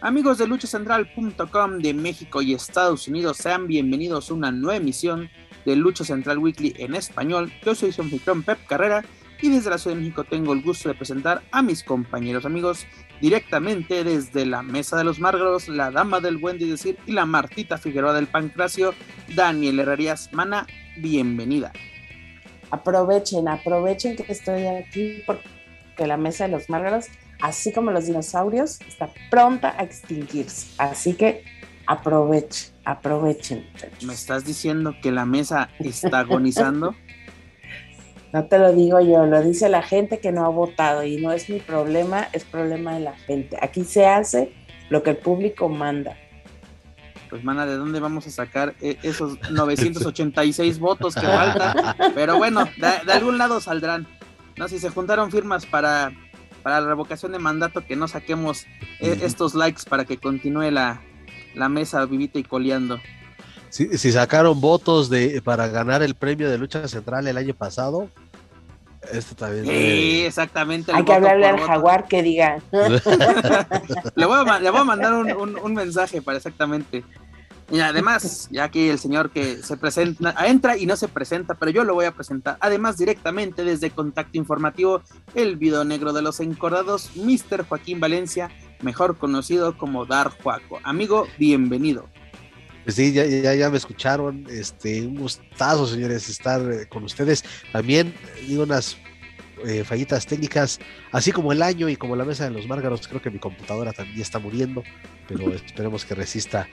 Amigos de luchacentral.com de México y Estados Unidos, sean bienvenidos a una nueva emisión de Lucha Central Weekly en español. Yo soy su anfitrión Pep Carrera y desde la Ciudad de México tengo el gusto de presentar a mis compañeros amigos directamente desde la Mesa de los Márgaros, la Dama del Buen Decir y la Martita Figueroa del Pancracio, Daniel Herrerías Mana, bienvenida. Aprovechen, aprovechen que estoy aquí porque la Mesa de los Márgaros así como los dinosaurios, está pronta a extinguirse. Así que aprovechen, aprovechen. ¿Me estás diciendo que la mesa está agonizando? no te lo digo yo, lo dice la gente que no ha votado y no es mi problema, es problema de la gente. Aquí se hace lo que el público manda. Pues, mana, ¿de dónde vamos a sacar eh, esos 986 votos que faltan? Pero bueno, de, de algún lado saldrán. No, si se juntaron firmas para para la revocación de mandato que no saquemos eh, estos likes para que continúe la, mesa vivita y coleando. Si, sacaron votos de para ganar el premio de lucha central el año pasado, esto también. Sí, exactamente. Hay que hablarle al jaguar que diga. le, voy a, mandar un mensaje para exactamente. Y además, ya que el señor que se presenta, entra y no se presenta, pero yo lo voy a presentar. Además, directamente desde Contacto Informativo, el video negro de los encordados, Mr. Joaquín Valencia, mejor conocido como Dar Juaco. Amigo, bienvenido. Pues sí, ya, ya, me escucharon. Este, un gustazo, señores, estar eh, con ustedes. También digo unas eh, fallitas técnicas, así como el año y como la mesa de los márgaros. Creo que mi computadora también está muriendo, pero esperemos que resista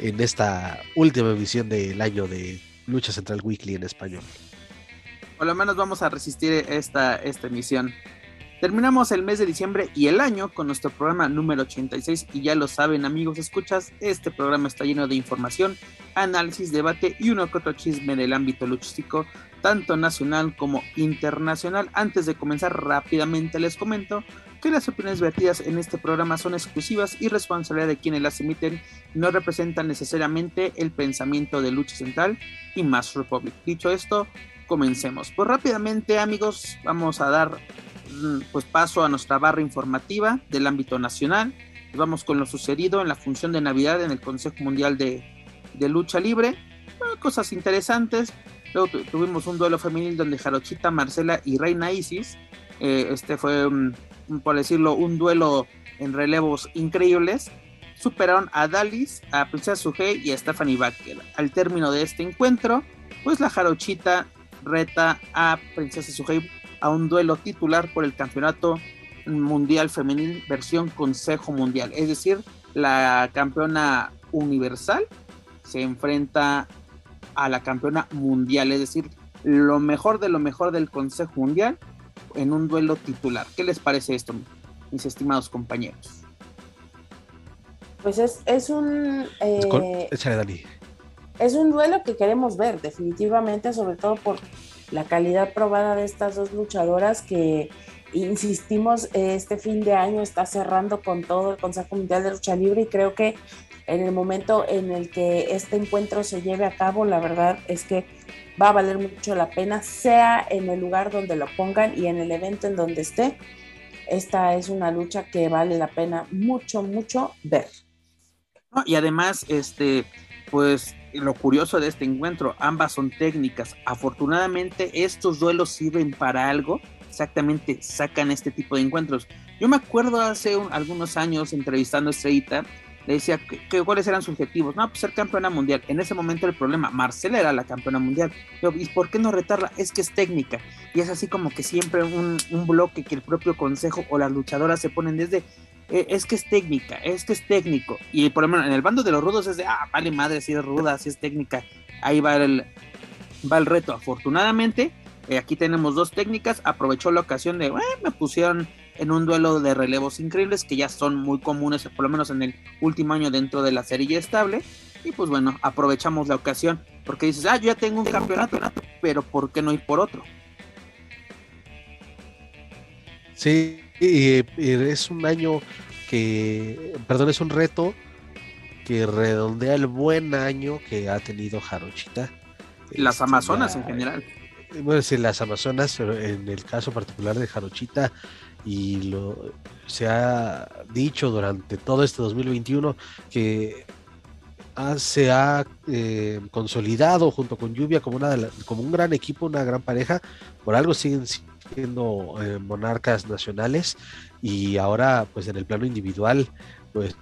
en esta última emisión del año de Lucha Central Weekly en español. Por lo menos vamos a resistir esta, esta emisión. Terminamos el mes de diciembre y el año con nuestro programa número 86 y ya lo saben amigos, escuchas, este programa está lleno de información, análisis, debate y uno que otro chisme del ámbito luchístico, tanto nacional como internacional. Antes de comenzar rápidamente les comento que las opiniones vertidas en este programa son exclusivas y responsabilidad de quienes las emiten y no representan necesariamente el pensamiento de Lucha Central y Mass Republic. Dicho esto, comencemos. Pues rápidamente amigos, vamos a dar mm, pues paso a nuestra barra informativa del ámbito nacional. Vamos con lo sucedido en la función de Navidad en el Consejo Mundial de, Lucha Libre. cosas interesantes. Luego tuvimos un duelo femenil donde Jarochita, Marcela y Reina Isis. Eh, este fue por decirlo, un duelo en relevos increíbles, superaron a Dalis, a Princesa Sugei y a Stephanie Baker. Al término de este encuentro, pues la Jarochita reta a Princesa Sugei a un duelo titular por el campeonato mundial femenil versión Consejo Mundial, es decir, la campeona universal se enfrenta a la campeona mundial, es decir, lo mejor de lo mejor del Consejo Mundial en un duelo titular. ¿Qué les parece esto, mis estimados compañeros? Pues es, es un... Eh, es un duelo que queremos ver, definitivamente, sobre todo por la calidad probada de estas dos luchadoras que, insistimos, este fin de año está cerrando con todo el Consejo Mundial de Lucha Libre y creo que en el momento en el que este encuentro se lleve a cabo, la verdad es que va a valer mucho la pena, sea en el lugar donde lo pongan y en el evento en donde esté. Esta es una lucha que vale la pena mucho, mucho ver. y además, este, pues lo curioso de este encuentro, ambas son técnicas. Afortunadamente, estos duelos sirven para algo. Exactamente, sacan este tipo de encuentros. Yo me acuerdo hace algunos años entrevistando a Estrellita le decía que, cuáles eran sus objetivos. No, pues ser campeona mundial. En ese momento el problema, Marcela era la campeona mundial. ¿y por qué no retarla? Es que es técnica. Y es así como que siempre un, bloque que el propio consejo o las luchadoras se ponen desde, eh, es que es técnica, es que es técnico. Y por ejemplo, en el bando de los rudos es de, ah, vale madre, si es ruda, si es técnica. Ahí va el, va el reto. Afortunadamente, eh, aquí tenemos dos técnicas. Aprovechó la ocasión de, me pusieron en un duelo de relevos increíbles que ya son muy comunes, por lo menos en el último año dentro de la serie estable. Y pues bueno, aprovechamos la ocasión porque dices, ah, yo ya tengo un campeonato, pero ¿por qué no ir por otro? Sí, y, es un año que, perdón, es un reto que redondea el buen año que ha tenido Jarochita. Las este, Amazonas en general. Bueno, sí, las Amazonas, pero en el caso particular de Jarochita, y lo se ha dicho durante todo este 2021 que se ha eh, consolidado junto con Lluvia como, una como un gran equipo, una gran pareja. Por algo siguen siendo eh, monarcas nacionales y ahora pues en el plano individual pues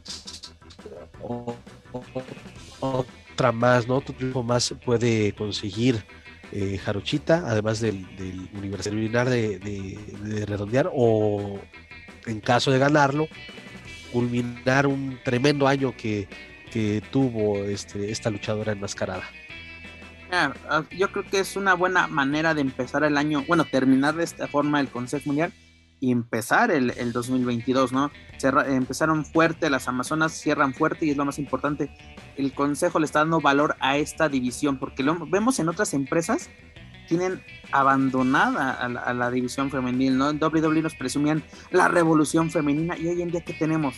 otra más, ¿no? Otro triunfo más puede conseguir eh, Jarochita, además del, del Universidad de, de, redondear, o en caso de ganarlo, culminar un tremendo año que, que tuvo este, esta luchadora enmascarada. Ah, yo creo que es una buena manera de empezar el año, bueno, terminar de esta forma el Consejo Mundial y empezar el, el 2022, ¿no? empezaron fuerte, las Amazonas cierran fuerte y es lo más importante. El Consejo le está dando valor a esta división porque lo vemos en otras empresas tienen abandonada a la, división femenil, ¿no? En WWE nos presumían la revolución femenina y hoy en día ¿qué tenemos?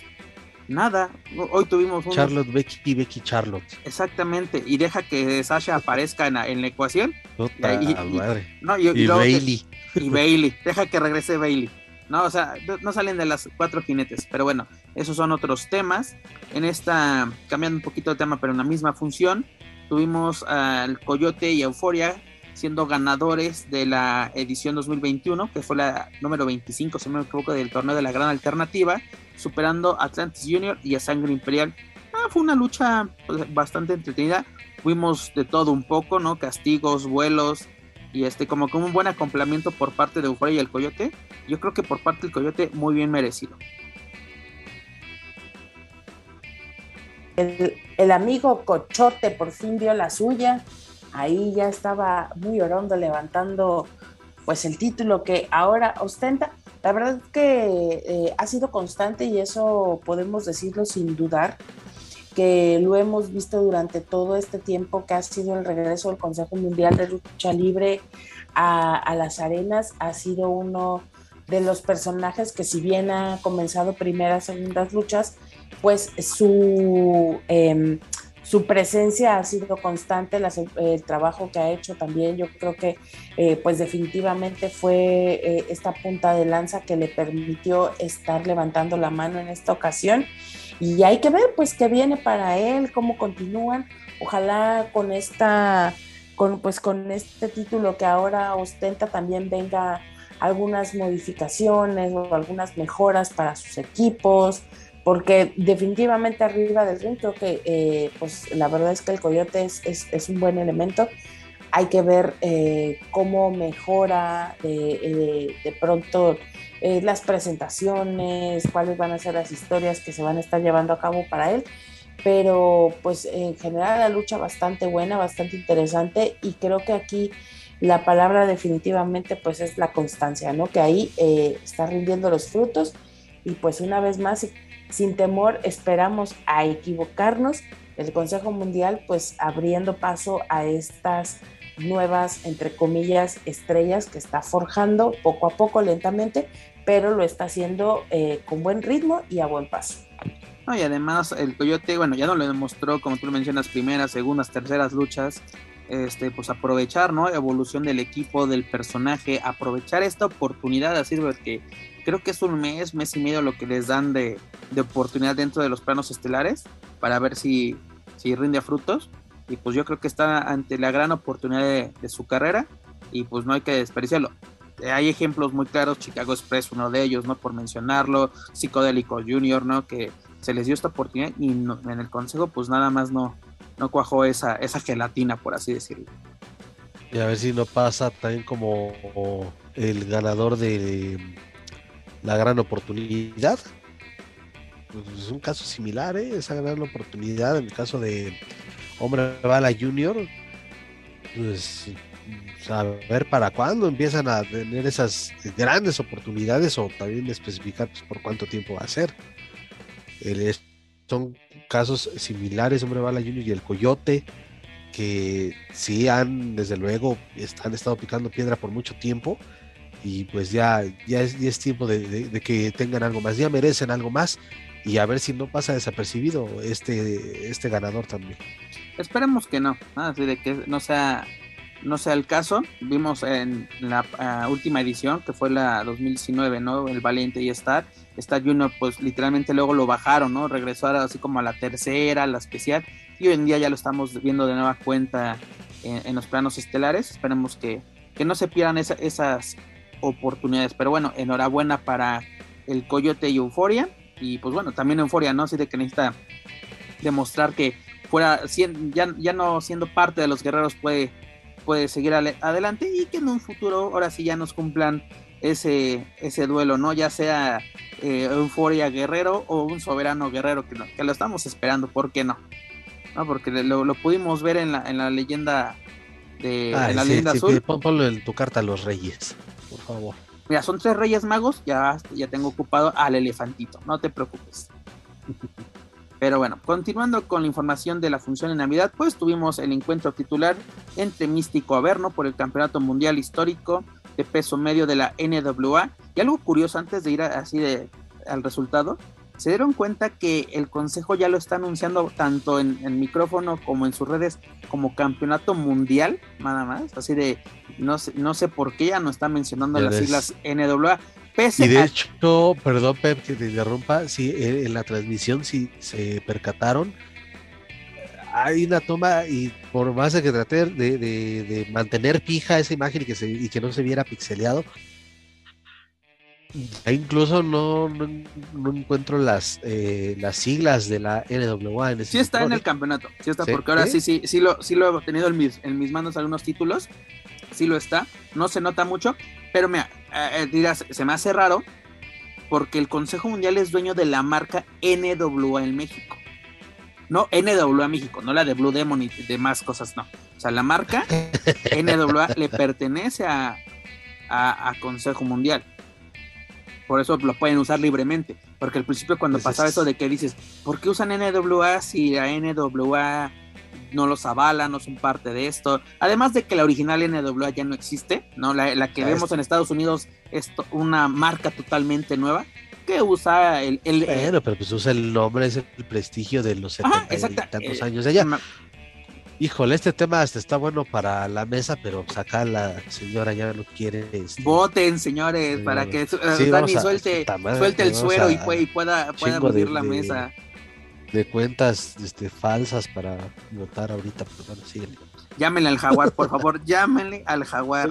Nada. Hoy tuvimos un... Charlotte, Becky, y Becky, Charlotte. Exactamente. Y deja que Sasha aparezca en la, ecuación. y, madre. y, Bailey. Y Bailey. Deja que regrese Bailey. No, o sea, no salen de las cuatro jinetes, pero bueno, esos son otros temas. En esta, cambiando un poquito de tema, pero en la misma función, tuvimos al Coyote y Euforia siendo ganadores de la edición 2021, que fue la número 25, si no me equivoco, del torneo de la Gran Alternativa, superando a Atlantis Junior y a Sangre Imperial. Ah, fue una lucha pues, bastante entretenida. Fuimos de todo un poco, ¿no? Castigos, vuelos, y este como como un buen acompañamiento por parte de Euphoria y el Coyote, yo creo que por parte del Coyote muy bien merecido. El, amigo Cochote por fin dio la suya, ahí ya estaba muy orondo levantando pues el título que ahora ostenta. La verdad que eh, ha sido constante y eso podemos decirlo sin dudar que lo hemos visto durante todo este tiempo que ha sido el regreso del Consejo Mundial de Lucha Libre a, las arenas, ha sido uno de los personajes que si bien ha comenzado primeras, segundas luchas, pues su, em, su presencia ha sido constante, el trabajo que ha hecho también, yo creo que eh, pues definitivamente fue eh, esta punta de lanza que le permitió estar levantando la mano en esta ocasión y hay que ver pues qué viene para él, cómo continúan. Ojalá con esta, con, pues con este título que ahora ostenta también venga algunas modificaciones o algunas mejoras para sus equipos, porque definitivamente arriba del ring creo que eh, pues la verdad es que el Coyote es, es, un buen elemento. Hay que ver eh, cómo mejora de, de pronto eh, las presentaciones, cuáles van a ser las historias que se van a estar llevando a cabo para él. Pero pues en general la lucha bastante buena, bastante interesante y creo que aquí la palabra definitivamente pues es la constancia, ¿no? Que ahí eh, está rindiendo los frutos y pues una vez más, sin temor, esperamos a equivocarnos. El Consejo Mundial pues abriendo paso a estas nuevas, entre comillas, estrellas que está forjando poco a poco, lentamente, pero lo está haciendo eh, con buen ritmo y a buen paso. y además el Coyote, bueno, ya no lo demostró, como tú mencionas, primeras, segundas, terceras luchas, este, pues aprovechar, ¿no? Evolución del equipo, del personaje, aprovechar esta oportunidad, así porque creo que es un mes, mes y medio lo que les dan de, oportunidad dentro de los planos estelares para ver si, si rinde frutos y pues yo creo que está ante la gran oportunidad de, su carrera y pues no hay que desperdiciarlo. Eh, hay ejemplos muy claros, Chicago Express, uno de ellos, ¿no? Por mencionarlo, Psicodélico Junior, ¿no? Que se les dio esta oportunidad y en el consejo pues nada más no, no cuajó esa, esa gelatina, por así decirlo. Y a ver si no pasa también como el ganador de la gran oportunidad. Pues es un caso similar, ¿eh? esa gran oportunidad en el caso de Hombre Bala Junior. Pues a ver para cuándo empiezan a tener esas grandes oportunidades o también especificar pues, por cuánto tiempo va a ser. son casos similares, Hombre Bala Junior y el Coyote, que sí han, desde luego, han estado picando piedra por mucho tiempo y pues ya, ya, es, tiempo de, que tengan algo más, ya merecen algo más y a ver si no pasa desapercibido este, este ganador también. Esperemos que no, así de que no sea no sea el caso. Vimos en la ah, última edición, que fue la 2019, ¿no? El Valiente y Star. Star Junior, pues literalmente luego lo bajaron, ¿no? Regresó así como a la tercera, la especial. Y hoy en día ya lo estamos viendo de nueva cuenta en, los planos estelares. Esperemos que, que no se pierdan esas oportunidades. Pero bueno, enhorabuena para el Coyote y Euforia. Y pues bueno, también Euforia, ¿no? Así de que necesita demostrar que fuera, ya, ya no siendo parte de los guerreros puede puede seguir adelante y que en un futuro ahora sí ya nos cumplan ese, ese duelo, ¿no? Ya sea eh, Euforia Guerrero o un Soberano Guerrero, que, que lo estamos esperando, ¿por qué no? ¿No? Porque lo, lo pudimos ver en la, en la leyenda de la leyenda azul. ponlo en tu carta a los reyes, por favor. Mira, son tres reyes magos, ya, ya tengo ocupado al elefantito, no te preocupes. Pero bueno, continuando con la información de la función en Navidad, pues tuvimos el encuentro titular entre Místico Averno por el Campeonato Mundial Histórico de peso medio de la NWA. Y algo curioso antes de ir así de, al resultado, se dieron cuenta que el consejo ya lo está anunciando tanto en, micrófono como en sus redes como campeonato mundial, nada más. Así de, no sé, no sé por qué ya no está mencionando las siglas NWA y de hecho, perdón, Pep, que te interrumpa, sí, en la transmisión sí se percataron. Hay una toma y por más de que traté de, mantener fija esa imagen y que, se, y que no se viera pixeleado, incluso no, no, encuentro las, eh, las siglas de la NWA en ese Sí está en el campeonato, sí está, porque ahora sí, sí, sí lo, sí lo he tenido en mis, en mis manos algunos títulos, sí lo está, no se nota mucho, pero mira, eh, eh, dirás, se me hace raro porque el Consejo Mundial es dueño de la marca NWA en México. No NWA México, no la de Blue Demon y demás cosas, no. O sea, la marca NWA le pertenece a, a, Consejo Mundial. Por eso lo pueden usar libremente. Porque al principio cuando pues pasaba eso de que dices, ¿por qué usan NWA si la NWA no los avala, no son parte de esto. Además de que la original NWA ya no existe, ¿no? La, que vemos en Estados Unidos es una marca totalmente nueva que usa el... el pero pues usa el nombre, es el prestigio de los 70 y tantos eh, años de allá. Híjole, este tema está bueno para la mesa, pero pues acá la señora ya no quiere. Este, Voten, señores, para que eh, Dani suelte, suelte el suero y, pueda, pueda abrir la mesa de cuentas este, falsas para votar ahorita, pero bueno, síguele. Llámenle al jaguar, por favor, llámenle al jaguar.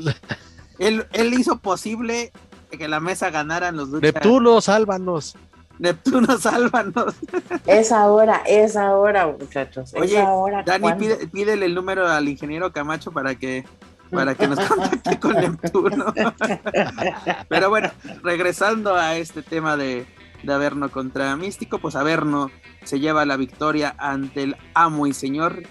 Él, él hizo posible que la mesa ganaran los Neptuno, sálvanos. Neptuno, sálvanos. Es ahora, es ahora, muchachos. Oye, Dani, pídele el número al ingeniero Camacho para que para que nos contacte con Neptuno. Pero bueno, regresando a este tema de, de Averno contra Místico, pues Averno se lleva la victoria ante el amo y señor,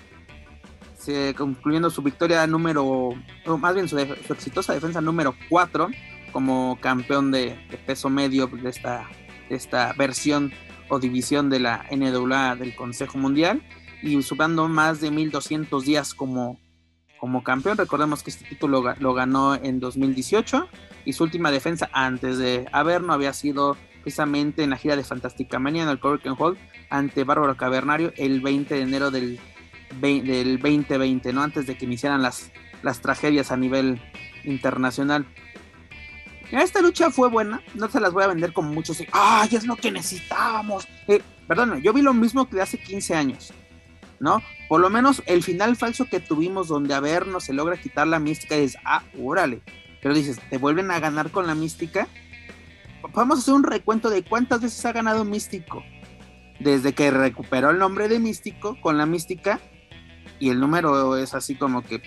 se, concluyendo su victoria número, o más bien su, exitosa defensa número 4 como campeón de, peso medio de esta, esta versión o división de la NWA del Consejo Mundial y superando más de 1200 días como, como campeón. Recordemos que este título lo ganó en 2018 y su última defensa antes de Averno había sido precisamente en la gira de Fantástica Manía en el Corken Hall ante Bárbaro Cavernario el 20 de enero del, del 2020, ¿no? Antes de que iniciaran las, las tragedias a nivel internacional. Esta lucha fue buena, no se las voy a vender como muchos. ¡Ay, es lo que necesitábamos! Eh, perdón, yo vi lo mismo que hace 15 años, ¿no? Por lo menos el final falso que tuvimos, donde a ver no se logra quitar la mística, y dices, ah, órale. Pero dices, ¿te vuelven a ganar con la mística? Vamos a hacer un recuento de cuántas veces ha ganado Místico. desde que recuperó el nombre de Místico con la mística y el número es así como que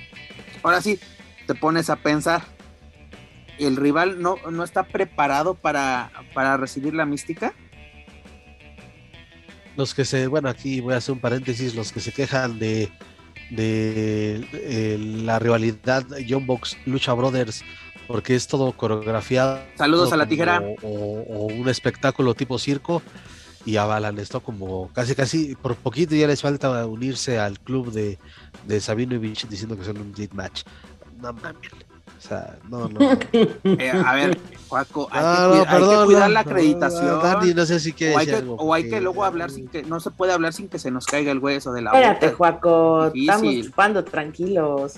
ahora sí te pones a pensar el rival no, no está preparado para, para recibir la mística los que se bueno aquí voy a hacer un paréntesis los que se quejan de de eh, la rivalidad John Box Lucha Brothers porque es todo coreografiado. Saludos a la tijera. O, un espectáculo tipo circo y avalan esto como casi casi por poquito ya les falta unirse al club de, de Sabinovich diciendo que son un dead match. No mames. O sea, no, no. Eh, a ver, Juaco, hay, que, cuidar la acreditación. Dani, no sé si o hay que, o hay que luego hablar sin que, no se puede hablar sin que se nos caiga el hueso de la Espérate, Juaco, estamos chupando tranquilos.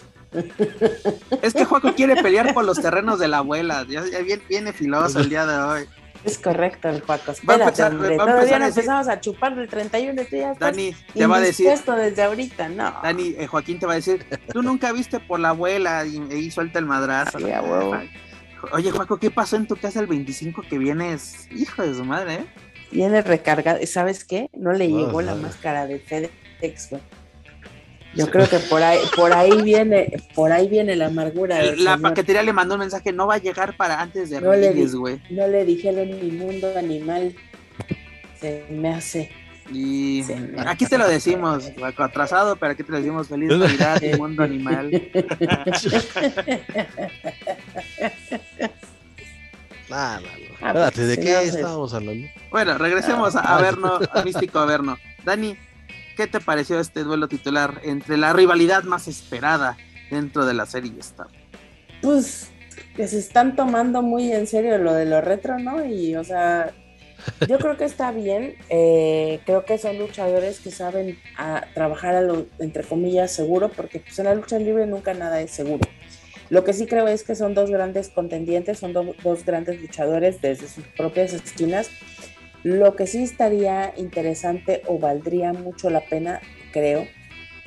Es que Juaco quiere pelear por los terrenos de la abuela. Ya, viene, viene, filoso el día de hoy. Es correcto, el Juaco. Espérate, hombre. Todavía no empezamos a chupar el 31 de ya Dani, te va a decir. Esto desde ahorita, no. Dani, eh, Joaquín te va a decir, tú nunca viste por la abuela y, ahí suelta el madrazo. Oye, Juaco, ¿qué pasó en tu casa el 25 que vienes? Hijo de su madre, ¿eh? Viene recargado. ¿Sabes qué? No le llegó la máscara de FedEx, güey. Yo creo que por ahí, por ahí viene, por ahí viene la amargura. La paquetería le mandó un mensaje, no va a llegar para antes de no Reyes, güey. No le dijeron mi mundo animal. Se me hace. Y aquí te lo decimos, atrasado, pero aquí te lo decimos feliz Navidad, mi mundo animal. Nada, ah, pues, ¿de qué estábamos hablando? Bueno, regresemos a Averno, a Místico Averno. Dani, ¿Qué te pareció este duelo titular entre la rivalidad más esperada dentro de la serie Star? Pues que se están tomando muy en serio lo de lo retro, ¿no? Y, o sea, yo creo que está bien. Eh, creo que son luchadores que saben a trabajar a lo, entre comillas, seguro, porque pues, en la lucha libre nunca nada es seguro. Lo que sí creo es que son dos grandes contendientes, son dos grandes luchadores desde sus propias esquinas lo que sí estaría interesante o valdría mucho la pena, creo,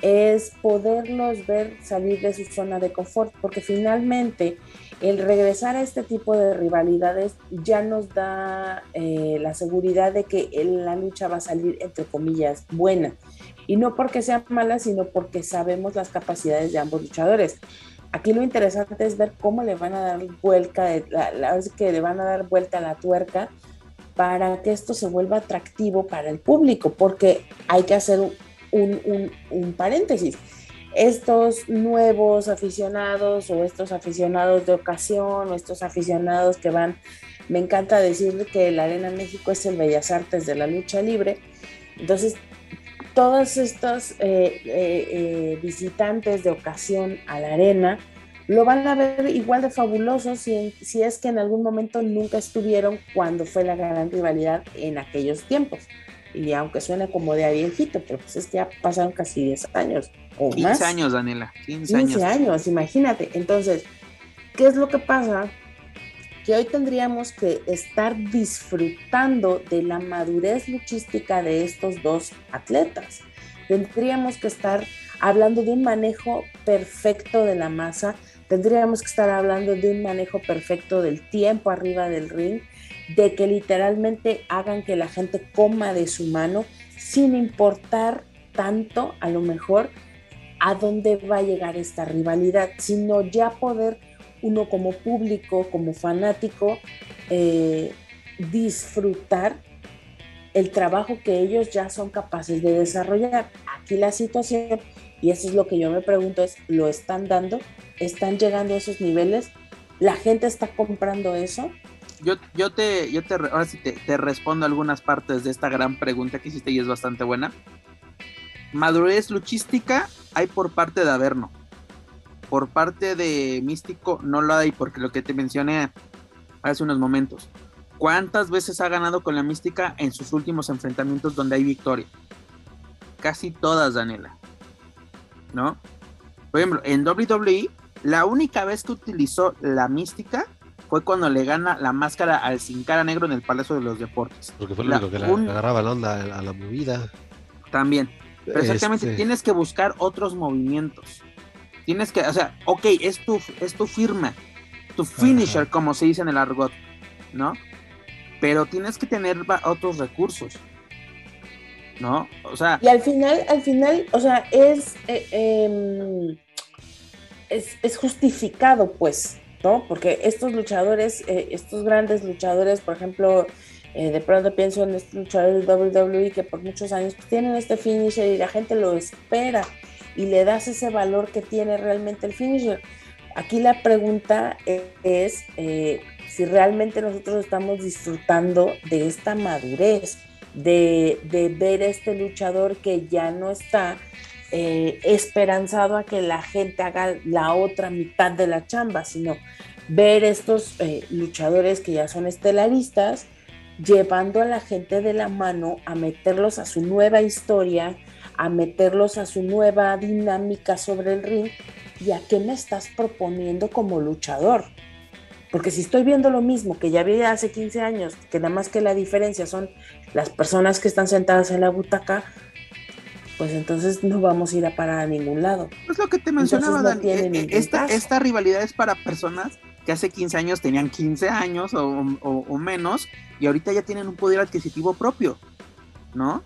es poderlos ver salir de su zona de confort, porque finalmente el regresar a este tipo de rivalidades ya nos da eh, la seguridad de que la lucha va a salir, entre comillas, buena. Y no porque sea mala, sino porque sabemos las capacidades de ambos luchadores. Aquí lo interesante es ver cómo le van a dar vuelta, la, la, que le van a dar vuelta a la tuerca para que esto se vuelva atractivo para el público, porque hay que hacer un, paréntesis. Estos nuevos aficionados o estos aficionados de ocasión o estos aficionados que van, me encanta decir que la Arena México es el Bellas Artes de la lucha libre. Entonces, todos estos eh, eh, eh, visitantes de ocasión a la arena lo van a ver igual de fabuloso si, si es que en algún momento nunca estuvieron cuando fue la gran rivalidad en aquellos tiempos. Y aunque suene como de a viejito, pero pues es que ya pasaron casi 10 años o 15 años, Daniela. 15, 15 años. imagínate. Entonces, ¿qué es lo que pasa? Que hoy tendríamos que estar disfrutando de la madurez luchística de estos dos atletas. Tendríamos que estar hablando de un manejo perfecto de la masa, Tendríamos que estar hablando de un manejo perfecto del tiempo arriba del ring, de que literalmente hagan que la gente coma de su mano sin importar tanto a lo mejor a dónde va a llegar esta rivalidad, sino ya poder uno como público, como fanático, eh, disfrutar el trabajo que ellos ya son capaces de desarrollar. Aquí la situación, y eso es lo que yo me pregunto, es, ¿lo están dando? están llegando a esos niveles, la gente está comprando eso. Yo, yo te, yo te, ahora sí te, te respondo algunas partes de esta gran pregunta que hiciste y es bastante buena. Madurez luchística hay por parte de Averno. Por parte de Místico no lo hay porque lo que te mencioné hace unos momentos. ¿Cuántas veces ha ganado con la Mística en sus últimos enfrentamientos donde hay victoria? Casi todas, Daniela. ¿No? Por ejemplo, en WWE la única vez que utilizó la mística fue cuando le gana la máscara al Sin Cara Negro en el Palacio de los Deportes. Porque fue lo único que le agarraba la onda a la movida. También. Pero exactamente, este tienes que buscar otros movimientos. Tienes que, o sea, ok, es tu, es tu firma, tu finisher, como se dice en el argot, ¿no? Pero tienes que tener otros recursos. ¿No? O sea. Y al final, al final, o sea, es, eh, em, es, justificado, pues, ¿no? Porque estos luchadores, eh, estos grandes luchadores, por ejemplo, eh, de pronto pienso en estos luchadores de WWE que por muchos años pues, tienen este finisher y la gente lo espera y le das ese valor que tiene realmente el finisher. Aquí la pregunta es si realmente nosotros estamos disfrutando de esta madurez de, ver este luchador que ya no está eh, esperanzado a que la gente haga la otra mitad de la chamba, sino ver estos eh, luchadores que ya son estelaristas llevando a la gente de la mano a meterlos a su nueva historia, a meterlos a su nueva dinámica sobre el ring y a qué me estás proponiendo como luchador. Porque si estoy viendo lo mismo que ya vi hace 15 años, que nada más que la diferencia son las personas que están sentadas en la butaca, pues entonces no vamos a ir a parar a ningún lado. Es lo que te mencionaba, Dani. Eh, eh, esta, rivalidad es para personas que hace 15 años tenían 15 años o, menos y ahorita ya tienen un poder adquisitivo propio, ¿no?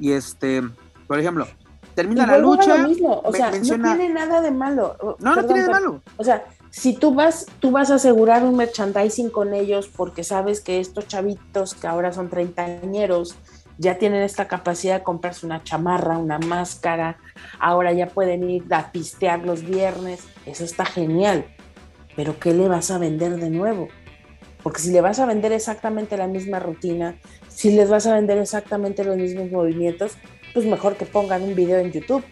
Y este, por ejemplo, termina la lucha. O sea, no tiene nada de malo. No, no tiene de malo. O sea, si tú vas, tú vas a asegurar un merchandising con ellos porque sabes que estos chavitos que ahora son treintañeros ya tienen esta capacidad de comprarse una chamarra, una máscara, ahora ya pueden ir a pistear los viernes, eso está genial. Pero ¿qué le vas a vender de nuevo? Porque si le vas a vender exactamente la misma rutina, si les vas a vender exactamente los mismos movimientos, pues mejor que pongan un video en YouTube.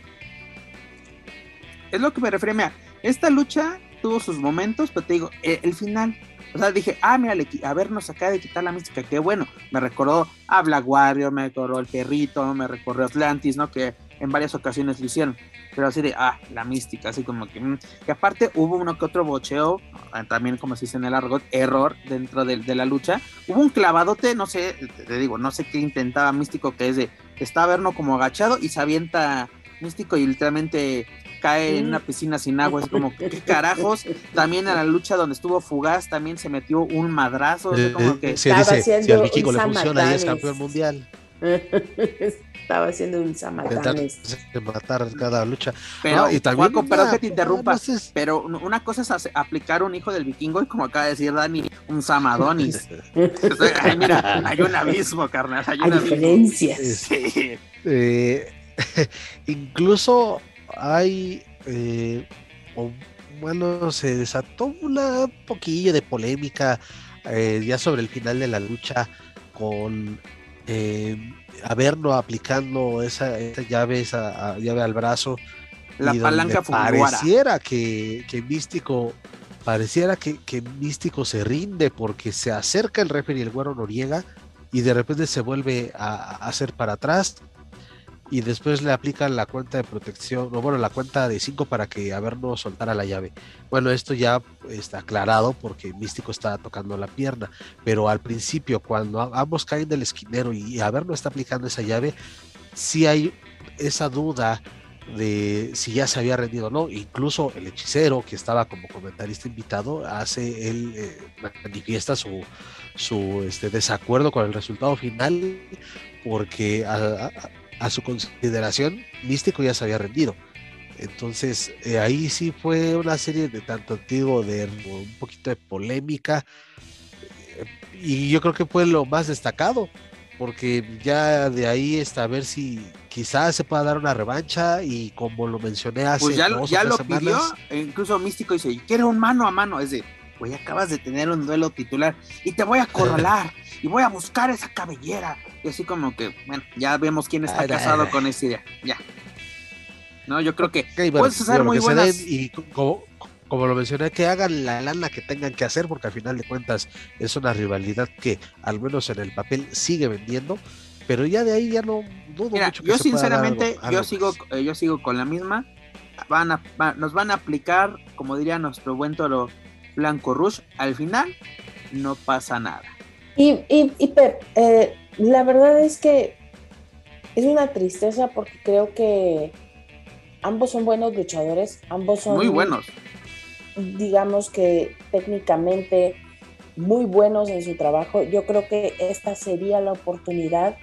Es lo que me refiero, a esta lucha tuvo sus momentos, pero te digo, eh, el final, o sea, dije, ah, mira, a ver, nos acaba de quitar la mística, qué bueno, me recordó a Black Warrior, me recordó el perrito, me recordó Atlantis, ¿no? Que en varias ocasiones lo hicieron, pero así de, ah, la mística, así como que, mm. y aparte hubo uno que otro bocheo, ah, también como se dice en el argot, error dentro de, la lucha, hubo un clavadote, no sé, te digo, no sé qué intentaba místico, que es de, está verno como agachado y se avienta místico y literalmente cae en una piscina sin agua, es como, ¿qué carajos? También en la lucha donde estuvo Fugaz también se metió un madrazo, como que... Se dice, si al le funciona y es campeón mundial. Estaba haciendo un samatanes. Matar cada lucha. Pero, y también, pero que te interrumpa, pero una cosa es aplicar un hijo del vikingo y como acaba de decir Dani, un samadonis. Ay, mira, hay un abismo, carnal. Hay, una diferencia. Sí. Eh, incluso hay, eh, bueno, se desató una poquillo de polémica eh, ya sobre el final de la lucha con eh, Averno aplicando esa, llave, esa llave al brazo. La palanca Pareciera que, que Místico pareciera que, que, Místico se rinde porque se acerca el referee y el güero Noriega y de repente se vuelve a hacer para atrás y después le aplican la cuenta de protección, o bueno, la cuenta de 5 para que Averno soltara la llave. Bueno, esto ya está aclarado porque Místico está tocando la pierna, pero al principio, cuando ambos caen del esquinero y Averno está aplicando esa llave, sí hay esa duda de si ya se había rendido o no. Incluso el hechicero, que estaba como comentarista invitado, hace, él eh, manifiesta su, su este, desacuerdo con el resultado final, porque a, su consideración, Místico ya se había rendido. Entonces, eh, ahí sí fue una serie de tanto antiguo, de un poquito de polémica. Eh, y yo creo que fue lo más destacado, porque ya de ahí está a ver si quizás se pueda dar una revancha. Y como lo mencioné hace pues ya, ya lo pidió, e incluso Místico dice: Quiere un mano a mano. Es de, güey, acabas de tener un duelo titular y te voy a corralar y voy a buscar esa cabellera y así como que, bueno, ya vemos quién está casado con esa idea. Ya. No, yo creo que puedes hacer muy buenas. Y como, lo mencioné, que hagan la lana que tengan que hacer, porque al final de cuentas es una rivalidad que, al menos en el papel, sigue vendiendo. Pero ya de ahí ya no dudo mucho que Yo, sinceramente, yo sigo, eh, yo sigo con la misma. Van a, nos van a aplicar, como diría nuestro buen toro Blanco Rush, al final no pasa nada. Y, y, y eh, la verdad es que es una tristeza porque creo que ambos son buenos luchadores, ambos son muy buenos. Digamos que técnicamente muy buenos en su trabajo. Yo creo que esta sería la oportunidad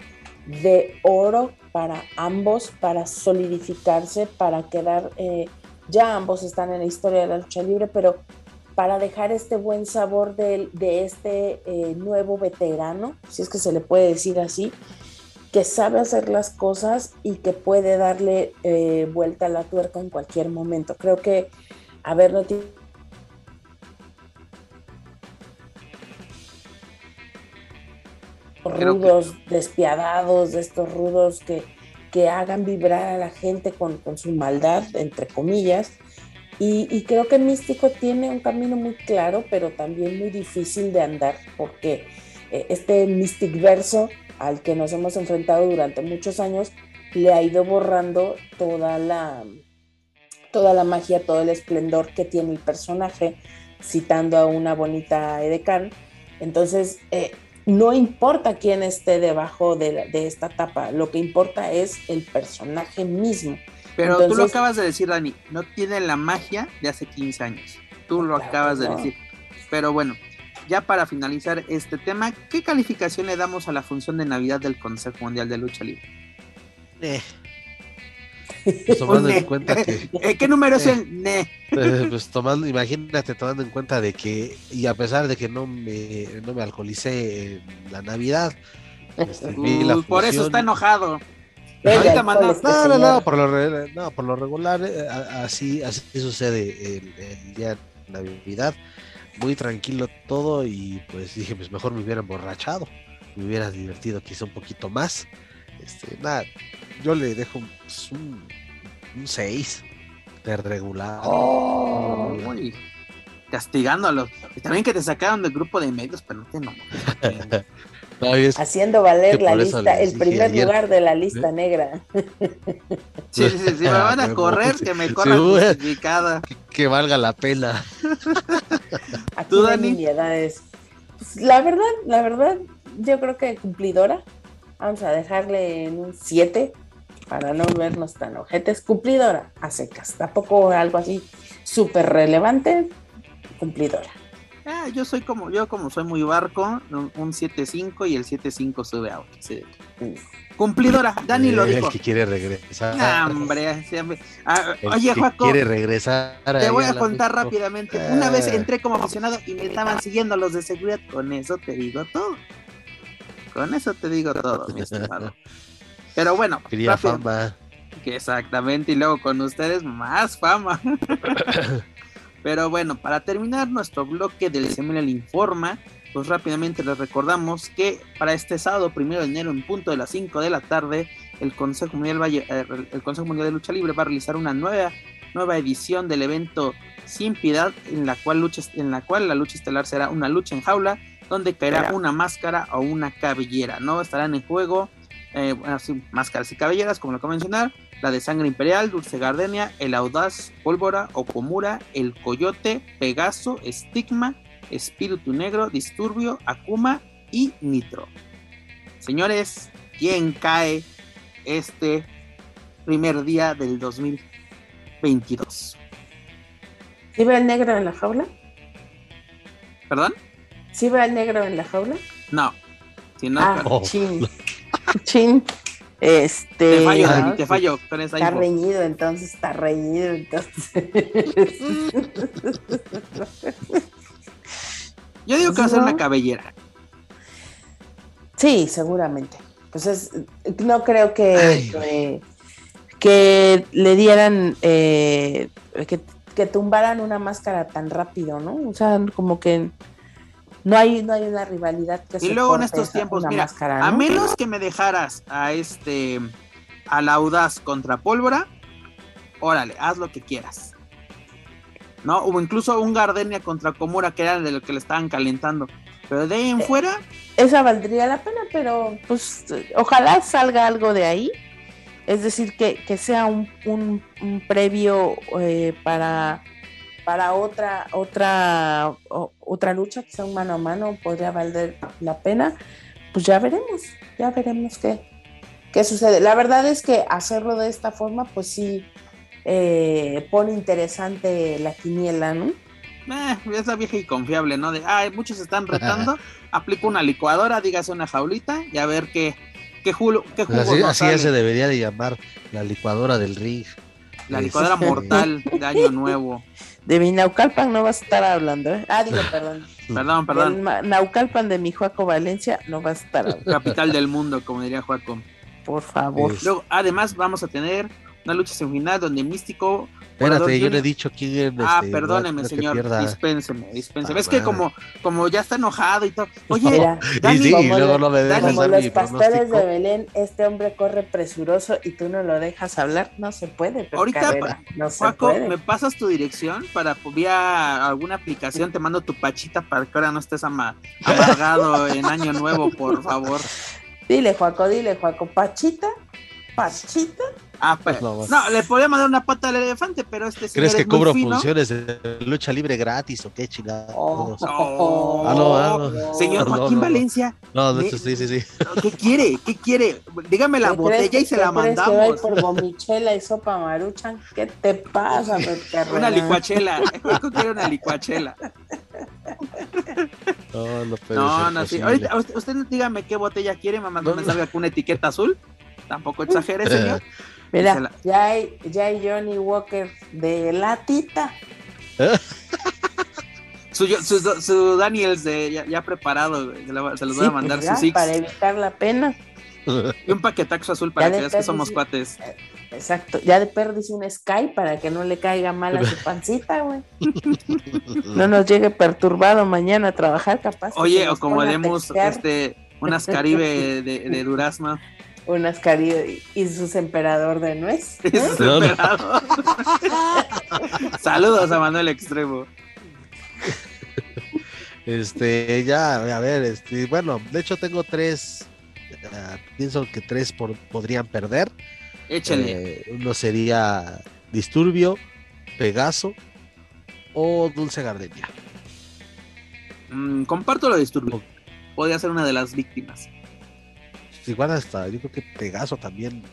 de oro para ambos, para solidificarse, para quedar, eh, ya ambos están en la historia de la lucha libre, pero para dejar este buen sabor de, este eh, nuevo veterano, si es que se le puede decir así, que sabe hacer las cosas y que puede darle eh, vuelta a la tuerca en cualquier momento. Creo que, a ver, no tiene rudos despiadados, de estos rudos que, que, hagan vibrar a la gente con, su maldad, entre comillas. Y, creo que Místico tiene un camino muy claro, pero también muy difícil de andar, porque eh, este Mystic verso al que nos hemos enfrentado durante muchos años le ha ido borrando toda la, toda la magia, todo el esplendor que tiene el personaje, citando a una bonita Edecán. Entonces, eh, no importa quién esté debajo de, esta tapa, lo que importa es el personaje mismo. Pero tú lo acabas de decir, Dani, no tiene la magia de hace 15 años. Tú lo acabas de decir. Pero bueno, ya para finalizar este tema, ¿qué calificación le damos a la función de Navidad del Consejo Mundial de Lucha Libre? Eh. Pues tomando en cuenta que. Eh, ¿Qué número es el ne? Pues, pues, tomando, imagínate, tomando en cuenta de que, y a pesar de que no me, no me alcoholicé en la Navidad, este, por eso está enojado. Ahorita no, no, no, por lo, no, por lo regular, eh, así, así sucede el, el día de Navidad. Muy tranquilo todo y pues dije, pues mejor me hubiera emborrachado, me hubiera divertido quizá un poquito más. Este, nada, yo le dejo pues, un, 6 de regular. Oh, castigándolos. Y también que te sacaron del grupo de medios, pero no te no. Haciendo valer la lista, el primer lugar de la lista negra. Sí, sí, sí, me van a correr, que me corran justificada. Que, valga la pena. ¿Tú, Dani? Pues, la verdad, la verdad, yo creo que cumplidora. Vamos a dejarle en un 7 para no vernos tan ojetes. Cumplidora a secas. Tampoco algo así súper relevante. Cumplidora. Ah, yo soy como, yo como soy muy barco, un 7-5 y el 7-5 sube a 8. Cumplidora, Dani lo dijo. El que quiere regresar. hombre, ah, oye, Juaco. Quiere regresar. Te voy a contar rápidamente. Una vez entré como aficionado y me estaban siguiendo los de seguridad. Con eso te digo todo. Con eso te digo todo, mi estimado. Pero bueno. Quería fama. exactamente, y luego con ustedes más fama. Pero bueno, para terminar nuestro bloque del Seminal Informa, pues rápidamente les recordamos que para este sábado, primero de enero, en punto de las 5 de la tarde, el Consejo Mundial, eh, el Consejo Mundial de Lucha Libre va a realizar una nueva, nueva edición del evento Sin Piedad, en la, cual lucha, en la cual la lucha estelar será una lucha en jaula, donde caerá una máscara o una cabellera, ¿no? Estarán en juego eh, máscaras y cabelleras, como lo acabo de mencionar, la de Sangre Imperial, Dulce Gardenia, el Audaz, Pólvora, Okomura, el Coyote, Pegaso, Estigma, Espíritu Negro, Disturbio, Akuma y Nitro. Señores, ¿quién cae este primer día del 2022? ¿Sí ve el negro en la jaula? ¿Perdón? ¿Sí ve el negro en la jaula? No. Si no, ah, Chin. Este. Te fallo, te fallo Está reñido, entonces, está reñido, entonces. Yo digo que va a ser una cabellera. Sí, seguramente. Pues no creo que, que, le dieran, eh, que, que tumbaran una máscara tan rápido, ¿no? O sea, como que no hay, no hay una rivalidad que Y luego en estos tiempos, mira, a menos que me dejaras a este al audaz contra pólvora, órale, haz lo que quieras. ¿No? O incluso un Gardenia contra Komura, que era de lo que le estaban calentando. Pero de ahí en eh, fuera. Esa valdría la pena, pero pues ojalá salga algo de ahí. Es decir, que, sea un, un, previo eh, para para otra, otra, otra lucha, que sea un mano a mano, podría valer la pena, pues ya veremos, ya veremos qué, qué sucede. La verdad es que hacerlo de esta forma, pues sí eh, pone interesante la quiniela, ¿no? Eh, es la vieja y confiable, ¿no? De, ah, muchos están retando, aplico una licuadora, dígase una jaulita y a ver qué, ¿Qué, jugo, qué pues jugo así, así se debería de llamar la licuadora del ring. La licuadora mortal de Año Nuevo. De mi Naucalpan no vas a estar hablando, ¿eh? Ah, digo, perdón. perdón, perdón. Naucalpan de mi Juaco Valencia no vas a estar hablando. Capital del mundo, como diría Juaco. Por favor. Luego, además, vamos a tener una lucha semifinal donde Místico Espérate, yo le he dicho quién es. Ah, este, perdóneme, señor. Dispénseme, dispénseme. es que como, como ya está enojado y todo. Oye, Dani, sí, y luego no me dejas como los pastores de Belén, este hombre corre presuroso y tú no lo dejas hablar. No se puede. Ahorita, no se puede. ¿me pasas tu dirección para vía alguna aplicación? Te mando tu pachita para que ahora no estés amargado en Año Nuevo, por favor. Dile, Juaco, dile, Juaco, pachita, pachita Ah, pues, no, le podría mandar una pata al elefante, pero este ¿Crees que cubro funciones de lucha libre gratis o qué chingada? Oh, ah, no, ah, Señor Joaquín Valencia. No, no, sí, sí, sí. ¿Qué quiere? ¿Qué quiere? Dígame la botella y se la mandamos. Que por gomichela y sopa maruchan? ¿Qué te pasa, Una licuachela. quiere una licuachela. No, no puede No, no, sí. Ahorita, usted, usted dígame qué botella quiere, mamá, no me salga con una etiqueta azul. Tampoco exagere, señor. Mira, ya, hay, ya hay Johnny Walker de latita. su, su, su, Daniels de, ya, preparado, se, los voy a mandar pues sus Para evitar la pena. Y un paquetaxo azul para que veas que somos cuates. Eh, exacto, ya de perdiz un Sky para que no le caiga mal a su pancita, güey. no nos llegue perturbado mañana a trabajar, capaz. Oye, o como haremos este, unas Caribe de, de durazno unas cari y su emperador de nuez. Saludos a Manuel Extremo. Este, ya, a ver, este, bueno, de hecho tengo tres, uh, pienso que tres por, podrían perder. Échale. Eh, uno sería Disturbio, Pegaso o Dulce Gardenia. Mm, comparto lo de Disturbio. Podría ser una de las víctimas igual hasta, yo creo que Pegaso también.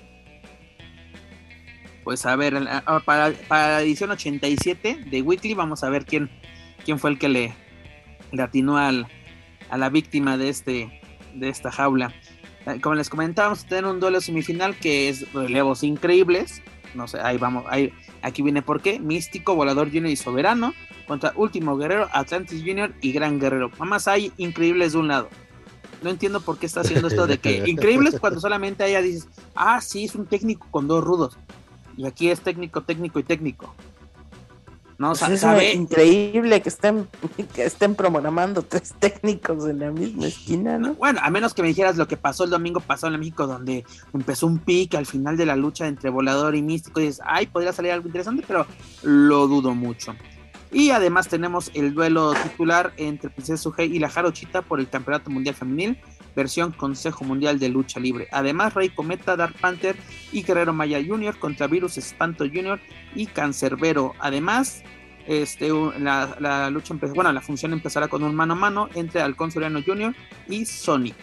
Pues a ver, ah, para, la edición 87 de Weekly vamos a ver quién, quién fue el que le, le atinó al, a la víctima de, este, de esta jaula. Eh, como les comentábamos, tener un duelo semifinal que es relevos increíbles. No sé, ahí vamos, ahí, aquí viene por qué. Místico, Volador Junior y Soberano contra Último Guerrero, Atlantis Junior y Gran Guerrero. Mamás hay increíbles de un lado no entiendo por qué está haciendo esto de que increíble es cuando solamente ella dices, ah, sí, es un técnico con dos rudos. Y aquí es técnico, técnico y técnico. No, pues sabe... increíble que estén, que estén programando tres técnicos en la misma esquina, ¿no? Bueno, a menos que me dijeras lo que pasó el domingo pasado en México, donde empezó un pique al final de la lucha entre volador y místico, y dices, ay, podría salir algo interesante, pero lo dudo mucho. Y además tenemos el duelo titular entre Princesa Sugei y la Jarochita por el Campeonato Mundial Femenil, versión Consejo Mundial de Lucha Libre. Además, Rey Cometa, Dark Panther y Guerrero Maya Jr. contra Virus Espanto Jr. y Cancerbero. Además, este, la, lucha bueno, la función empezará con un mano a mano entre Alcón Soriano Jr. y Sonic.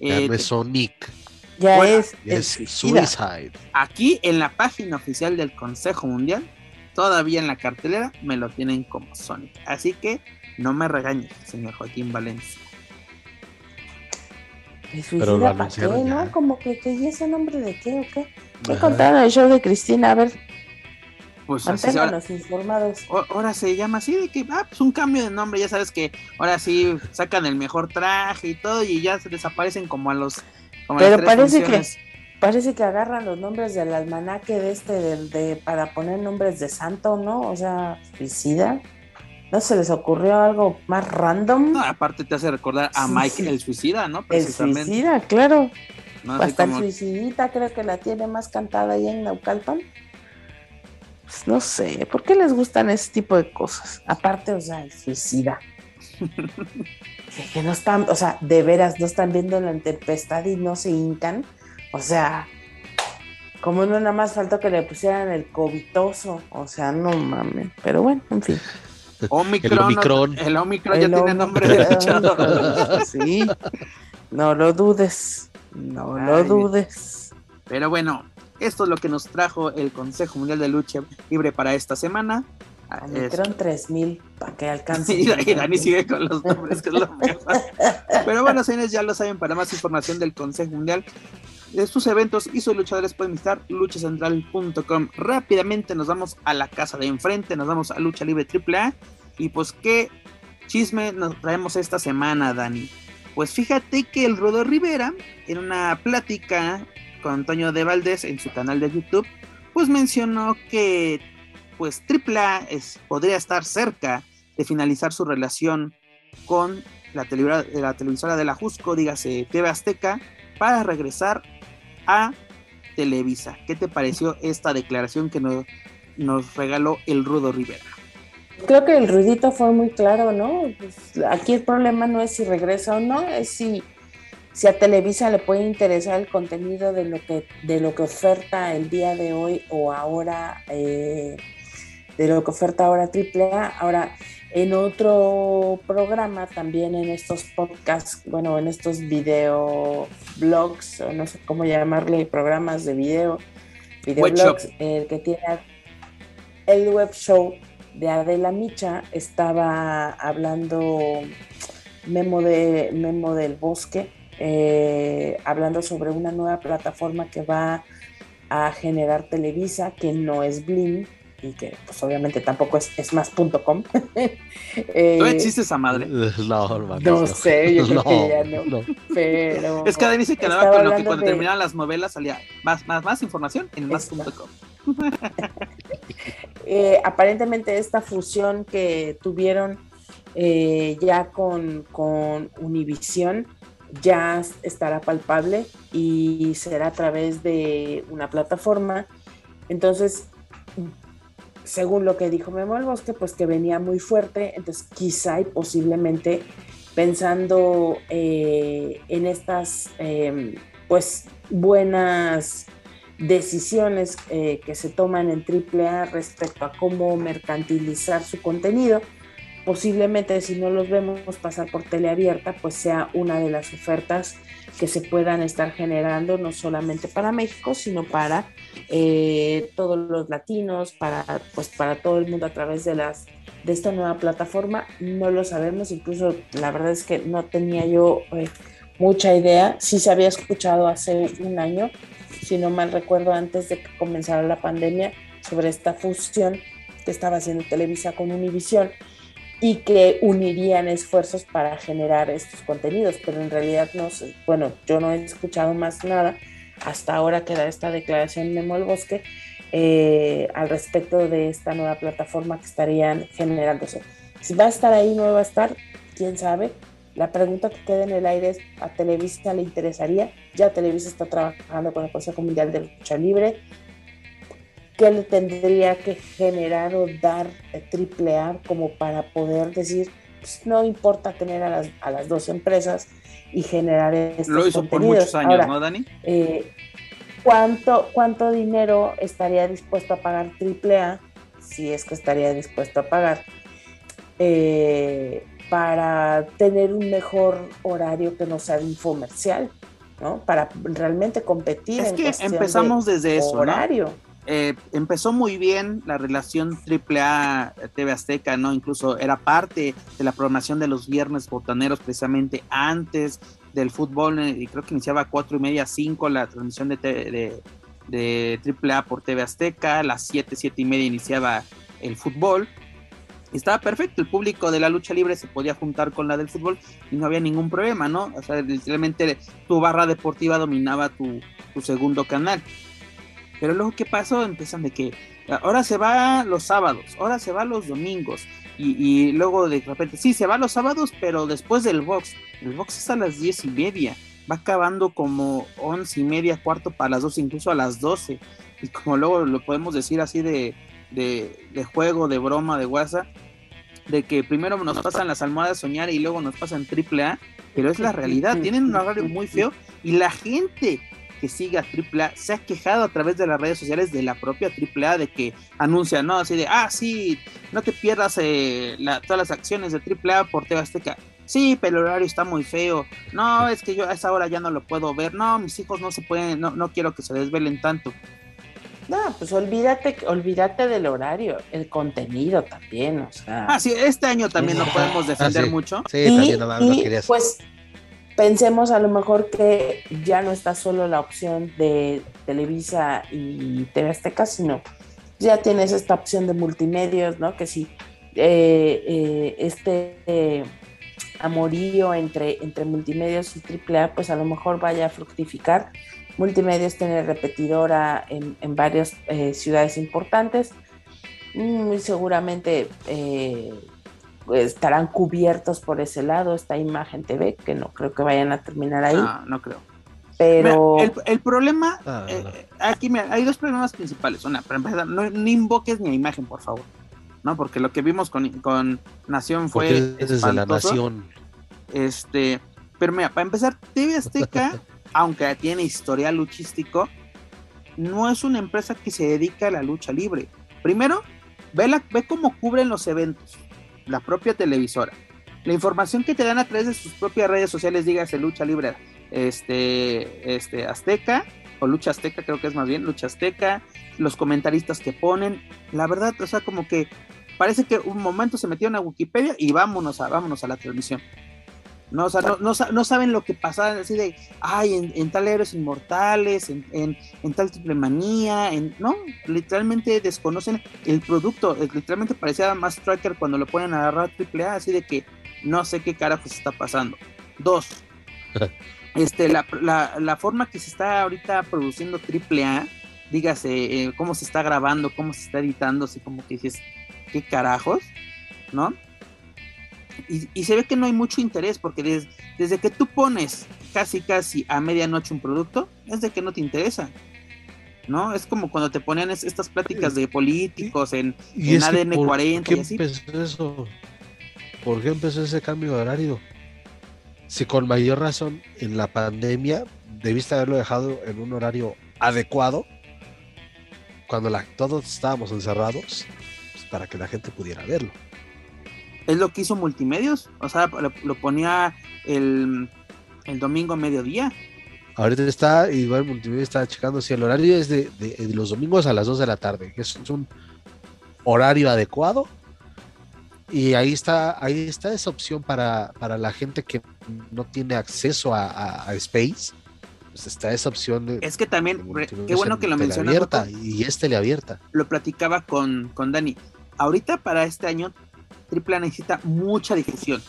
Eh, Sonic. Ya es, es Suicide. Aquí en la página oficial del Consejo Mundial todavía en la cartelera me lo tienen como Sonic. Así que no me regañe, señor Joaquín Valencia. Pero lo para qué, ¿no? Como que, que ese nombre de qué o qué. ¿Qué contaron el show de Cristina? A ver. Pues Manténganos informados. Ahora se llama así de que, ah, pues un cambio de nombre, ya sabes que ahora sí sacan el mejor traje y todo y ya se desaparecen como a los... Pero parece que parece que agarran los nombres del almanaque de este de, para poner nombres de santo, ¿no? O sea, suicida. ¿No se les ocurrió algo más random? aparte te hace recordar a Mike el suicida, ¿no? El suicida, claro. Hasta el suicidita creo que la tiene más cantada ahí en Naucalpan. Pues no sé, ¿por qué les gustan ese tipo de cosas? Aparte, o sea, el suicida. que, que, no están, o sea, de veras no están viendo la tempestad y no se hincan o sea, como no nada más faltó que le pusieran el covitoso. O sea, no mames. Pero bueno, en fin. Omicron, el Omicron. El Omicron ya tiene nombre de sí. No lo dudes. No lo dudes. Pero bueno, esto es lo que nos trajo el Consejo Mundial de Lucha Libre para esta semana. Omicron 3000 para que alcance. Sí, y Dani sigue con los nombres, que es lo mejor. Pero bueno, señores, ya lo saben, para más información del Consejo Mundial de sus eventos y sus luchadores pueden visitar luchacentral.com. Rápidamente nos vamos a la casa de enfrente, nos vamos a Lucha Libre AAA. Y pues, ¿qué chisme nos traemos esta semana, Dani? Pues fíjate que el Rodo Rivera, en una plática con Antonio de Valdés en su canal de YouTube, pues mencionó que pues AAA es, podría estar cerca de finalizar su relación con la, televisora de la Jusco, dígase TV Azteca, para regresar a Televisa. ¿Qué te pareció esta declaración que nos, regaló el Rudo Rivera? Creo que el ruidito fue muy claro, ¿no? Pues, aquí el problema no es si regresa o no, es si, si a Televisa le puede interesar el contenido de lo que, de lo que oferta el día de hoy o ahora, eh, de lo que oferta ahora AAA. Ahora, en otro programa, también en estos podcasts, bueno, en estos video blogs, o no sé cómo llamarle, programas de video, videoblogs, el que tiene el web show de Adela Micha, estaba hablando Memo, de, Memo del Bosque, eh, hablando sobre una nueva plataforma que va a generar Televisa, que no es Blim, y que pues obviamente tampoco es, es más.com. eh, ¿No existe esa madre? No, no, no sé, yo creo que ya no, Pero es que dice que nada con lo que cuando terminaban las novelas salía más, más, más información en más.com. eh, aparentemente esta fusión que tuvieron eh, ya con, con Univision ya estará palpable y será a través de una plataforma. Entonces, según lo que dijo Memo el Bosque, pues que venía muy fuerte, entonces quizá y posiblemente pensando eh, en estas em, pues buenas decisiones eh, que se toman en AAA respecto a cómo mercantilizar su contenido, posiblemente si no los vemos pasar por teleabierta, pues sea una de las ofertas que se puedan estar generando no solamente para México, sino para eh, todos los latinos, para, pues, para todo el mundo a través de, las, de esta nueva plataforma. No lo sabemos, incluso la verdad es que no tenía yo eh, mucha idea. Sí se había escuchado hace un año, si no mal recuerdo, antes de que comenzara la pandemia, sobre esta fusión que estaba haciendo Televisa con Univision y que unirían esfuerzos para generar estos contenidos, pero en realidad no sé, bueno, yo no he escuchado más nada hasta ahora que da esta declaración de Mol Bosque eh, al respecto de esta nueva plataforma que estarían generándose. Si va a estar ahí, no va a estar, quién sabe. La pregunta que queda en el aire es, ¿a Televisa le interesaría? Ya Televisa está trabajando con el Consejo Mundial de Lucha Libre, qué le tendría que generar o dar triple A como para poder decir, pues, no importa tener a las, a las dos empresas y generar estos Lo hizo por muchos años, ¿no, Dani? Eh, ¿cuánto, ¿Cuánto dinero estaría dispuesto a pagar AAA, si es que estaría dispuesto a pagar, eh, para tener un mejor horario que no sea de infomercial? ¿no? Para realmente competir es que empezamos desde eso, horario. Eh, empezó muy bien la relación AAA TV Azteca, ¿no? Incluso era parte de la programación de los viernes botaneros precisamente antes del fútbol eh, y creo que iniciaba a cuatro y media, cinco la transmisión de, de, de AAA por TV Azteca, a las siete, siete y media iniciaba el fútbol. Estaba perfecto, el público de la lucha libre se podía juntar con la del fútbol y no había ningún problema, ¿no? O sea, literalmente tu barra deportiva dominaba tu segundo canal. Pero luego, ¿qué pasó? Empiezan de que ahora se va los sábados, ahora se va los domingos. Y, luego de repente, sí, se va los sábados, pero después del box. El box es a las diez y media. Va acabando como once y media, cuarto para las dos, incluso a las doce. Y como luego lo podemos decir así de, de, juego, de broma, de WhatsApp, de que primero nos pasan las almohadas soñar y luego nos pasan triple A, pero es la realidad, tienen un horario muy feo y la gente que siga AAA se ha quejado a través de las redes sociales de la propia AAA de que anuncia, ¿no? Así de, ah, sí, no te pierdas eh, todas las acciones de AAA por TV Azteca. Sí, pero el horario está muy feo. No, es que yo a esa hora ya no lo puedo ver. No, mis hijos no se pueden, no, no quiero que se desvelen tanto. No, pues olvídate, olvídate del horario, el contenido también, o sea. Ah, sí, este año también no podemos defender ah, mucho. Sí, también no, no querías. Pues pensemos a lo mejor que ya no está solo la opción de Televisa y TV Azteca, sino ya tienes esta opción de multimedios, ¿no? Que si eh, eh, este amorío entre, entre multimedios y AAA, pues a lo mejor vaya a fructificar. Multimedios tiene repetidora en, en varias eh, ciudades importantes. Muy seguramente pues, estarán cubiertos por ese lado, esta imagen TV, que no creo que vayan a terminar ahí. No, no creo. Pero. el, problema. Ah, aquí hay dos problemas principales. Una, para empezar, no, no invoques mi imagen, por favor. ¿no? Porque lo que vimos con, con Nación fue. desde la Nación. Este, pero mira, para empezar, TV Azteca, aunque tiene historial luchístico, no es una empresa que se dedica a la lucha libre. Primero, ve, la, ve cómo cubren los eventos, la propia televisora. La información que te dan a través de sus propias redes sociales, dígase Lucha Libre, este, este, Azteca, o Lucha Azteca, creo que es más bien, Lucha Azteca, los comentaristas que ponen, la verdad, o sea, como que parece que un momento se metieron a Wikipedia y vámonos a, vámonos a la transmisión. No, o sea, no, no, saben lo que pasaba, así de, ay, en, tal Héroes Inmortales, en, en, tal Triple Manía, en, no, literalmente desconocen el producto, literalmente parecía más Striker cuando lo ponen a agarrar Triple A, así de que no sé qué carajos está pasando. Dos, este, la, la, la, forma que se está ahorita produciendo Triple A, dígase, eh, cómo se está grabando, cómo se está editando, así como que dices, qué carajos, ¿no? Y, se ve que no hay mucho interés porque desde que tú pones casi casi a medianoche un producto, es de que no te interesa. ¿No? Es como cuando te ponían estas pláticas de políticos en, ADN 40 ¿por qué Empezó eso? ¿Por qué empezó ese cambio de horario? Si con mayor razón en la pandemia debiste haberlo dejado en un horario adecuado, cuando la, todos estábamos encerrados, para que la gente pudiera verlo. Es lo que hizo Multimedios, o sea, lo, ponía el, domingo a mediodía. Ahorita está, igual Multimedia está checando si el horario es de, los domingos a las 2 de la tarde, que es un horario adecuado. Y ahí está, ahí está esa opción para, la gente que no tiene acceso a, Space. Pues está esa opción de. Es que también, qué bueno que lo mencionas. y es teleabierta. Lo platicaba con, con Dani ahorita para este año AAA necesita mucha difusión,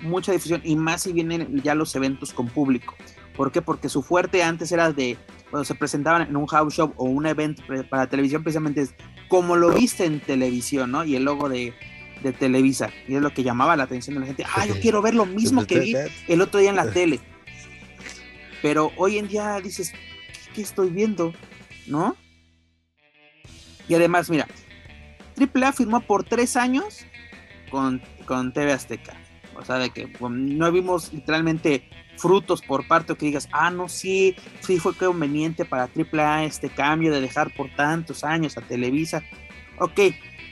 mucha difusión y más si vienen ya los eventos con público. ¿Por qué? Porque su fuerte antes era de cuando se presentaban en un house show o un evento para televisión, precisamente es como lo viste en televisión, ¿no? Y el logo de, Televisa. Y es lo que llamaba la atención de la gente. Ah, yo quiero ver lo mismo que vi el otro día en la tele. Pero hoy en día dices, ¿qué estoy viendo? ¿No? Y además, mira, AAA firmó por tres años con, con TV Azteca. O sea, de que no vimos literalmente frutos por parte o que digas, ah, no, sí, sí fue conveniente para AAA este cambio de dejar por tantos años a Televisa. Ok,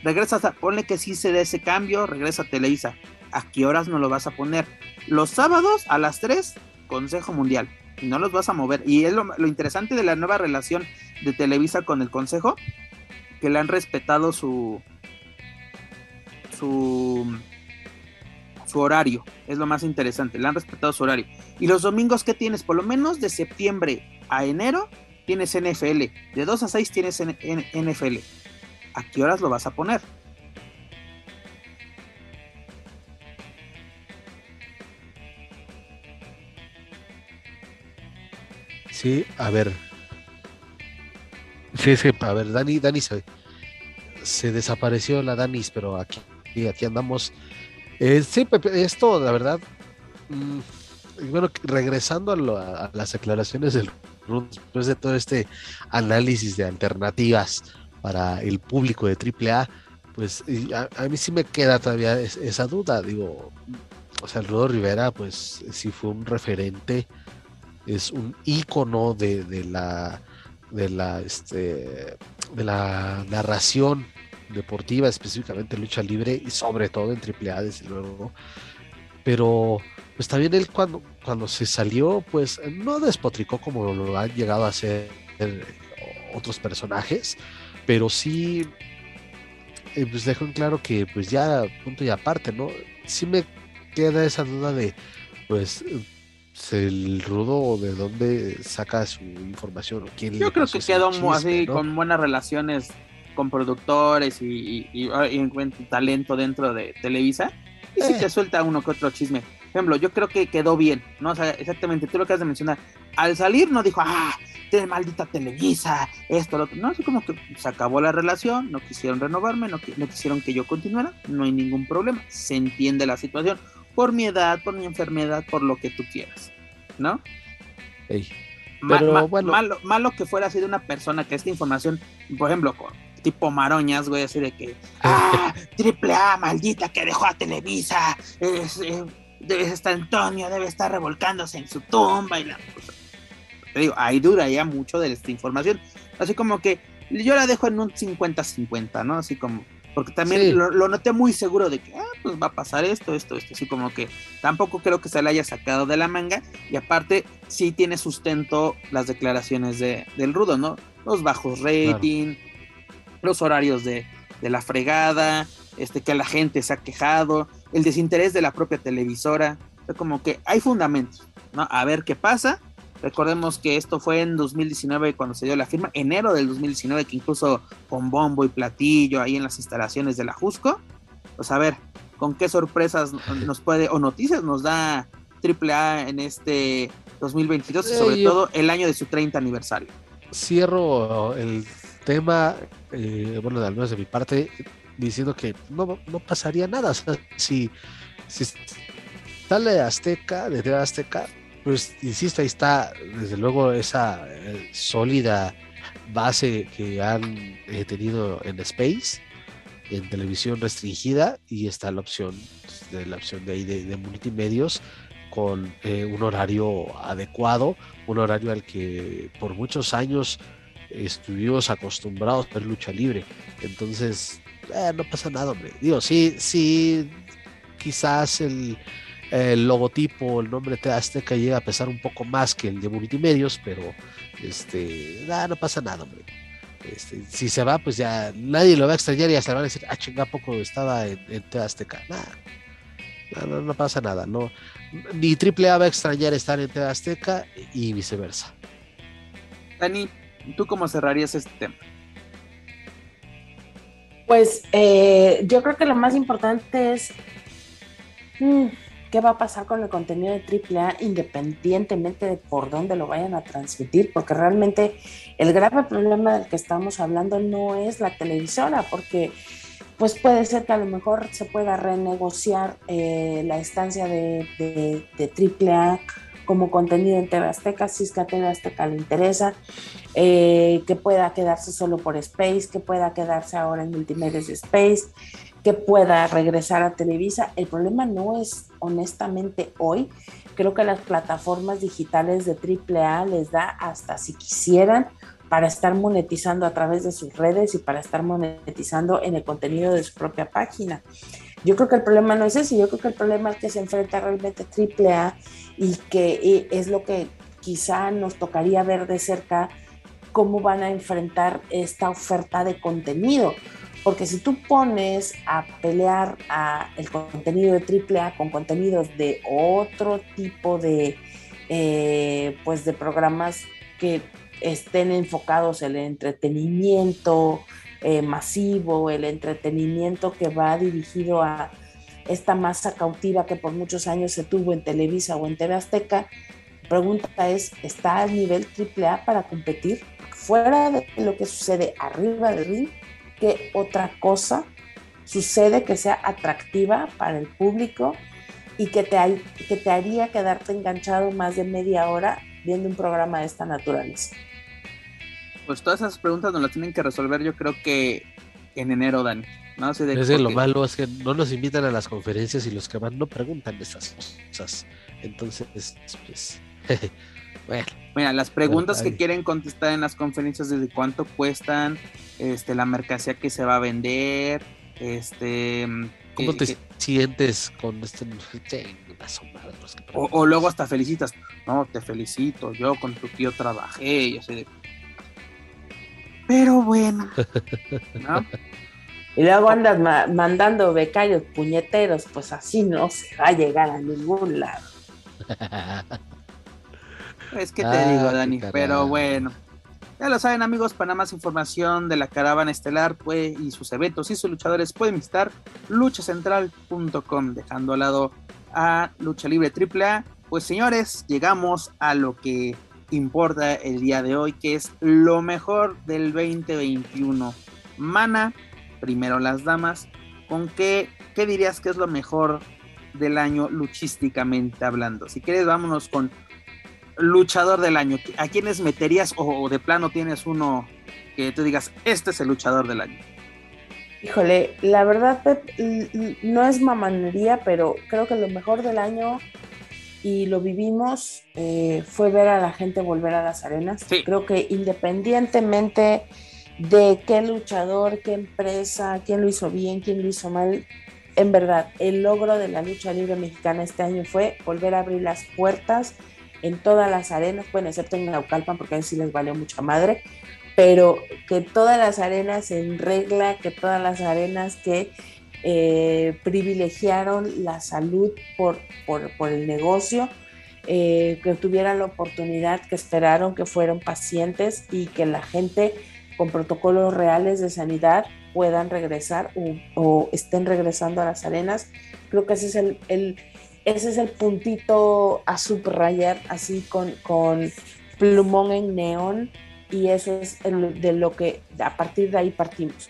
regresa, a, ponle que sí se dé ese cambio, regresa a Televisa. ¿A qué horas no lo vas a poner? Los sábados a las 3, Consejo Mundial. Y no los vas a mover. Y es lo, lo interesante de la nueva relación de Televisa con el Consejo, que le han respetado su su su horario, es lo más interesante, le han respetado su horario. Y los domingos que tienes, por lo menos de septiembre a enero, tienes NFL, de 2 a 6 tienes NFL. ¿A qué horas lo vas a poner? Sí, a ver, Sí, sí, a ver, Dani, Dani se, se desapareció la Danis, pero aquí, aquí andamos. Eh, sí, esto, la verdad, mm, bueno, regresando a, las declaraciones del después de todo este análisis de alternativas para el público de AAA, pues a, mí sí me queda todavía esa duda, digo, o sea, el Rudo Rivera, pues sí fue un referente, es un ícono de, de la de la, este, de la narración deportiva, específicamente lucha libre y sobre todo en AAA, desde luego. Pero pues también él cuando, cuando se salió, pues no despotricó como lo han llegado a hacer otros personajes, pero sí eh, pues dejó en claro que pues ya punto y aparte, ¿no? Sí me queda esa duda de pues el rudo de dónde saca su información. ¿Quién Yo creo que quedó así con buenas relaciones con productores y, y, talento dentro de Televisa. Y si eh. te suelta uno que otro chisme. Por ejemplo, yo creo que quedó bien, ¿no? O sea, exactamente, tú lo que has de mencionar. Al salir no dijo, ah, de maldita Televisa, esto, lo otro. No, así como que se acabó la relación, no quisieron renovarme, no, no quisieron que yo continuara, no hay ningún problema. Se entiende la situación por mi edad, por mi enfermedad, por lo que tú quieras, ¿no? Pero, bueno. malo, malo que fuera así de una persona que esta información, por ejemplo, con tipo maroñas, güey, así de que, ah, triple A, maldita que dejó a Televisa, es, eh, estar Antonio, debe estar revolcándose en su tumba y la... Te digo, ahí dura ya mucho de esta información. Así como que yo la dejo en un 50-50, ¿no? Así como, porque también lo, noté muy seguro de que, ah, pues va a pasar esto, esto, esto, así como que tampoco creo que se le haya sacado de la manga y aparte sí tiene sustento las declaraciones de, del Rudo, ¿no? Los bajos rating, los horarios de, de, la fregada, este, que la gente se ha quejado, el desinterés de la propia televisora, como que hay fundamentos, ¿no? A ver qué pasa Recordemos que esto fue en 2019 cuando se dio la firma, enero del 2019, que incluso con bombo y platillo ahí en las instalaciones de la Jusco. Pues a ver, con qué sorpresas nos puede, o noticias nos da AAA en este 2022 y sobre todo el año de su 30 aniversario. Cierro el tema, eh, bueno, al menos de mi parte, diciendo que no, no pasaría nada. si, si sale Azteca, desde Azteca, pues insisto, ahí está desde luego esa eh, sólida base que han eh, tenido en Space, en televisión restringida, y está la opción de la opción de ahí de, multimedios con eh, un horario adecuado, un horario al que por muchos años estuvimos acostumbrados a ver lucha libre. Entonces, no pasa nada, hombre. Digo, sí, sí, quizás el, el logotipo, el nombre de Azteca llega a pesar un poco más que el de multimedios, pero este, no pasa nada, hombre. Este, si se va, pues ya nadie lo va a extrañar y hasta van a decir, ah, chinga, poco estaba en, en Azteca. no, no, pasa nada. No, ni AAA va a extrañar estar en Azteca y viceversa. Dani, ¿tú cómo cerrarías este tema? Pues eh, yo creo que lo más importante es mm, qué va a pasar con el contenido de AAA independientemente de por dónde lo vayan a transmitir, porque realmente el grave problema del que estamos hablando no es la televisora, porque pues puede ser que a lo mejor se pueda renegociar eh, la estancia de, de, de AAA como contenido en TV Azteca, si es que a TV Azteca le interesa, eh, que pueda quedarse solo por Space, que pueda quedarse ahora en Multimedios Space, que pueda regresar a Televisa. El problema no es honestamente hoy. Creo que las plataformas digitales de AAA les da hasta si quisieran para estar monetizando a través de sus redes y para estar monetizando en el contenido de su propia página. Yo creo que el problema no es ese, yo creo que el problema es que se enfrenta realmente AAA y que es lo que quizá nos tocaría ver de cerca cómo van a enfrentar esta oferta de contenido. Porque si tú pones a pelear a el contenido de AAA con contenidos de otro tipo de, eh, pues de programas que estén enfocados en el entretenimiento eh, masivo, el entretenimiento que va dirigido a esta masa cautiva que por muchos años se tuvo en Televisa o en TV Azteca, pregunta es, ¿está al nivel AAA para competir? Fuera de lo que sucede arriba del ring, ¿qué otra cosa sucede que sea atractiva para el público y que te, que te haría quedarte enganchado más de media hora viendo un programa de esta naturaleza? Pues todas esas preguntas nos las tienen que resolver yo creo que en enero, Dan. ¿no? sé de lo malo es que no nos invitan a las conferencias y los que van no preguntan esas cosas. Entonces, pues, bueno. Mira, las preguntas que quieren contestar en las conferencias desde cuánto cuestan, este, la mercancía que se va a vender, este... ¿Cómo te sientes con este... O, o, luego hasta felicitas, no, te felicito, yo con tu tío trabajé, y así de... Pero bueno, Y luego andas mandando becarios puñeteros, pues así no se va a llegar a ningún lado. Es que te ah, digo, Dani, pero bueno. Ya lo saben amigos, para más información de la caravana estelar pues, y sus eventos y sus luchadores pueden visitar luchacentral.com, dejando al lado a Lucha Libre AAA. Pues señores, llegamos a lo que importa el día de hoy, que es lo mejor del 2021. Mana, primero las damas, ¿con qué, qué dirías que es lo mejor del año luchísticamente hablando? Si quieres, vámonos con luchador del año. ¿A quiénes meterías o de plano tienes uno que tú digas, este es el luchador del año? Híjole, la verdad, no es mamanería, pero creo que lo mejor del año y lo vivimos eh, fue ver a la gente volver a las arenas. Creo que independientemente de qué luchador, qué empresa, quién lo hizo bien, quién lo hizo mal, en verdad, el logro de la lucha libre mexicana este año fue volver a abrir las puertas en todas las arenas, bueno, excepto en Naucalpan, porque a sí les valió mucha madre, pero que todas las arenas en regla, que todas las arenas que eh, privilegiaron la salud por, por, el negocio, eh, que tuvieran la oportunidad, que esperaron, que fueron pacientes y que la gente con protocolos reales de sanidad puedan regresar o, estén regresando a las arenas. Creo que ese es el, ese es el puntito a subrayar así con plumón en neón y eso es de lo que a partir de ahí partimos.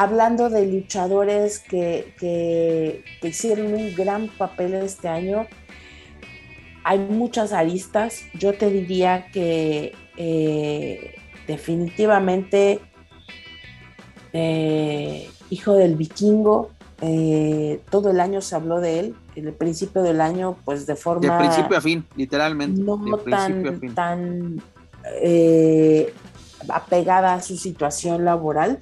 Hablando de luchadores que, que, hicieron un gran papel este año, hay muchas aristas. Yo te diría que eh, definitivamente eh, Hijo del Vikingo, eh, todo el año se habló de él, en el principio del año, pues de forma... De principio a fin, literalmente. No tan, tan eh, apegada a su situación laboral,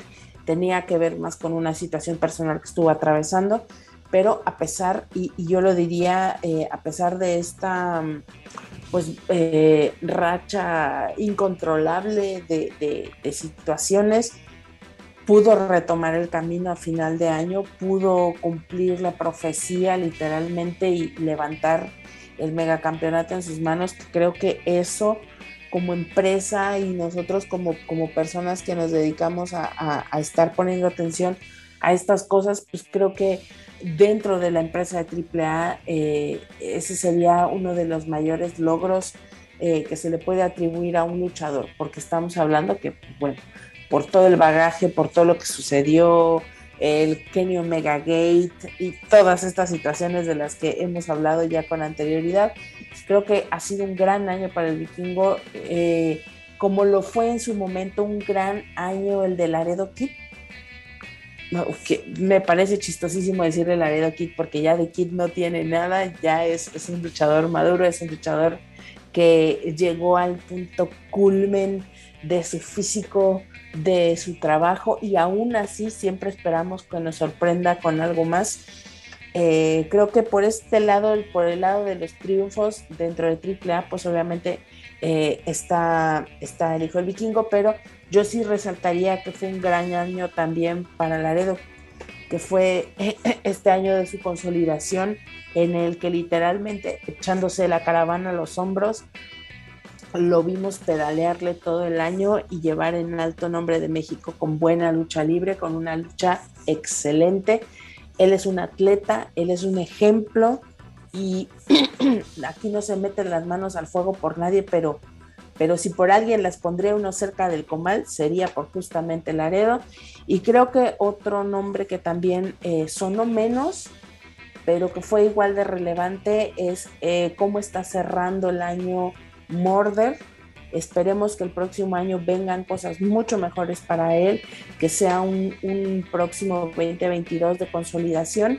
tenía que ver más con una situación personal que estuvo atravesando, pero a pesar, y, yo lo diría, eh, a pesar de esta pues eh, racha incontrolable de, de, situaciones, pudo retomar el camino a final de año, pudo cumplir la profecía literalmente y levantar el megacampeonato en sus manos. Creo que eso como empresa y nosotros como, como personas que nos dedicamos a, estar poniendo atención a estas cosas, pues creo que dentro de la empresa de AAA eh, ese sería uno de los mayores logros eh, que se le puede atribuir a un luchador, porque estamos hablando que, bueno, por todo el bagaje, por todo lo que sucedió, el Kenny Omega Gate y todas estas situaciones de las que hemos hablado ya con anterioridad, Creo que ha sido un gran año para el vikingo, eh, como lo fue en su momento un gran año el de Laredo Kid. que me parece chistosísimo decirle Laredo Kid porque ya de Kid no tiene nada, ya es, es un luchador maduro, es un luchador que llegó al punto culmen de su físico, de su trabajo y aún así siempre esperamos que nos sorprenda con algo más. Eh, creo que por este lado, por el lado de los triunfos dentro de AAA, pues obviamente eh, está, está el hijo del vikingo, pero yo sí resaltaría que fue un gran año también para Laredo, que fue este año de su consolidación, en el que literalmente echándose la caravana a los hombros, lo vimos pedalearle todo el año y llevar en alto nombre de México con buena lucha libre, con una lucha excelente él es un atleta, él es un ejemplo y aquí no se meten las manos al fuego por nadie, pero, pero si por alguien las pondría uno cerca del comal, sería por justamente Laredo. Y creo que otro nombre que también eh, sonó menos, pero que fue igual de relevante, es eh, cómo está cerrando el año Morder Esperemos que el próximo año vengan cosas mucho mejores para él, que sea un, próximo 2022 de consolidación.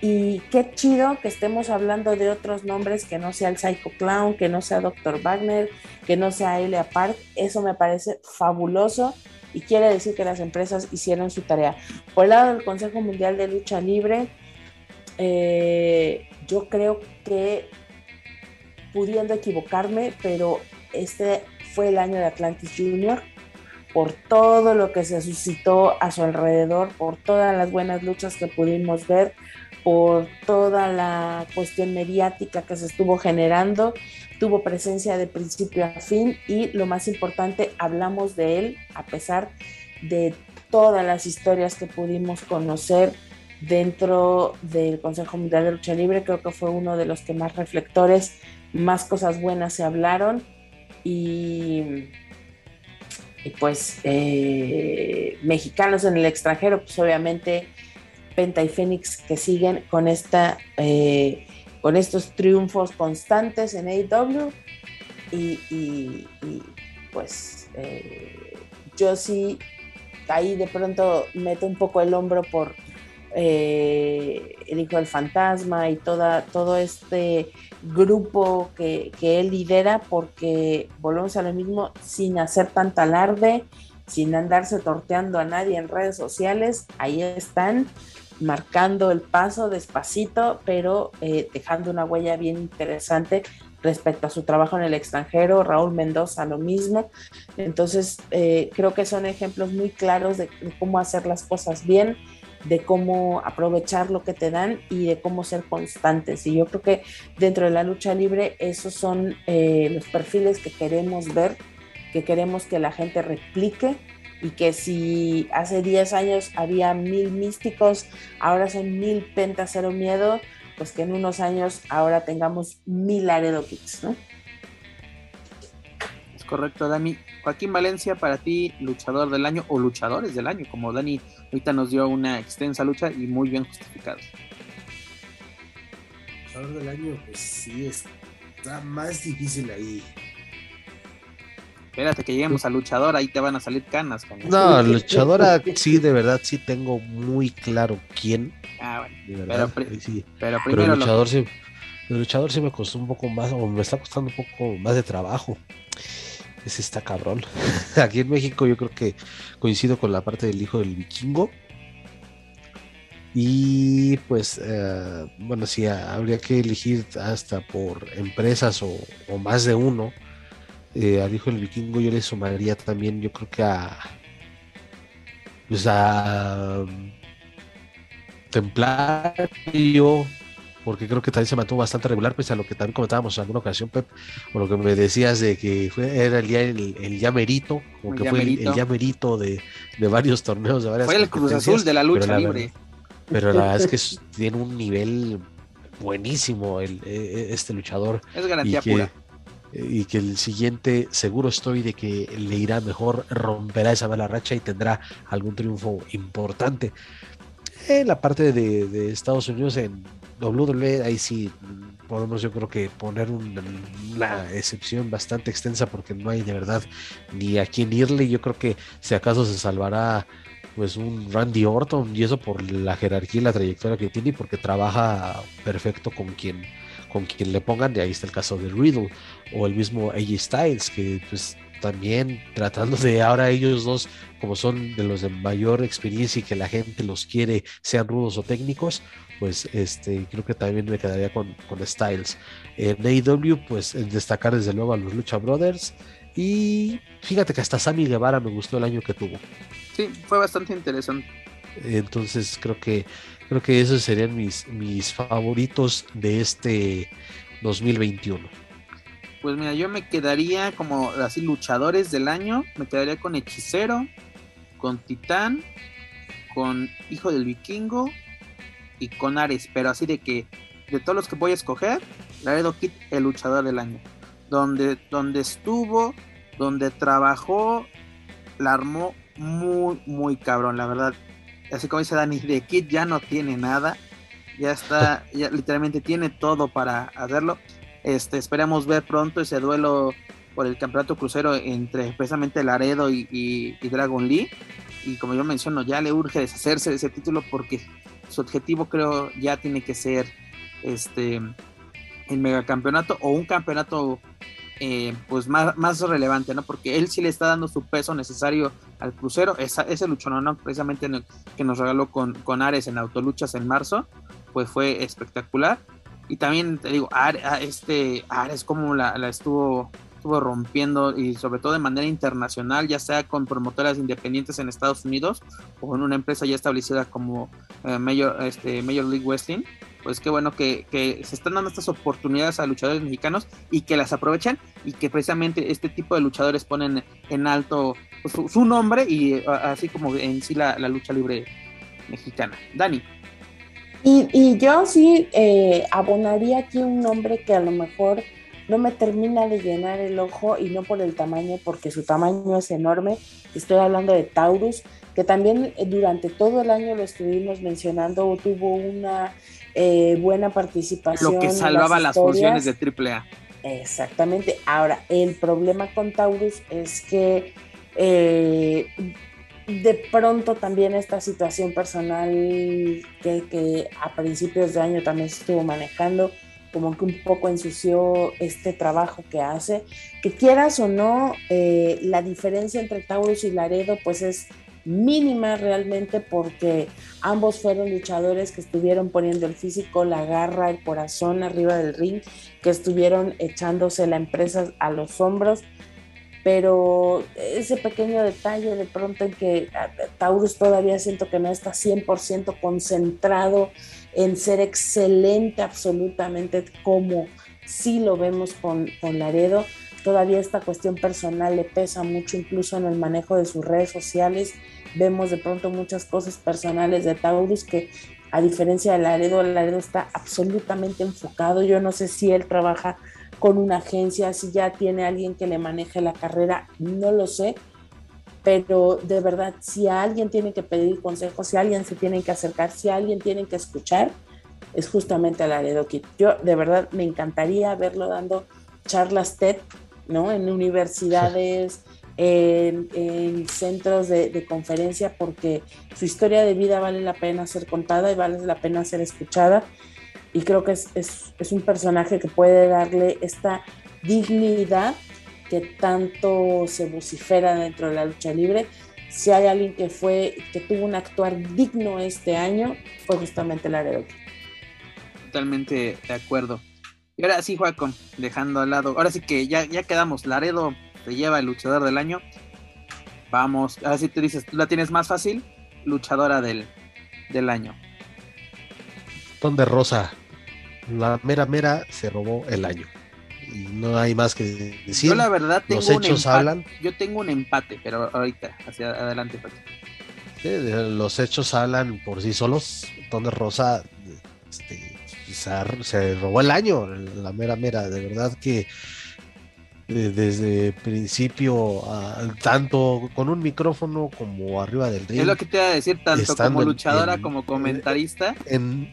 Y qué chido que estemos hablando de otros nombres que no sea el Psycho Clown, que no sea Dr. Wagner, que no sea Elia Park. Eso me parece fabuloso y quiere decir que las empresas hicieron su tarea. Por el lado del Consejo Mundial de Lucha Libre, eh, yo creo que pudiendo equivocarme, pero este fue el año de Atlantis Junior. por todo lo que se suscitó a su alrededor, por todas las buenas luchas que pudimos ver, por toda la cuestión mediática que se estuvo generando, tuvo presencia de principio a fin y lo más importante, hablamos de él a pesar de todas las historias que pudimos conocer dentro del Consejo Mundial de Lucha Libre, creo que fue uno de los que más reflectores, más cosas buenas se hablaron. Y, pues eh, mexicanos en el extranjero, pues obviamente Penta y Fénix que siguen con esta eh, con estos triunfos constantes en AEW y, pues eh, yo sí ahí de pronto meto un poco el hombro por eh, el hijo del fantasma y toda, todo este grupo que, él lidera porque volvemos a lo mismo sin hacer tanta alarde, sin andarse torteando a nadie en redes sociales, ahí están marcando el paso despacito, pero eh, dejando una huella bien interesante respecto a su trabajo en el extranjero, Raúl Mendoza lo mismo. Entonces, eh, creo que son ejemplos muy claros de, cómo hacer las cosas bien, de cómo aprovechar lo que te dan y de cómo ser constantes. Y yo creo que dentro de la lucha libre, esos son eh, los perfiles que queremos ver, que queremos que la gente replique y que si hace 10 años había mil místicos, ahora son mil pentas cero miedo, pues que en unos años ahora tengamos mil Laredo Kicks, ¿no? Correcto, Dani. Joaquín Valencia, para ti, luchador del año o luchadores del año, como Dani ahorita nos dio una extensa lucha y muy bien justificado. Luchador del año, pues sí, está más difícil ahí. Espérate que lleguemos a luchador, ahí te van a salir canas. No, luchadora sí, de verdad sí tengo muy claro quién. Ah, bueno. pero, primero el luchador, sí, el luchador sí me costó un poco más, o me está costando un poco más de trabajo. Ese está cabrón. Aquí en México yo creo que coincido con la parte del hijo del vikingo. Y pues, eh, bueno, sí, habría que elegir hasta por empresas o, más de uno eh, al hijo del vikingo yo le sumaría también, yo creo que a. Pues a. Templario, porque creo que también se mantuvo bastante regular, pues a lo que también comentábamos en alguna ocasión, Pep, o lo que me decías de que fue, era el, el, el llamerito, como que fue el, llamerito de, de, varios torneos, de varias Fue el Cruz Azul de la lucha libre. pero la verdad es que tiene un nivel buenísimo el, e, e, este luchador. Es garantía pura y que el siguiente seguro estoy de que le irá mejor, romperá esa mala racha y tendrá algún triunfo importante. En la parte de, Estados Unidos, en WWE, ahí sí podemos yo creo que poner una, excepción bastante extensa porque no hay de verdad ni a quién irle. Yo creo que si acaso se salvará pues un Randy Orton y eso por la jerarquía y la trayectoria que tiene y porque trabaja perfecto con quien con quien le pongan, y ahí está el caso de Riddle o el mismo AJ Styles, que pues también tratando de ahora ellos dos, como son de los de mayor experiencia y que la gente los quiere, sean rudos o técnicos, pues este creo que también me quedaría con, con Styles. En AEW, pues destacar desde luego a los Lucha Brothers. Y fíjate que hasta Sammy Guevara me gustó el año que tuvo. Sí, fue bastante interesante. Entonces creo que Creo que esos serían mis, mis favoritos de este 2021. Pues mira, yo me quedaría como así luchadores del año, me quedaría con Hechicero, con Titán, con Hijo del Vikingo y con Ares, pero así de que de todos los que voy a escoger, Laredo Kid el luchador del año. Donde, donde estuvo, donde trabajó, la armó muy, muy cabrón, la verdad así como dice Dani, de Kid ya no tiene nada, ya está, ya literalmente tiene todo para hacerlo. Este, esperamos ver pronto ese duelo por el campeonato crucero entre precisamente Laredo y, Dragon Lee. Y como yo menciono, ya le urge deshacerse de ese título porque su objetivo creo ya tiene que ser este el megacampeonato o un campeonato eh, pues más, más relevante, ¿no? Porque él sí le está dando su peso necesario al crucero, esa, ese luchón, ¿no? Precisamente que nos regaló con, con Ares en Autoluchas en marzo, pues fue espectacular. Y también te digo, Ares, este, Ares como la, estuvo, rompiendo y sobre todo de manera internacional, ya sea con promotoras independientes en Estados Unidos o en una empresa ya establecida como eh, Major, este, Major League Wrestling, pues qué bueno que, se están dando estas oportunidades a luchadores mexicanos y que las aprovechan y que precisamente este tipo de luchadores ponen en alto pues, su, nombre y así como en sí la, lucha libre mexicana. Dani. Y, yo sí eh, abonaría aquí un nombre que a lo mejor no me termina de llenar el ojo y no por el tamaño, porque su tamaño es enorme. Estoy hablando de Taurus, que también eh, durante todo el año lo estuvimos mencionando, tuvo una eh, buena participación. Lo que salvaba las, funciones de AAA. Exactamente. Ahora, el problema con Taurus es que eh, de pronto también esta situación personal que, que, a principios de año también se estuvo manejando, como que un poco ensució este trabajo que hace, que quieras o no, eh, la diferencia entre Taurus y Laredo pues es mínima realmente porque ambos fueron luchadores que estuvieron poniendo el físico, la garra, el corazón arriba del ring, que estuvieron echándose la empresa a los hombros. Pero ese pequeño detalle de pronto en que ah, Taurus todavía siento que no está 100% concentrado en ser excelente absolutamente como sí lo vemos con, con Laredo, todavía esta cuestión personal le pesa mucho incluso en el manejo de sus redes sociales, vemos de pronto muchas cosas personales de Taurus que a diferencia de Laredo, Laredo está absolutamente enfocado, yo no sé si él trabaja con una agencia, si ya tiene alguien que le maneje la carrera, no lo sé, pero de verdad, si alguien tiene que pedir consejos, si alguien se tiene que acercar, si alguien tiene que escuchar, es justamente a Laredo Kid. Yo de verdad me encantaría verlo dando charlas TED, ¿no? En universidades, en, centros de, de, conferencia, porque su historia de vida vale la pena ser contada y vale la pena ser escuchada y creo que es, es, es, un personaje que puede darle esta dignidad que tanto se vocifera dentro de la lucha libre. Si hay alguien que fue, que tuvo un actuar digno este año, fue justamente Laredo. Totalmente de acuerdo. Y ahora sí, Juaco, dejando al lado, ahora sí que ya, ya quedamos, Laredo te lleva el luchador del año. Vamos, ahora sí te dices, tú la tienes más fácil, luchadora del, del año. Ton de Rosa, la mera mera se robó el año. Y no hay más que decir. Yo la verdad tengo los hechos un hablan. Yo tengo un empate, pero ahorita, hacia adelante. los hechos hablan por sí solos. Ton de Rosa este, se, robó el año, la mera mera. De verdad que eh, desde principio, tanto con un micrófono como arriba del ring. Es lo que te iba a decir, tanto como luchadora como comentarista. En,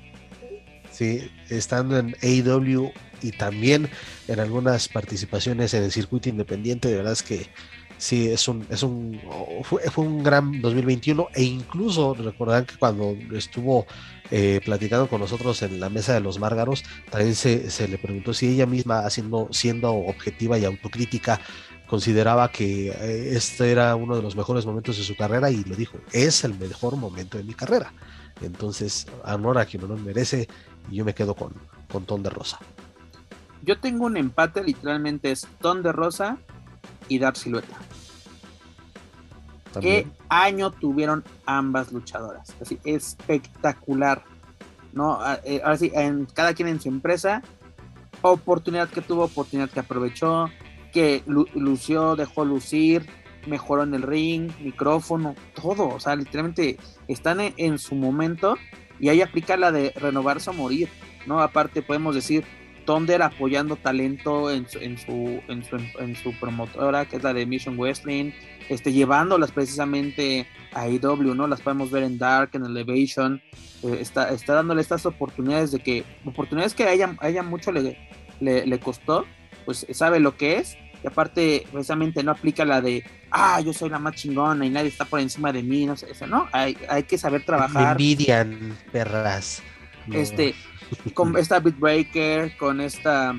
¿sí? estando en AEW y también en algunas participaciones en el circuito independiente, de verdad es que sí, es un, es un, fue, un gran 2021 e incluso recordarán que cuando estuvo eh, platicando con nosotros en la mesa de los Márgaros, también se, se, le preguntó si ella misma, haciendo, siendo objetiva y autocrítica, consideraba que eh, este era uno de los mejores momentos de su carrera y lo dijo, es el mejor momento de mi carrera. Entonces, amor a quien no lo merece, y yo me quedo con, con Ton de Rosa. Yo tengo un empate, literalmente es Ton de Rosa y Dar Silueta. ¿Qué año tuvieron ambas luchadoras? Así, espectacular. ¿no? Ah, eh, ahora sí, en, cada quien en su empresa, oportunidad que tuvo, oportunidad que aprovechó, que lució, dejó lucir, mejoró en el ring, micrófono, todo. O sea, literalmente están en su momento y ahí aplica la de renovarse o morir, ¿no? Aparte podemos decir Thunder apoyando talento en su, en su, en su, promotora, que es la de Mission Wrestling, este, llevándolas precisamente a IW, e ¿no? Las podemos ver en Dark, en Elevation, eh, está, está dándole estas oportunidades de que, oportunidades que a ella, mucho le, le, costó, pues sabe lo que es, y aparte precisamente no aplica la de, ah, yo soy la más chingona y nadie está por encima de mí, no sé, eso, ¿no? Hay, hay que saber trabajar. envidian, perras. Este, con esta Beatbreaker, con esta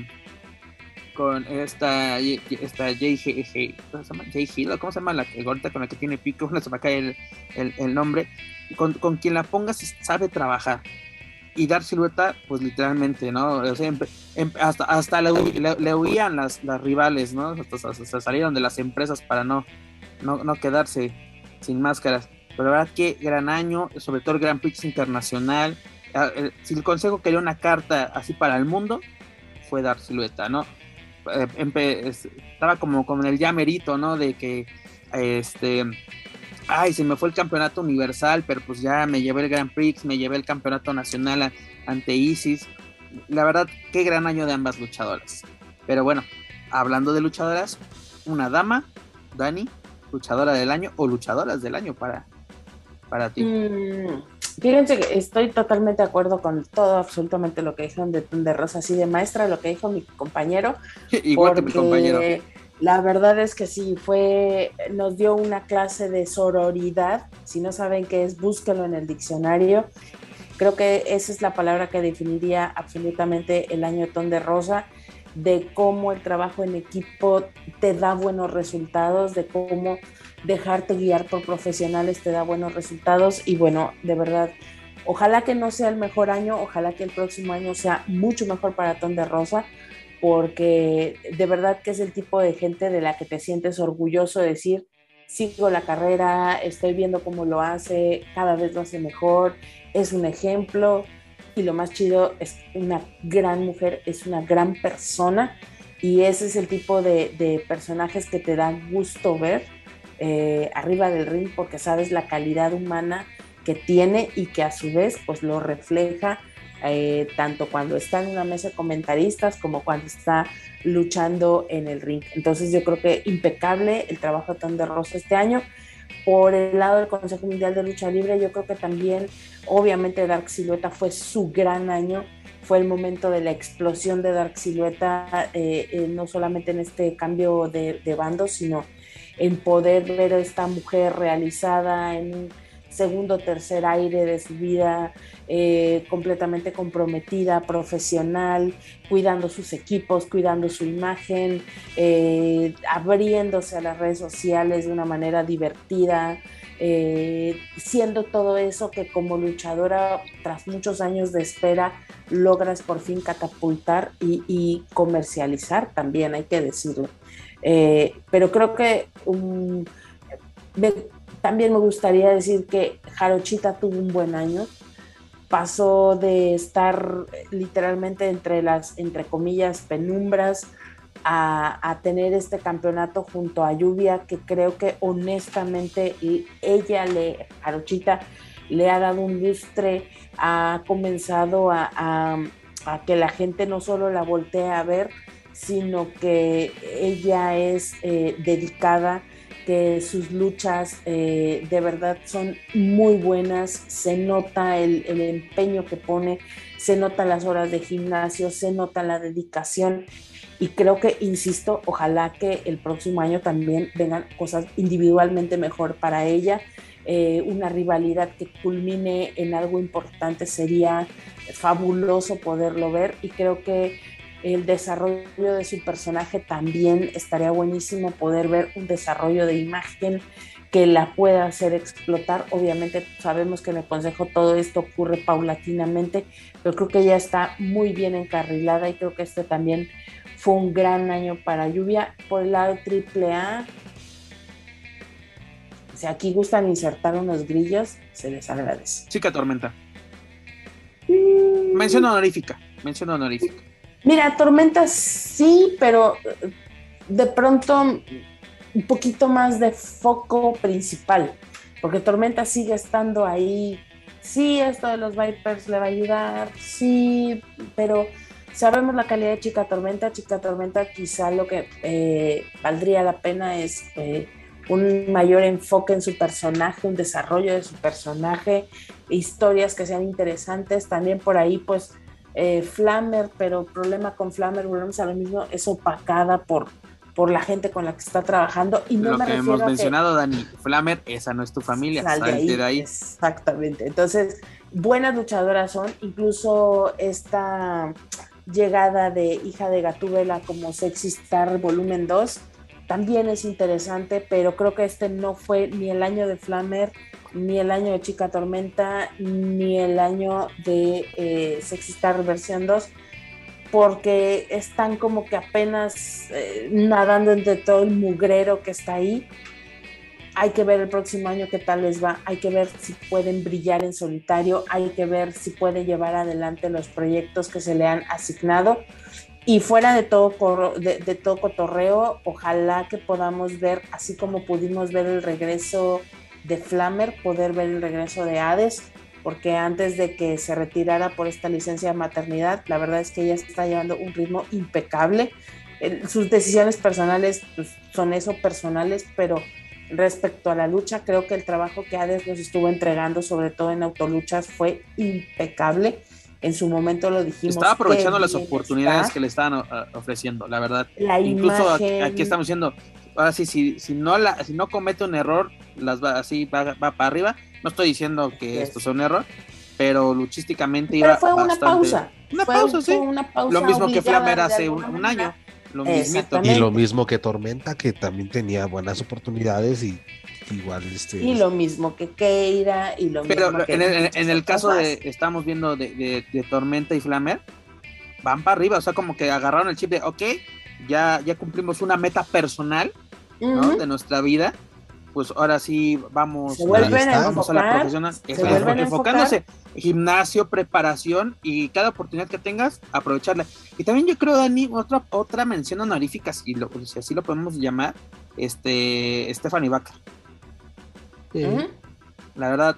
con esta esta Jay, ¿cómo se llama? Jay Hill, ¿cómo se llama la ahorita con la que tiene pico? No se me cae el, el, nombre. Con, con, quien la pongas sabe trabajar. y dar silueta, pues literalmente, ¿no? hasta hasta le, huían las, las rivales, ¿no? Hasta, salieron de las empresas para no, no, no quedarse sin máscaras. Pero la verdad que gran año, sobre todo el Grand Prix Internacional. Ah, si el Consejo quería una carta así para el mundo, fue dar silueta, ¿no? Eh, estaba como con el llamerito, ¿no? De que, este, ay, se me fue el campeonato universal, pero pues ya me llevé el Grand Prix, me llevé el campeonato nacional ante Isis. La verdad, qué gran año de ambas luchadoras. Pero bueno, hablando de luchadoras, una dama, Dani, luchadora del año o luchadoras del año para, para ti? Mm, fíjense que estoy totalmente de acuerdo con todo, absolutamente lo que dijeron de, de Rosa, así de maestra, lo que dijo mi compañero. Igual que mi compañero. La verdad es que sí, fue, nos dio una clase de sororidad. Si no saben qué es, búsquenlo en el diccionario. Creo que esa es la palabra que definiría absolutamente el año Ton de Rosa, de cómo el trabajo en equipo te da buenos resultados, de cómo dejarte guiar por profesionales te da buenos resultados. Y bueno, de verdad, ojalá que no sea el mejor año, ojalá que el próximo año sea mucho mejor para Ton de Rosa, porque de verdad que es el tipo de gente de la que te sientes orgulloso de decir, sigo la carrera, estoy viendo cómo lo hace, cada vez lo hace mejor, es un ejemplo y lo más chido es una gran mujer, es una gran persona y ese es el tipo de, personajes que te dan gusto ver eh, arriba del ring porque sabes la calidad humana que tiene y que a su vez pues lo refleja eh, tanto cuando está en una mesa de comentaristas como cuando está luchando en el ring. Entonces yo creo que impecable el trabajo de Tom de Rosa este año. Por el lado del Consejo Mundial de Lucha Libre, yo creo que también, obviamente, Dark Silueta fue su gran año. Fue el momento de la explosión de Dark Silueta, eh, no solamente en este cambio de, de bando, sino en poder ver a esta mujer realizada en un segundo tercer aire de su vida, eh, completamente comprometida, profesional, cuidando sus equipos, cuidando su imagen, eh, abriéndose a las redes sociales de una manera divertida, eh, siendo todo eso que como luchadora, tras muchos años de espera, logras por fin catapultar y comercializar también, hay que decirlo. Pero creo que también me gustaría decir que Jarochita tuvo un buen año. Pasó de estar literalmente entre las, entre comillas, penumbras a, tener este campeonato junto a Lluvia, que creo que honestamente ella, le, Jarochita, le ha dado un lustre, ha comenzado a, a que la gente no solo la voltee a ver, sino que ella es eh, dedicada, que sus luchas eh, de verdad son muy buenas, se nota el, empeño que pone, se nota las horas de gimnasio, se nota la dedicación. Y creo que, insisto, ojalá que el próximo año también vengan cosas individualmente mejor para ella. Eh, una rivalidad que culmine en algo importante sería fabuloso poderlo ver. Y creo que el desarrollo de su personaje también estaría buenísimo poder ver un desarrollo de imagen que la pueda hacer explotar. Obviamente sabemos que en el Consejo todo esto ocurre paulatinamente, pero creo que ella está muy bien encarrilada y creo que este también fue un gran año para Lluvia. Por el lado triple A, si aquí gustan insertar unos grillos, se les agradece. Chica Tormenta. Mm. Mención honorífica, mención honorífica. Mira, tormentas sí, pero eh, de pronto un poquito más de foco principal, porque tormenta sigue estando ahí. Sí, esto de los Vipers le va a ayudar, sí, pero sabemos la calidad de Chica Tormenta. Chica Tormenta quizá lo que eh, valdría la pena es eh, un mayor enfoque en su personaje, un desarrollo de su personaje, historias que sean interesantes. También por ahí, pues, eh, Flammer, pero problema con Flammer, volvemos a lo mismo, es opacada por, por la gente con la que está trabajando. Y no lo que hemos mencionado, Dani, Flammer, esa no es tu familia, salte de ahí. Exactamente. Entonces, buenas luchadoras son, incluso esta llegada de hija de Gatúbela como Sexy Star volumen 2, también es interesante, pero creo que este no fue ni el año de Flammer, ni el año de Chica Tormenta, ni el año de eh, versión 2, porque están como que apenas eh, nadando entre todo el mugrero que está ahí. Hay que ver el próximo año qué tal les va, hay que ver si pueden brillar en solitario, hay que ver si puede llevar adelante los proyectos que se le han asignado y fuera de todo, de, de, todo cotorreo, ojalá que podamos ver, así como pudimos ver el regreso de Flammer, poder ver el regreso de Hades, porque antes de que se retirara por esta licencia de maternidad, la verdad es que ella está llevando un ritmo impecable. Sus decisiones personales pues, son eso, personales, pero respecto a la lucha, creo que el trabajo que Hades nos estuvo entregando, sobre todo en autoluchas, fue impecable en su momento lo dijimos. Estaba aprovechando las oportunidades que le estaban uh, ofreciendo, la verdad. Incluso aquí estamos diciendo, ahora sí, si, si, no la, si no comete un error, las va así, va, para arriba. No estoy diciendo que esto sea un error, pero luchísticamente iba fue una pausa. Una pausa, sí. lo mismo que Flamer hace un, año. Lo Y lo mismo que Tormenta, que también tenía buenas oportunidades y igual este y lo mismo que Keira y lo pero mismo que en, el, en el caso de estamos viendo de, de, Tormenta y Flamer van para arriba o sea como que agarraron el chip de ok ya ya cumplimos una meta personal ¿no? de nuestra vida pues ahora sí vamos, vamos a la profesional. enfocándose gimnasio preparación y cada oportunidad que tengas aprovecharla. Y también yo creo Dani otra otra mención honorífica si, lo, si así lo podemos llamar este Stephanie Baca la verdad,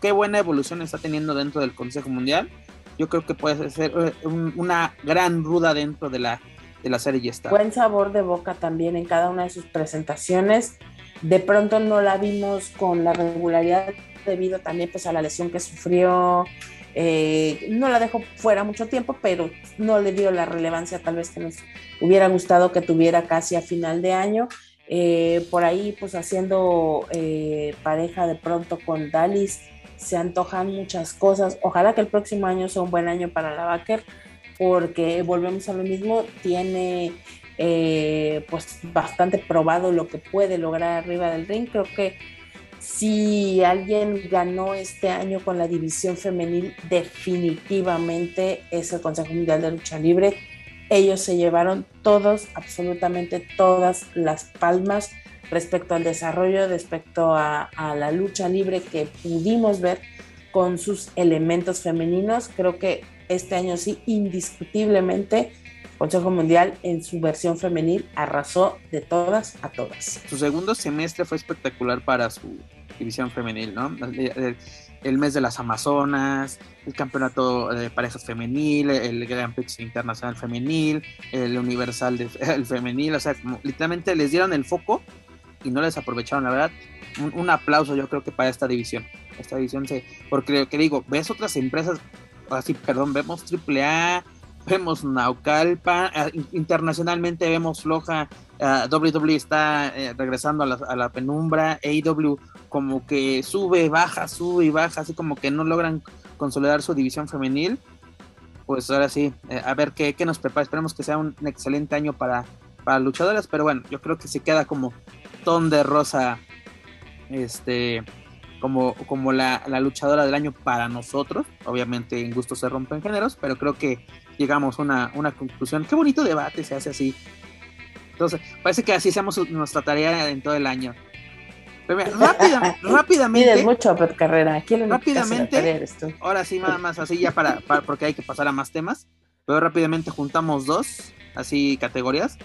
qué buena evolución está teniendo dentro del Consejo Mundial. Yo creo que puede ser eh, una gran ruda dentro de la, de la serie está. Buen sabor de boca también en cada una de sus presentaciones. De pronto no la vimos con la regularidad debido también pues a la lesión que sufrió. Eh, no la dejó fuera mucho tiempo, pero no le dio la relevancia tal vez que nos hubiera gustado que tuviera casi a final de año. Eh, por ahí pues haciendo eh, pareja de pronto con Dalis se antojan muchas cosas. Ojalá que el próximo año sea un buen año para la Baker porque volvemos a lo mismo, tiene eh, pues bastante probado lo que puede lograr arriba del ring. Creo que si alguien ganó este año con la división femenil, definitivamente es el Consejo Mundial de Lucha Libre ellos se llevaron todos, absolutamente todas las palmas respecto al desarrollo, respecto a, la lucha libre que pudimos ver con sus elementos femeninos. Creo que este año sí, indiscutiblemente, Consejo Mundial en su versión femenil arrasó de todas a todas. Su segundo semestre fue espectacular para su división femenil, ¿no? El mes de las Amazonas, el campeonato de parejas femenil, el Grand Prix Internacional Femenil, el Universal de, Femenil, o sea, literalmente les dieron el foco y no les aprovecharon, la verdad. Un, aplauso yo creo que para esta división. Esta división se, porque que digo, ves otras empresas, así, perdón, vemos AAA, vemos Naucalpa, ah, internacionalmente vemos floja, uh, WWE está eh, regresando a la, a la, penumbra, AEW como que sube, baja, sube y baja, así como que no logran consolidar su división femenil. Pues ahora sí, eh, a ver qué, qué, nos prepara. Esperemos que sea un, excelente año para, para luchadoras, pero bueno, yo creo que se queda como ton de rosa, este, como, como la, la luchadora del año para nosotros. Obviamente en gusto se rompen géneros, pero creo que llegamos a una, una conclusión. Qué bonito debate se hace así. Entonces, parece que así hacemos nuestra tarea en todo el año. rápida, rápidamente. mucho, Carrera. rápidamente. Ahora sí, nada más así ya para, porque hay que pasar a más temas. Pero rápidamente juntamos dos, así categorías.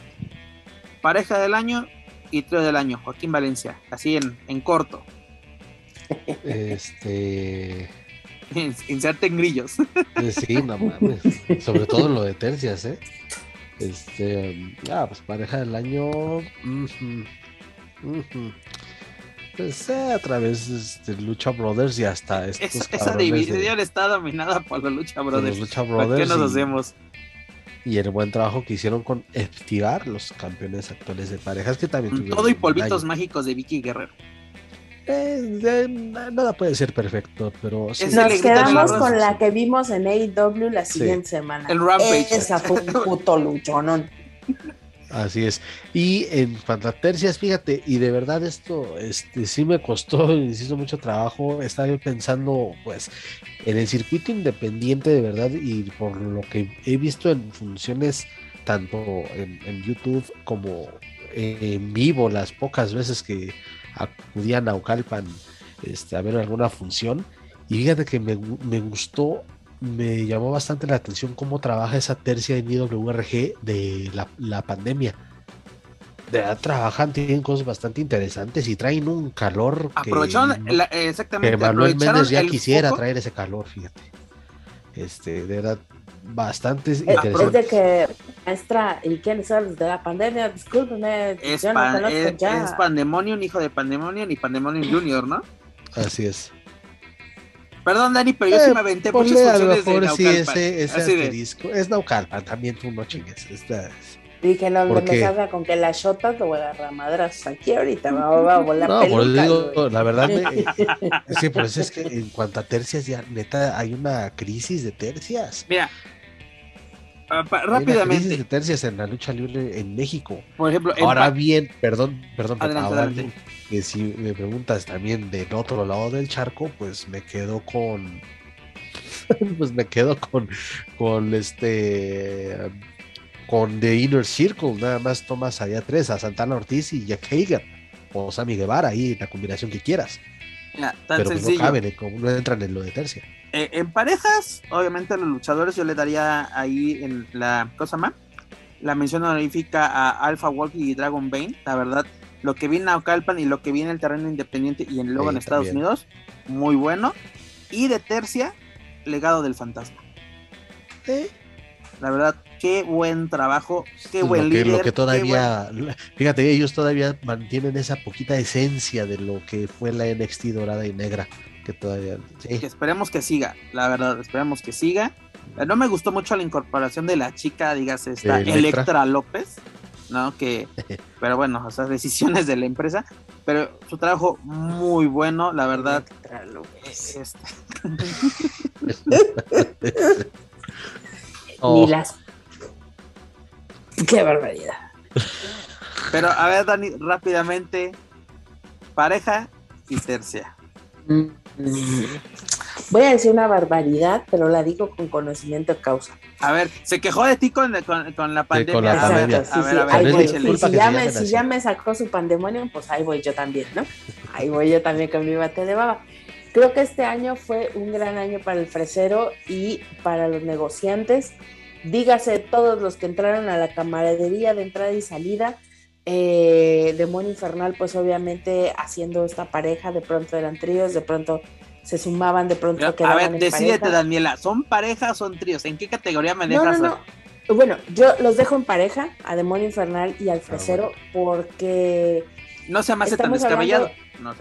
Pareja del año y trío del año. Joaquín Valencia, así en, en corto. Este. Inserten grillos. Sí, no mames. Sobre todo en lo de tercias, ¿eh? Este. Ah, pues pareja del año. Pues eh, a través de Lucha Brothers y hasta estos Esa división está dominada por los Lucha Brothers. Los Lucha Brothers. ¿Qué nos hacemos? Y el buen trabajo que hicieron con activar los campeones actuales de parejas que también Todo y polvitos mágicos de Vicky Guerrero. Eh, nada puede ser perfecto, pero Nos quedamos con la que vimos en AEW la siguiente semana. El Rampage. Esa fue un puto luchonón. Así es. Y en cuanto tercias, fíjate, y de verdad esto este, sí me costó, insisto, mucho trabajo. Estaba yo pensando, pues, en el circuito independiente de verdad y por lo que he visto en funciones tanto en, YouTube como en vivo, las pocas veces que acudían a Ocalpan este, a ver alguna función. Y fíjate que me, me gustó me llamó bastante la atención cómo trabaja esa tercia en IWRG de la, pandemia. De verdad trabajan, tienen cosas bastante interesantes y traen un calor que, exactamente, que Manuel Méndez ya quisiera traer ese calor, fíjate. Este, de verdad, bastante interesante. Es de que, maestra, ¿y quiénes son los de la pandemia? Discúlpeme, es, yo no es, ya. es Pandemonium, hijo de Pandemonium y Pandemonium Junior, ¿no? Así es. Perdón, Dani, pero yo sí me aventé muchas funciones de Naucalpan. Sí, ese, ese asterisco. Es Naucalpan, también tú no chingues. Esta Dije, no, no me salga con que la shota te voy a agarrar madras aquí ahorita, me va a volar no, por digo, la verdad, me, sí, por eso es que en cuanto a tercias, ya neta, hay una crisis de tercias. Mira, rápidamente. Hay crisis de tercias en la lucha libre en México. Por ejemplo, ahora bien, perdón, perdón, adelante, ahora adelante que si me preguntas también del otro lado del charco, pues me quedo con. pues me quedo con, con este. Con The Inner Circle, nada más tomas allá tres, a Santana Ortiz y Jack Hager, o Sammy Guevara, ahí la combinación que quieras. Pero pues no caben, no entran en lo de tercia. Eh, en parejas, obviamente a los luchadores yo le daría ahí en la cosa más la mención honorífica a Alpha Walk y Dragon Bane. La verdad, lo que viene a Ocalpan y lo que viene en el terreno independiente y en luego en Estados Unidos, muy bueno. Y de tercia, legado del fantasma. La verdad, qué buen trabajo, qué buen lo que, Lo que todavía, fíjate, ellos todavía mantienen esa poquita esencia de lo que fue la NXT dorada y negra, que todavía. esperemos que siga, la verdad, esperemos que siga. Eh, no me gustó mucho la incorporación de la chica, digas, esta Electra López. ¿no? Que, pero bueno, o sea, decisiones de la empresa, pero su trabajo muy bueno, la verdad. Este. Ni las. Qué barbaridad. Pero a ver, Dani, rápidamente, pareja y tercia. Mm, Voy a decir una barbaridad, pero la digo con conocimiento de causa. A ver, se quejó de ti con, con, la pandemia. a ver, a ver, si, ya me, si ya me sacó su pandemonio, pues ahí voy yo también, ¿no? Ahí voy yo también con mi bate de baba. Creo que este año fue un gran año para el fresero y para los negociantes. Dígase todos los que entraron a la camaradería de entrada y salida. Eh, Demonio Infernal, pues obviamente haciendo esta pareja, de pronto eran tríos, de pronto se sumaban de pronto. a ver, decídete, Daniela, ¿son parejas o son tríos? ¿En qué categoría me dejas? No, no, Bueno, yo los dejo en pareja, a Demonio Infernal y al ah, Fresero, porque... No se me hace tan descabellado.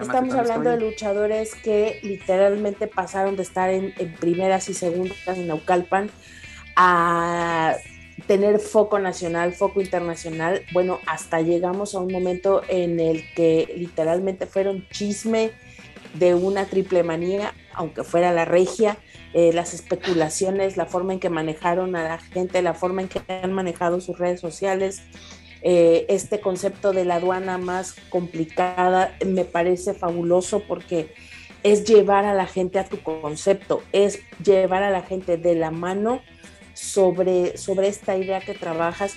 Estamos hablando de luchadores que literalmente pasaron de estar en, primeras y segundas en Naucalpan a tener foco nacional, foco internacional. Bueno, hasta llegamos a un momento en el que literalmente fueron chisme de una triple manía, aunque fuera la regia, eh, las especulaciones, la forma en que manejaron a la gente, la forma en que han manejado sus redes sociales, eh, este concepto de la aduana más complicada me parece fabuloso porque es llevar a la gente a tu concepto, es llevar a la gente de la mano sobre, sobre esta idea que trabajas.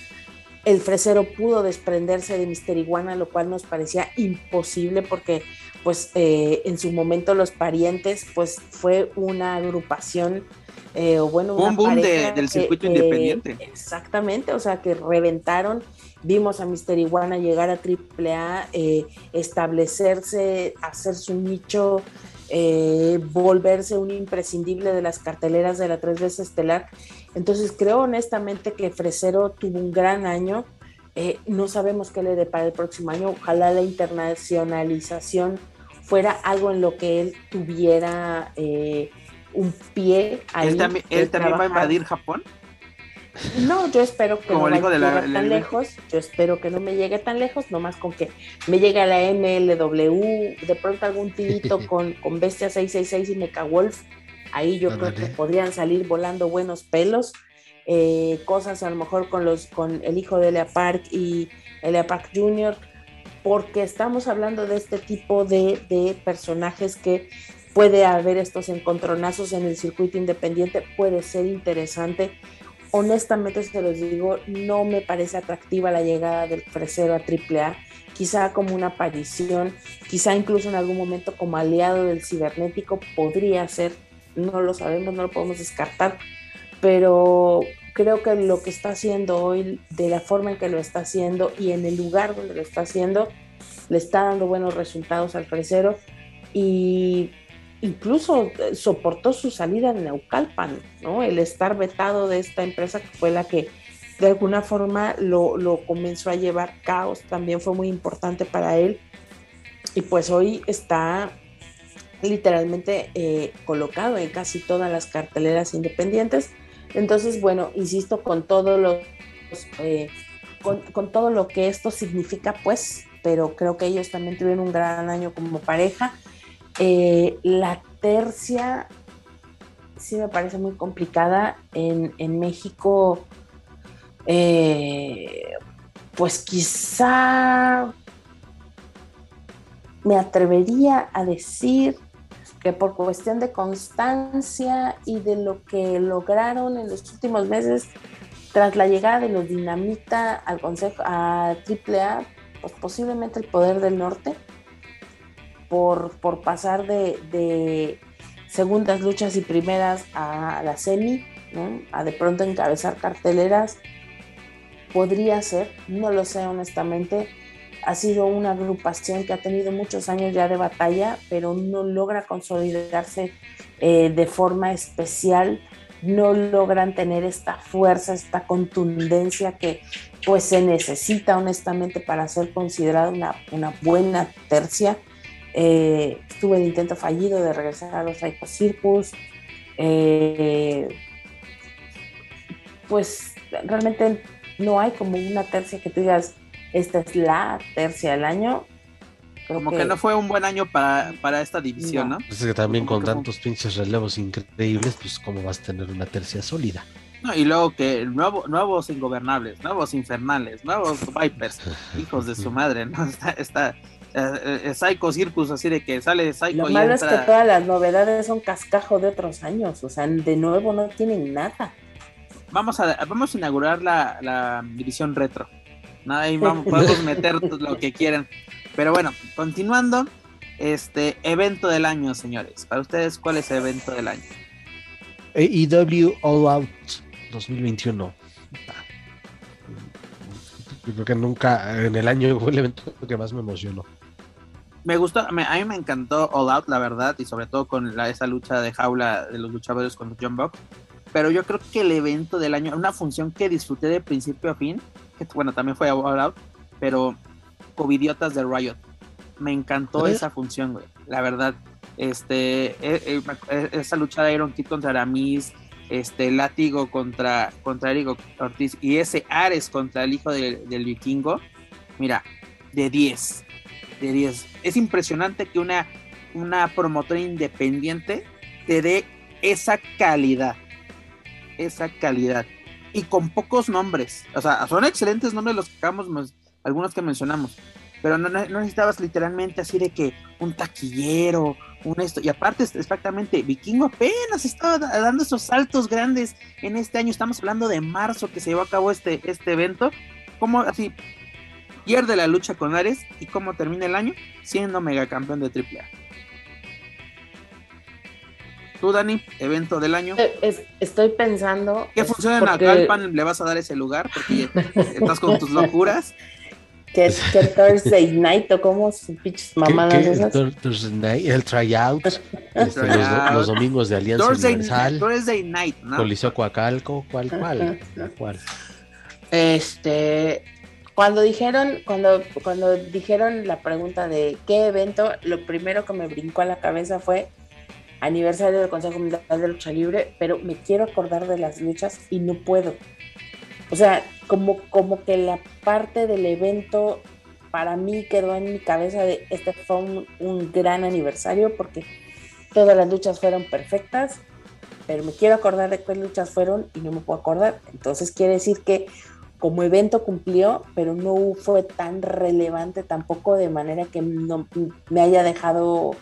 El fresero pudo desprenderse de Mister Iguana, lo cual nos parecía imposible porque pues eh, en su momento los parientes, pues fue una agrupación, eh, o bueno, un boom del circuito independiente. Exactamente, o sea, que reventaron. Vimos a Mister Iguana llegar a AAA, eh, establecerse, hacer su nicho, volverse un imprescindible de las carteleras de la tres veces estelar. Entonces creo honestamente que Fresero tuvo un gran año. no sabemos qué le depara el próximo año. Ojalá la internacionalización fuera algo en lo que él tuviera eh, un pie ahí. ¿Él también, va a invadir Japón? No, yo espero que no llegue tan lejos. Yo espero que no me llegue tan lejos, nomás con que me llegue a la MLW, de pronto algún tirito con, con Bestia 666 y Mecha Wolf. Ahí yo creo que podrían salir volando buenos pelos. eh, cosas a lo mejor con, los, con el hijo de Elia Park y Elia Park Jr., porque estamos hablando de este tipo de, de personajes que puede haber estos encontronazos en el circuito independiente, puede ser interesante. Honestamente, se los digo, no me parece atractiva la llegada del fresero a AAA, quizá como una aparición, quizá incluso en algún momento como aliado del cibernético, podría ser, no lo sabemos, no lo podemos descartar, pero creo que lo que está haciendo hoy, de la forma en que lo está haciendo y en el lugar donde lo está haciendo, le está dando buenos resultados al fresero y incluso eh, soportó su salida de Naucalpan, ¿no? El estar vetado de esta empresa que fue la que de alguna forma lo, comenzó a llevar caos, también fue muy importante para él. Y pues hoy está literalmente eh, colocado en casi todas las carteleras independientes. Entonces, bueno, insisto, con todo lo, eh, con, todo lo que esto significa, pues, pero creo que ellos también tuvieron un gran año como pareja. Eh, la tercia sí me parece muy complicada. En, México, eh, pues quizá me atrevería a decir que por cuestión de constancia y de lo que lograron en los últimos meses tras la llegada de los Dinamita al Consejo a AAA, pues posiblemente el poder del norte por, pasar de, segundas luchas y primeras a la semi, a de pronto encabezar carteleras, podría ser, no lo sé honestamente, ha sido una agrupación que ha tenido muchos años ya de batalla, pero no logra consolidarse eh, de forma especial, no logran tener esta fuerza, esta contundencia que pues se necesita honestamente para ser considerada una, una buena tercia eh, tuve el intento fallido de regresar a los Psycho Circus. Eh, pues realmente no hay como una tercia que tú digas, esta es la tercia del año. como que, no fue un buen año para, esta división, ¿no? Pues es que también con tantos pinches relevos increíbles, pues cómo vas a tener una tercia sólida. No, y luego que nuevo, nuevos ingobernables, nuevos infernales, nuevos Vipers, hijos de su madre, ¿no? Está, está, eh, eh, Psycho Circus, así de que sale Psycho. Lo malo es que todas las novedades son cascajo de otros años, o sea, de nuevo no tienen nada. Vamos a, vamos a inaugurar la, división retro. Nada, ahí vamos, podemos meter lo que quieran. Pero bueno, continuando, este evento del año, señores. Para ustedes, ¿cuál es el evento del año? AEW All Out 2021. Yo creo que nunca en el año fue el evento que más me emocionó me gustó, a mí me encantó All Out, la verdad, y sobre todo con la, esa lucha de jaula de los luchadores con John Buck. Pero yo creo que el evento del año, una función que disfruté de principio a fin, que bueno, también fue All Out, pero Covidiotas de Riot. Me encantó esa función, güey, la verdad. Este, e, e, e, esa lucha de Iron Kid contra Aramis, este látigo contra, contra Erigo Ortiz y ese Ares contra el hijo del vikingo, mira, de 10 es impresionante que una, una promotora independiente te dé esa calidad. Esa calidad. Y con pocos nombres. O sea, son excelentes nombres los que acabamos, algunos que mencionamos. Pero no, necesitabas literalmente así de que un taquillero, un esto. Y aparte, exactamente, Vikingo apenas estaba dando esos saltos grandes en este año. Estamos hablando de marzo que se llevó a cabo este, este evento. Como así, pierde la lucha con Ares y cómo termina el año siendo megacampeón de AAA. Tú, Dani, evento del año. Eh, estoy pensando. ¿Qué funciona en Calpan? ¿Le vas a dar ese lugar? Porque estás con tus locuras. Que, que Thursday Night o como sus pinches mamadas esas. Thursday Night, el tryout, este, los, domingos de Alianza Thursday, Universal. Thursday Night, ¿no? Coliseo Coacalco, ¿cuál, cuál? ¿Cuál? Este, cuando dijeron, cuando, cuando dijeron la pregunta de qué evento, lo primero que me brincó a la cabeza fue aniversario del Consejo Mundial de Lucha Libre, pero me quiero acordar de las luchas y no puedo. O sea, como, como que la parte del evento para mí quedó en mi cabeza de este fue un, un gran aniversario porque todas las luchas fueron perfectas, pero me quiero acordar de cuáles luchas fueron y no me puedo acordar. Entonces quiere decir que como evento cumplió, pero no fue tan relevante tampoco de manera que no me haya dejado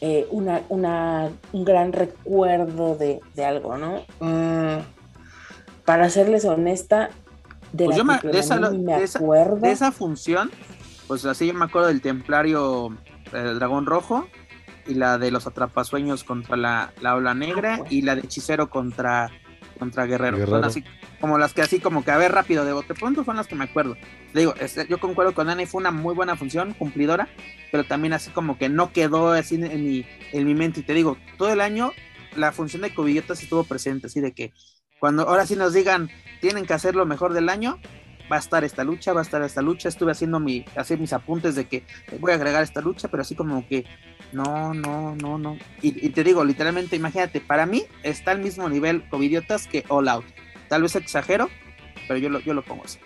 eh, una, un gran recuerdo de, algo, ¿no? Mm, para serles honesta, de, pues me, acuerdo. de esa función, pues así yo me acuerdo del Templario el Dragón Rojo y la de los Atrapasueños contra la, la Ola Negra y la de Hechicero contra, contra Guerrero. Son así como las que así como que a ver rápido de bote pronto son las que me acuerdo. Le digo, este, yo concuerdo con Ana fue una muy buena función, cumplidora, pero también así como que no quedó así en mi, en mi mente. Y te digo, todo el año la función de Cobillotas estuvo presente, así de que cuando ahora sí nos digan tienen que hacer lo mejor del año, va a estar esta lucha, va a estar esta lucha. Estuve haciendo mi, hacer mis apuntes de que voy a agregar esta lucha, pero así como que no, no, no, no. Y, te digo, literalmente, imagínate, para mí está al mismo nivel Covidiotas que All Out. Tal vez exagero, pero yo lo, yo lo pongo así.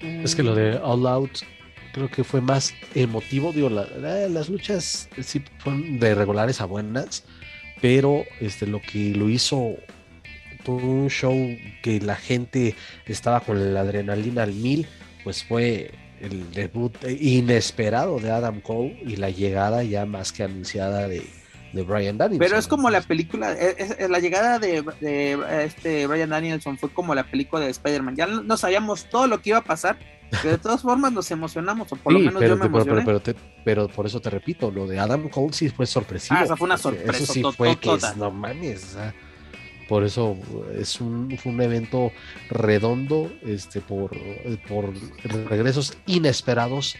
Es que lo de All Out creo que fue más emotivo. Digo, las luchas sí fueron de regulares a buenas, pero este, lo que lo hizo un show que la gente estaba con la adrenalina al mil, pues fue el debut inesperado de Adam Cole y la llegada ya más que anunciada de, de Brian Danielson. Pero es como la película, es, la llegada de, este Brian Danielson fue como la película de Spider-Man. Ya no, sabíamos todo lo que iba a pasar, pero de todas formas nos emocionamos, o por lo menos yo me emocioné. Pero, pero, por eso te repito, lo de Adam Cole sí fue sorpresivo. Ah, esa fue una sorpresa. Eso sí fue que no mames. Por eso es un, un evento redondo, este, por, por regresos inesperados,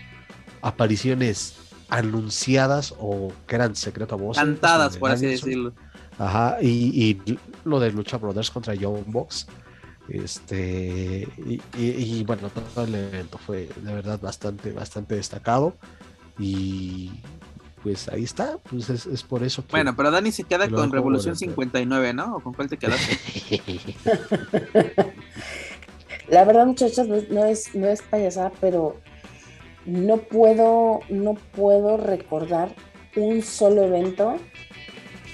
apariciones anunciadas o que eran secreto a voz. Cantadas, por así decirlo. Ajá, y, lo de Lucha Brothers contra Young Box. Este, y, y, bueno, todo el evento fue de verdad bastante, bastante destacado. Y pues ahí está, pues es, por eso. bueno, pero Dani se queda con Revolución 59, ¿no? ¿O con cuál te quedaste? La verdad, muchachos, no es, no es payasada, pero no puedo, no puedo recordar un solo evento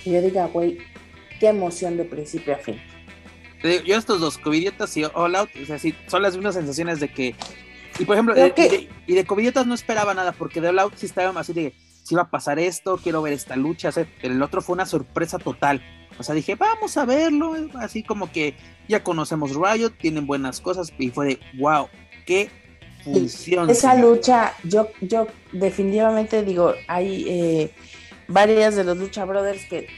que yo diga, güey, qué emoción de principio a fin. Yo estos dos, Covidiotas y All Out, o sea, sí, son las mismas sensaciones de que... Y por ejemplo, y de, y Covidiotas no esperaba nada, porque de All Out sí estaba así de si va a pasar esto, quiero ver esta lucha. el otro fue una sorpresa total. O sea, dije, vamos a verlo. Así como que ya conocemos Riot, tienen buenas cosas. Y fue de, wow, qué función. Esa lucha, yo, yo definitivamente digo, hay eh, varias de los Lucha Brothers que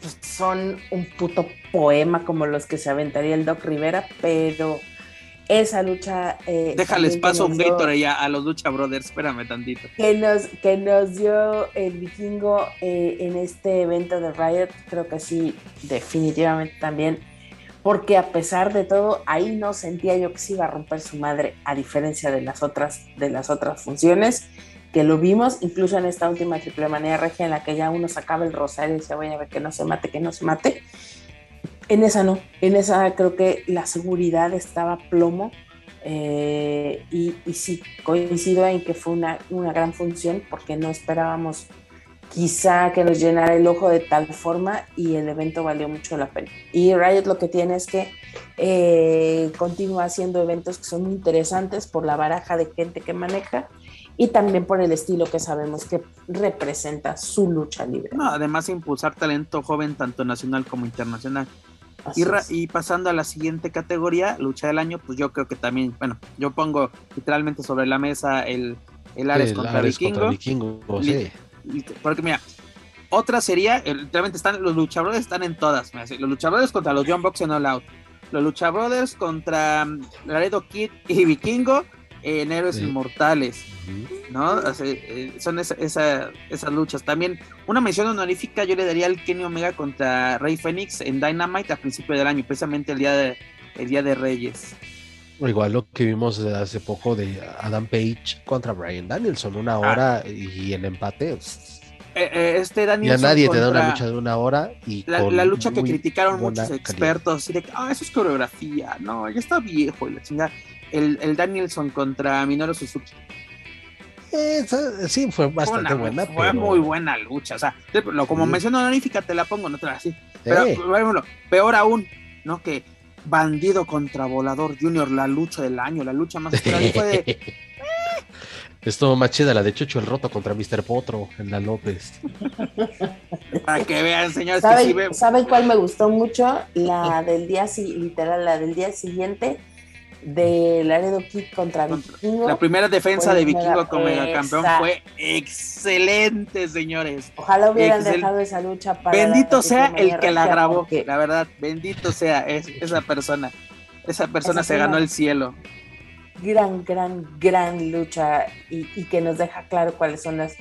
pues, son un puto poema como los que se aventaría el Doc Rivera, pero esa lucha. Eh, Déjales paso un Gator a los Lucha Brothers, espérame tantito. Que nos, que nos dio el vikingo eh, en este evento de Riot, creo que sí, definitivamente también. Porque a pesar de todo, ahí no sentía yo que se iba a romper su madre, a diferencia de las otras, de las otras funciones, que lo vimos incluso en esta última triple manera regia en la que ya uno sacaba el rosario y decía, voy a ver que no se mate, que no se mate. En esa no, en esa creo que la seguridad estaba plomo eh, y, sí, coincido en que fue una, gran función porque no esperábamos quizá que nos llenara el ojo de tal forma y el evento valió mucho la pena. Y Riot lo que tiene es que eh, continúa haciendo eventos que son interesantes por la baraja de gente que maneja y también por el estilo que sabemos que representa su lucha libre. No, además impulsar talento joven tanto nacional como internacional. Y, pasando a la siguiente categoría, lucha del año, pues yo creo que también, bueno, yo pongo literalmente sobre la mesa el, el Ares, contra, Vikingo. porque mira, otra sería, literalmente están, los luchadores están en todas. Los luchadores contra los John Box en All Out. Los luchadores contra mm, Laredo Kid y Vikingo en Héroes Inmortales, ¿no? Eh, son esas luchas. También una mención honorífica yo le daría al Kenny Omega contra Rey Fénix en Dynamite a principio del año, precisamente el día de, el día de Reyes. Igual lo que vimos hace poco de Adam Page contra Brian Danielson, una ah. hora y en empate. Eh, eh, este Danielson ya nadie te da una lucha de una hora y la, lucha que criticaron muchos expertos, de que ah, eso es coreografía, no, ya está viejo y la chingada el, Danielson contra Minoru Suzuki. sí, fue bastante buena. Fue muy buena lucha. O sea, lo, como menciono honorífica, te la pongo, no te la así. Pero, por peor aún, ¿no? Que Bandido contra Volador Junior, la lucha del año, la lucha más fue de. Estuvo más chida la de Chucho el Roto contra Mr. Potro en la López. Para que vean, señores, ¿Saben, cuál me gustó mucho? La del día, literal, la del día siguiente de Laredo Kid contra Vikingo. La primera defensa de Vikingo como campeón fue excelente, señores. Ojalá hubieran dejado esa lucha para. Bendito sea el que la grabó, la verdad, bendito sea esa persona. Esa persona se ganó el cielo gran, gran, gran lucha y, que nos deja claro cuáles son las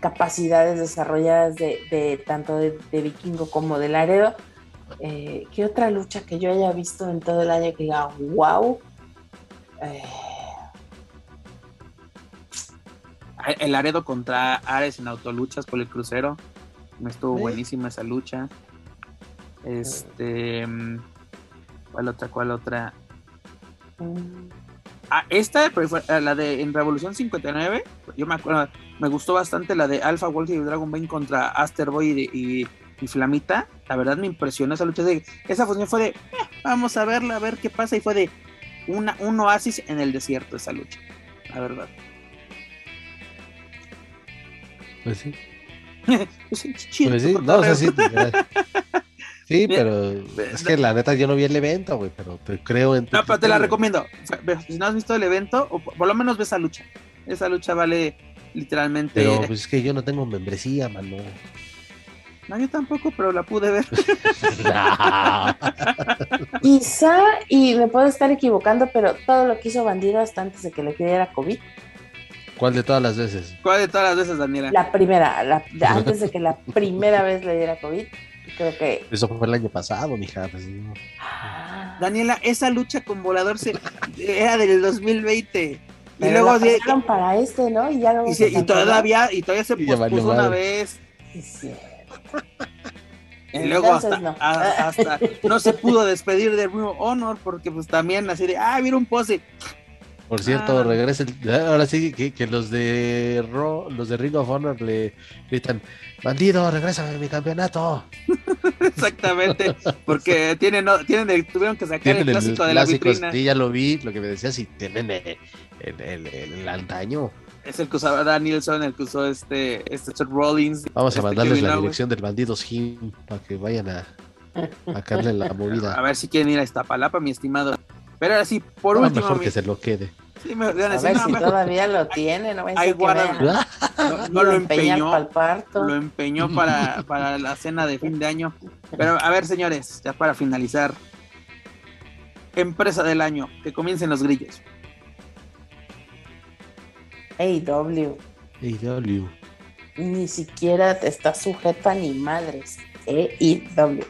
capacidades desarrolladas de, tanto de, Vikingo como de Laredo. Eh, ¿Qué otra lucha que yo haya visto en todo el año que diga, wow? Eh, el Laredo contra Ares en autoluchas por el crucero. Me estuvo buenísima esa lucha. Este. ¿Cuál otra? ¿Cuál otra? Mm. Ah, esta, eh, la de en Revolución 59, yo me acuerdo, me gustó bastante la de Alpha Wolf y Dragon Bane contra Aster Boy y, Flamita. La verdad me impresionó esa lucha. De, esa función fue de, eh, vamos a verla, a ver qué pasa. Y fue de una, un oasis en el desierto esa lucha. La verdad. Pues sí. pues sí, pues sí, no, o sea, sí. Sí, pero es que la neta yo no vi el evento, güey, pero te creo en tu No, pero te la recomiendo. Si no has visto el evento, o por lo menos ves esa lucha. Esa lucha vale literalmente. Pero pues es que yo no tengo membresía, mano. No, yo tampoco, pero la pude ver. Quizá, y me puedo estar equivocando, pero todo lo que hizo Bandido hasta antes de que le diera COVID. ¿Cuál de todas las veces? ¿Cuál de todas las veces, Daniela? La primera, antes de que la primera vez le diera COVID. Creo que. Eso fue el año pasado, mija. Pues, ah. Daniela, esa lucha con volador se, era del 2020. y luego de, para este, ¿no? Y, ya y, todavía y todavía se pospuso una vez. Y luego hasta, no. hasta no se pudo despedir de Ring Honor porque pues también así de, ah, mira un pose. Por cierto, ah. regresa ahora sí que, que, los de los de Ring of Honor le gritan, bandido, regresa a mi campeonato. Exactamente, porque tienen, tienen tuvieron que sacar el clásico de la vitrina. Sí, ya lo vi, lo que me decías, y tienen el, el, el, antaño. Es el que usaba Danielson, el que usó este, este Seth Rollins. Vamos a este mandarles la dirección del bandido Jim para que vayan a, a darle la movida. A ver si quieren ir a esta palapa, mi estimado. Pero ahora sí, por último. mejor que se lo quede. Sí, me, a ver si todavía lo tiene, no Ahí guarda. No, lo empeñó. Para lo empeñó para, para la cena de fin de año. Pero a ver, señores, ya para finalizar. Empresa del año, que comiencen los grillos. AW. AW. Ni siquiera te está sujeta ni madres. AEW.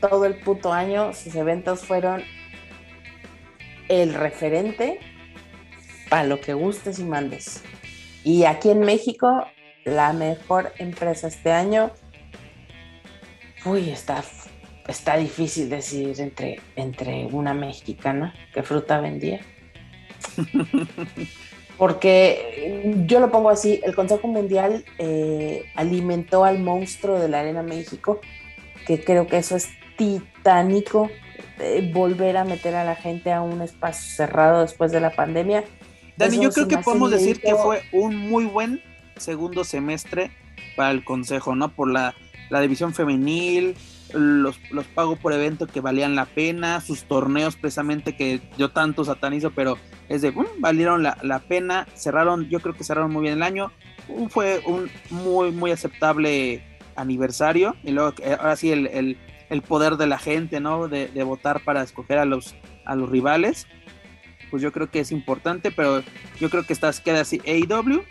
Todo el puto año sus eventos fueron el referente para lo que gustes y mandes. Y aquí en México, la mejor empresa este año, uy, está, está difícil decir entre, entre una mexicana que fruta vendía. Porque yo lo pongo así, el Consejo Mundial eh, alimentó al monstruo de la Arena México, que creo que eso es titánico eh, volver a meter a la gente a un espacio cerrado después de la pandemia. Dani, yo creo que podemos decir que fue un muy buen segundo semestre para el Consejo, ¿no? Por la, división femenil, los, los, pagos por evento que valían la pena, sus torneos precisamente que yo tanto satanizo, pero es de, valieron la, la, pena, cerraron, yo creo que cerraron muy bien el año, fue un muy, muy aceptable aniversario, y luego ahora sí el, el poder de la gente, ¿no? De, votar para escoger a los, a los rivales. Pues yo creo que es importante, pero yo creo que estás, queda así AEW.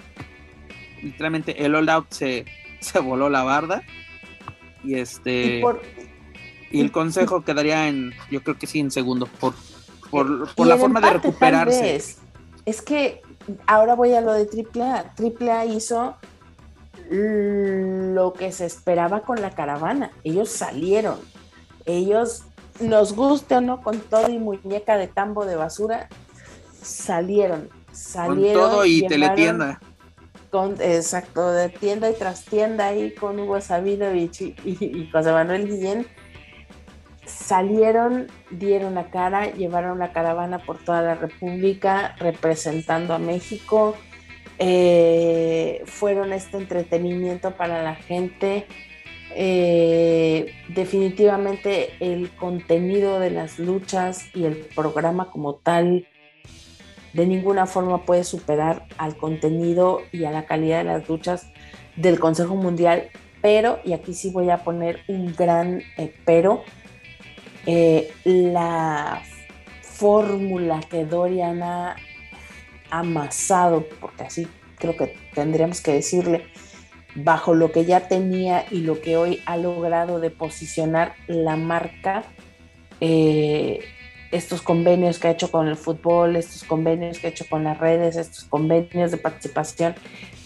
Literalmente el All Out se, se voló la barda. Y este. Y, el consejo quedaría en, yo creo que sí, en segundo, por, por, la forma de recuperarse. Es que ahora voy a lo de AAA. AAA hizo lo que se esperaba con la caravana. Ellos salieron, ellos, nos guste o no, con todo y muñeca de tambo de basura, salieron, salieron. Con todo y teletienda. Exacto, de tienda y tras tienda ahí con Hugo Sabinovich y, y, José Manuel Guillén. Salieron, dieron la cara, llevaron la caravana por toda la República representando a México. Eh, fueron este entretenimiento para la gente. Eh, definitivamente el contenido de las luchas y el programa como tal de ninguna forma puede superar al contenido y a la calidad de las luchas del Consejo Mundial, pero, y aquí sí voy a poner un gran eh, pero, eh, la fórmula que Dorian ha amasado, porque así creo que tendríamos que decirle, bajo lo que ya tenía y lo que hoy ha logrado de posicionar la marca, eh, estos convenios que ha hecho con el fútbol, estos convenios que ha hecho con las redes, estos convenios de participación,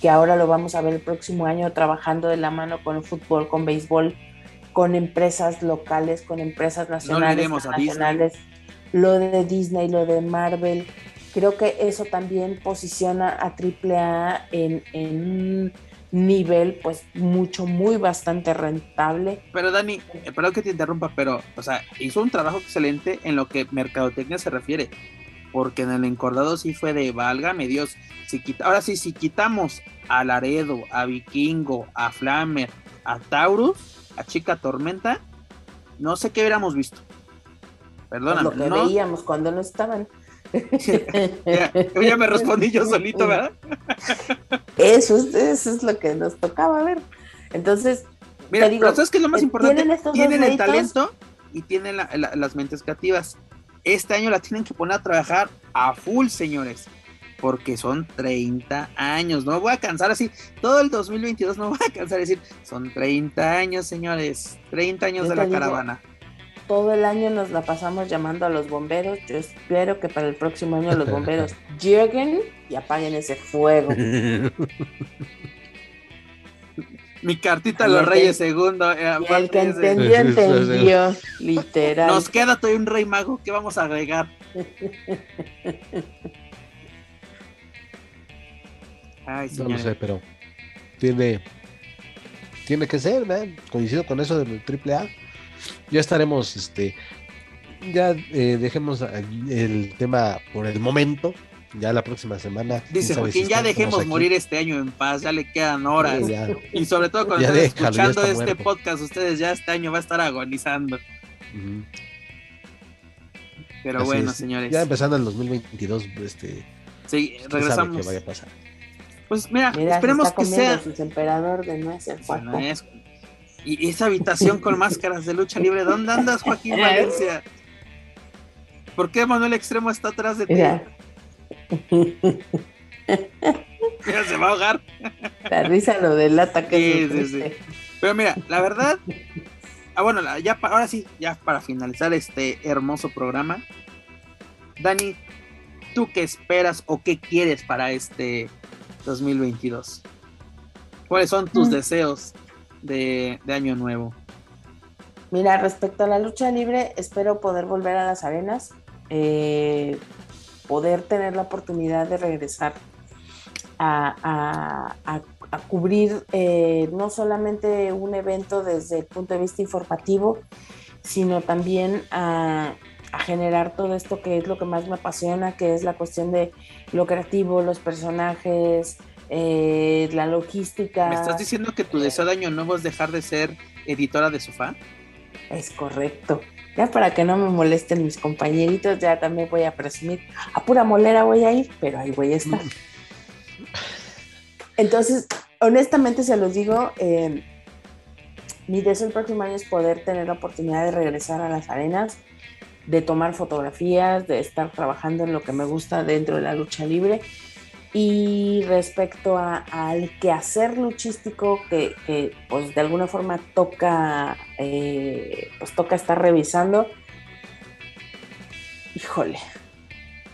que ahora lo vamos a ver el próximo año trabajando de la mano con el fútbol, con béisbol, con empresas locales, con empresas nacionales, nacionales, lo de Disney, lo de Marvel. Creo que eso también posiciona a AAA en, en nivel pues mucho, muy bastante rentable. Pero Dani, eh, perdón que te interrumpa, pero, o sea, hizo un trabajo excelente en lo que mercadotecnia se refiere, porque en el encordado sí fue de, válgame Dios, si quita, ahora sí, si quitamos a Laredo, a Vikingo, a Flamer, a Taurus, a Chica Tormenta, no sé qué hubiéramos visto. Perdóname. Lo que veíamos cuando no estaban. Ya, me respondí yo solito, ¿verdad? eso, es, eso es lo que nos tocaba ver. Entonces, Mira, digo, pero ¿sabes qué es lo más importante? Tienen, el talento y tienen las mentes creativas. Este año la tienen que poner a trabajar a full, señores. Porque son 30 años. No voy a cansar así. Todo el 2022 no voy a cansar de decir. Son 30 años, señores. 30 años de la caravana todo el año nos la pasamos llamando a los bomberos. Yo espero que para el próximo año los bomberos lleguen y apaguen ese fuego. Mi cartita a los Reyes Segundo. Eh, el que entendió, entendió, literal. Nos queda todavía un rey mago que vamos a agregar. Ay, no lo sé, pero tiene, tiene que ser, man. Coincido con eso del triple A ya estaremos, este, ya eh, dejemos el tema por el momento. Ya la próxima semana. Dice Joaquín, ya dejemos morir este año en paz, ya le quedan horas. y sobre todo cuando estén escuchando este podcast, ustedes ya este año va a estar agonizando. Pero bueno, señores. Ya empezando el 2022, este. Sí, regresamos. vaya a pasar. Pues mira, esperemos que sea. emperador de y esa habitación con máscaras de lucha libre, ¿dónde andas, Joaquín Valencia? ¿Por qué Manuel Extremo está atrás de ti? Mira, se va a ahogar. La risa lo delata que sí, sí, sí. Pero mira, la verdad, ah, bueno, ya ahora sí, ya para finalizar este hermoso programa, Dani, ¿tú qué esperas o qué quieres para este 2022? ¿Cuáles son tus mm. deseos de, Año Nuevo? Mira, respecto a la lucha libre, espero poder volver a las arenas, eh, poder tener la oportunidad de regresar a, cubrir eh, no solamente un evento desde el punto de vista informativo, sino también a, a, generar todo esto que es lo que más me apasiona, que es la cuestión de lo creativo, los personajes, eh, la logística. ¿Me estás diciendo que tu deseo de año nuevo es dejar de ser editora de sofá? Es correcto. Ya para que no me molesten mis compañeritos, ya también voy a presumir. A pura molera voy a ir, pero ahí voy a estar. Entonces, honestamente se los digo, eh, mi deseo el próximo año es poder tener la oportunidad de regresar a las arenas, de tomar fotografías, de estar trabajando en lo que me gusta dentro de la lucha libre y respecto al quehacer luchístico que, pues de alguna forma toca, eh, pues toca estar revisando, híjole,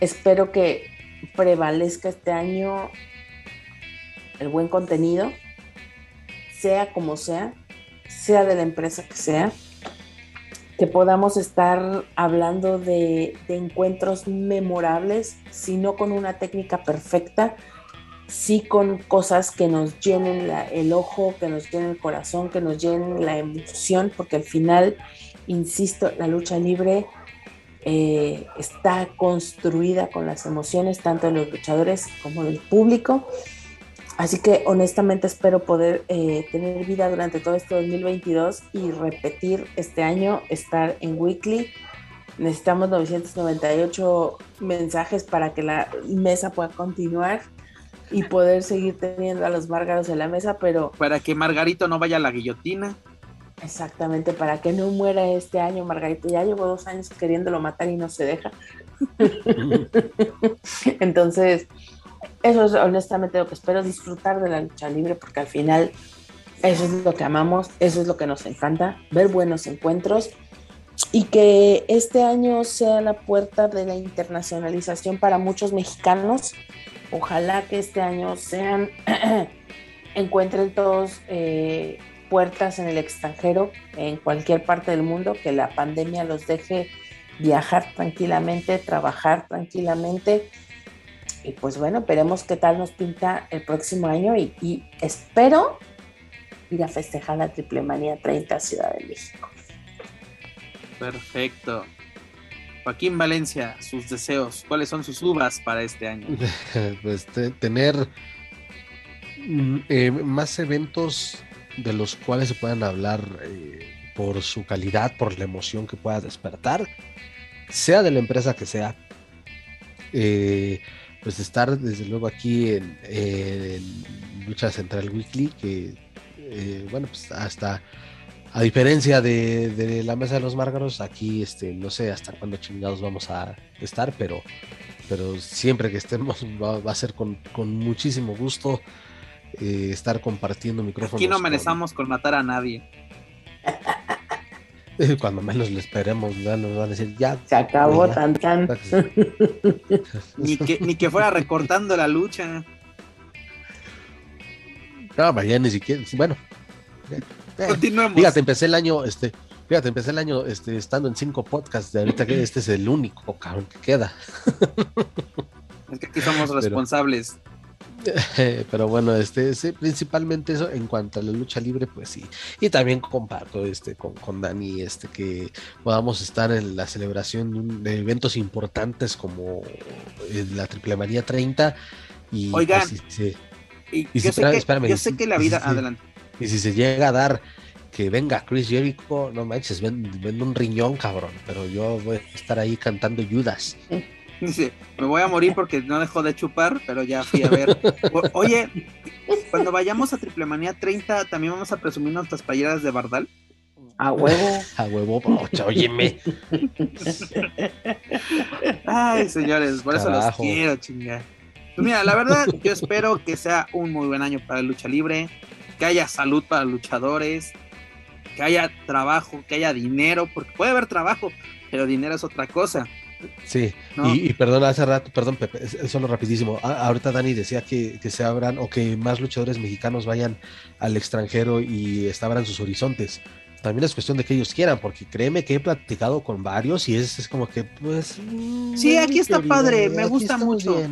espero que prevalezca este año el buen contenido, sea como sea, sea de la empresa que sea, que podamos estar hablando de, encuentros memorables, si no con una técnica perfecta, sí con cosas que nos llenen el ojo, que nos llenen el corazón, que nos llenen la emoción, porque al final, insisto, la lucha libre eh, está construida con las emociones tanto de los luchadores como del público. Así que honestamente espero poder eh, tener vida durante todo este 2022 y repetir este año, estar en Weekly. Necesitamos 998 mensajes para que la mesa pueda continuar y poder seguir teniendo a los Márgaros en la mesa, pero... Para que Margarito no vaya a la guillotina. Exactamente, para que no muera este año, Margarito. Ya llevo dos años queriéndolo matar y no se deja. Entonces, eso es honestamente lo que espero, disfrutar de la lucha libre, porque al final eso es lo que amamos, eso es lo que nos encanta, ver buenos encuentros y que este año sea la puerta de la internacionalización para muchos mexicanos. Ojalá que este año sean, encuentren todos eh, puertas en el extranjero, en cualquier parte del mundo, que la pandemia los deje viajar tranquilamente, trabajar tranquilamente. Y pues bueno, veremos qué tal nos pinta el próximo año y, espero ir a festejar la Triple Manía 30 Ciudad de México. Perfecto. Joaquín Valencia, sus deseos, ¿cuáles son sus uvas para este año? pues tener mm, eh, más eventos de los cuales se puedan hablar eh, por su calidad, por la emoción que pueda despertar, sea de la empresa que sea. Eh, pues estar desde luego aquí en, Lucha Central Weekly, que eh, bueno, pues hasta a diferencia de, la mesa de los márgaros, aquí este, no sé hasta cuándo chingados vamos a estar, pero, pero siempre que estemos va, a ser con, con muchísimo gusto eh, estar compartiendo micrófonos. Aquí no amenazamos con... matar a nadie. Cuando menos le esperemos, ya nos van a decir, ya. Se acabó tan tan. ni, que, ni que fuera recortando la lucha. No, vaya, ni siquiera. Bueno. Continuemos. Fíjate, empecé el año, este, fíjate, empecé el año este, estando en cinco podcasts. De ahorita que este es el único cabrón que queda. Es que aquí somos responsables. Pero bueno, este, principalmente eso en cuanto a la lucha libre, pues sí. Y también comparto este con, con Dani, este, que podamos estar en la celebración de eventos importantes como eh, la Triple Manía 30. Y, Oigan, y, yo, sé que, la vida, adelante. Y si se llega a dar que venga Chris Jericho, no manches, ven, un riñón, cabrón, pero yo voy a estar ahí cantando Judas. Dice, me voy a morir porque no dejo de chupar, pero ya fui a ver. oye, cuando vayamos a Triple Manía 30, ¿también vamos a presumir nuestras playeras de Bardal? A huevo. A huevo, óyeme. Ay, señores, por eso los quiero, chinga. Pues mira, la verdad, yo espero que sea un muy buen año para la lucha libre, que haya salud para luchadores, que haya trabajo, que haya dinero, porque puede haber trabajo, pero dinero es otra cosa. Sí, y, perdón, hace rato, perdón Pepe, solo rapidísimo, ahorita Dani decía que, se abran o que más luchadores mexicanos vayan al extranjero y abran sus horizontes. También es cuestión de que ellos quieran, porque créeme que he platicado con varios y es, como que, pues... Mm, sí, aquí está padre, me gusta mucho.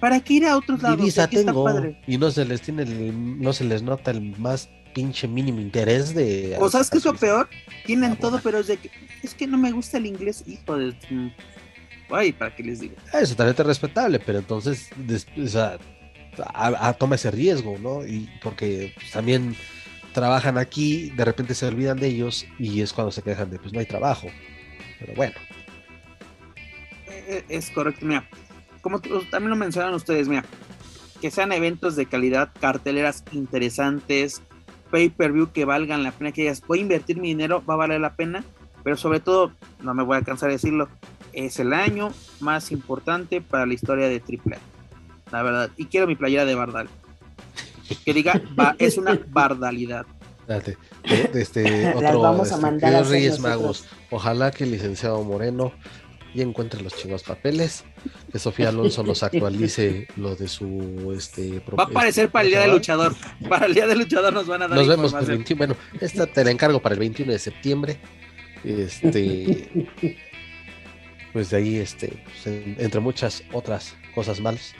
¿Para qué ir a otros lados? y no se les tiene, no se les nota el más pinche mínimo interés de... O sabes que es lo peor, tienen todo, pero es de que es que no me gusta el inglés, hijo de ay, ¿para qué les digo? Es totalmente respetable, pero entonces, o sea, a, toma ese riesgo, ¿no? Y porque pues, también trabajan aquí, de repente se olvidan de ellos y es cuando se quejan de, pues no hay trabajo. Pero bueno. E, e, es correcto, mira. Como también lo mencionan ustedes, mira, que sean eventos de calidad, carteleras interesantes, pay-per-view que valgan la pena, que ellas, voy a invertir mi dinero, va a valer la pena, pero sobre todo, no me voy a cansar de decirlo, es el año más importante para la historia de AAA. La verdad. Y quiero mi playera de Bardal. Que diga, es una bardalidad. Date. Este, otro, vamos a este, mandar Reyes Magos. Ojalá que el licenciado Moreno y encuentre los chingos papeles. Que Sofía Alonso nos actualice lo de su este Va a aparecer para el día del luchador. Para el día del luchador nos van a dar. Nos vemos el 21. Bueno, esta te la encargo para el 21 de septiembre Este, pues de ahí, este, pues, entre muchas otras cosas malas.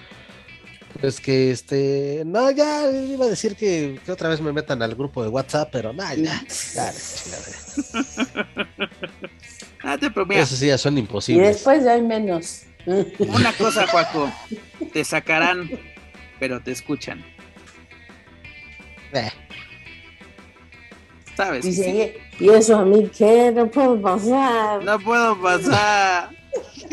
Pues que este, no, ya iba a decir que, otra vez me metan al grupo de WhatsApp, pero nada, ya, ya, ah, te Eso sí, ya son imposibles. Y después ya hay menos. Una cosa, Juaco, te sacarán, pero te escuchan. Eh. ¿Sabes? Y, y eso a mí, ¿qué? No puedo pasar. No puedo pasar.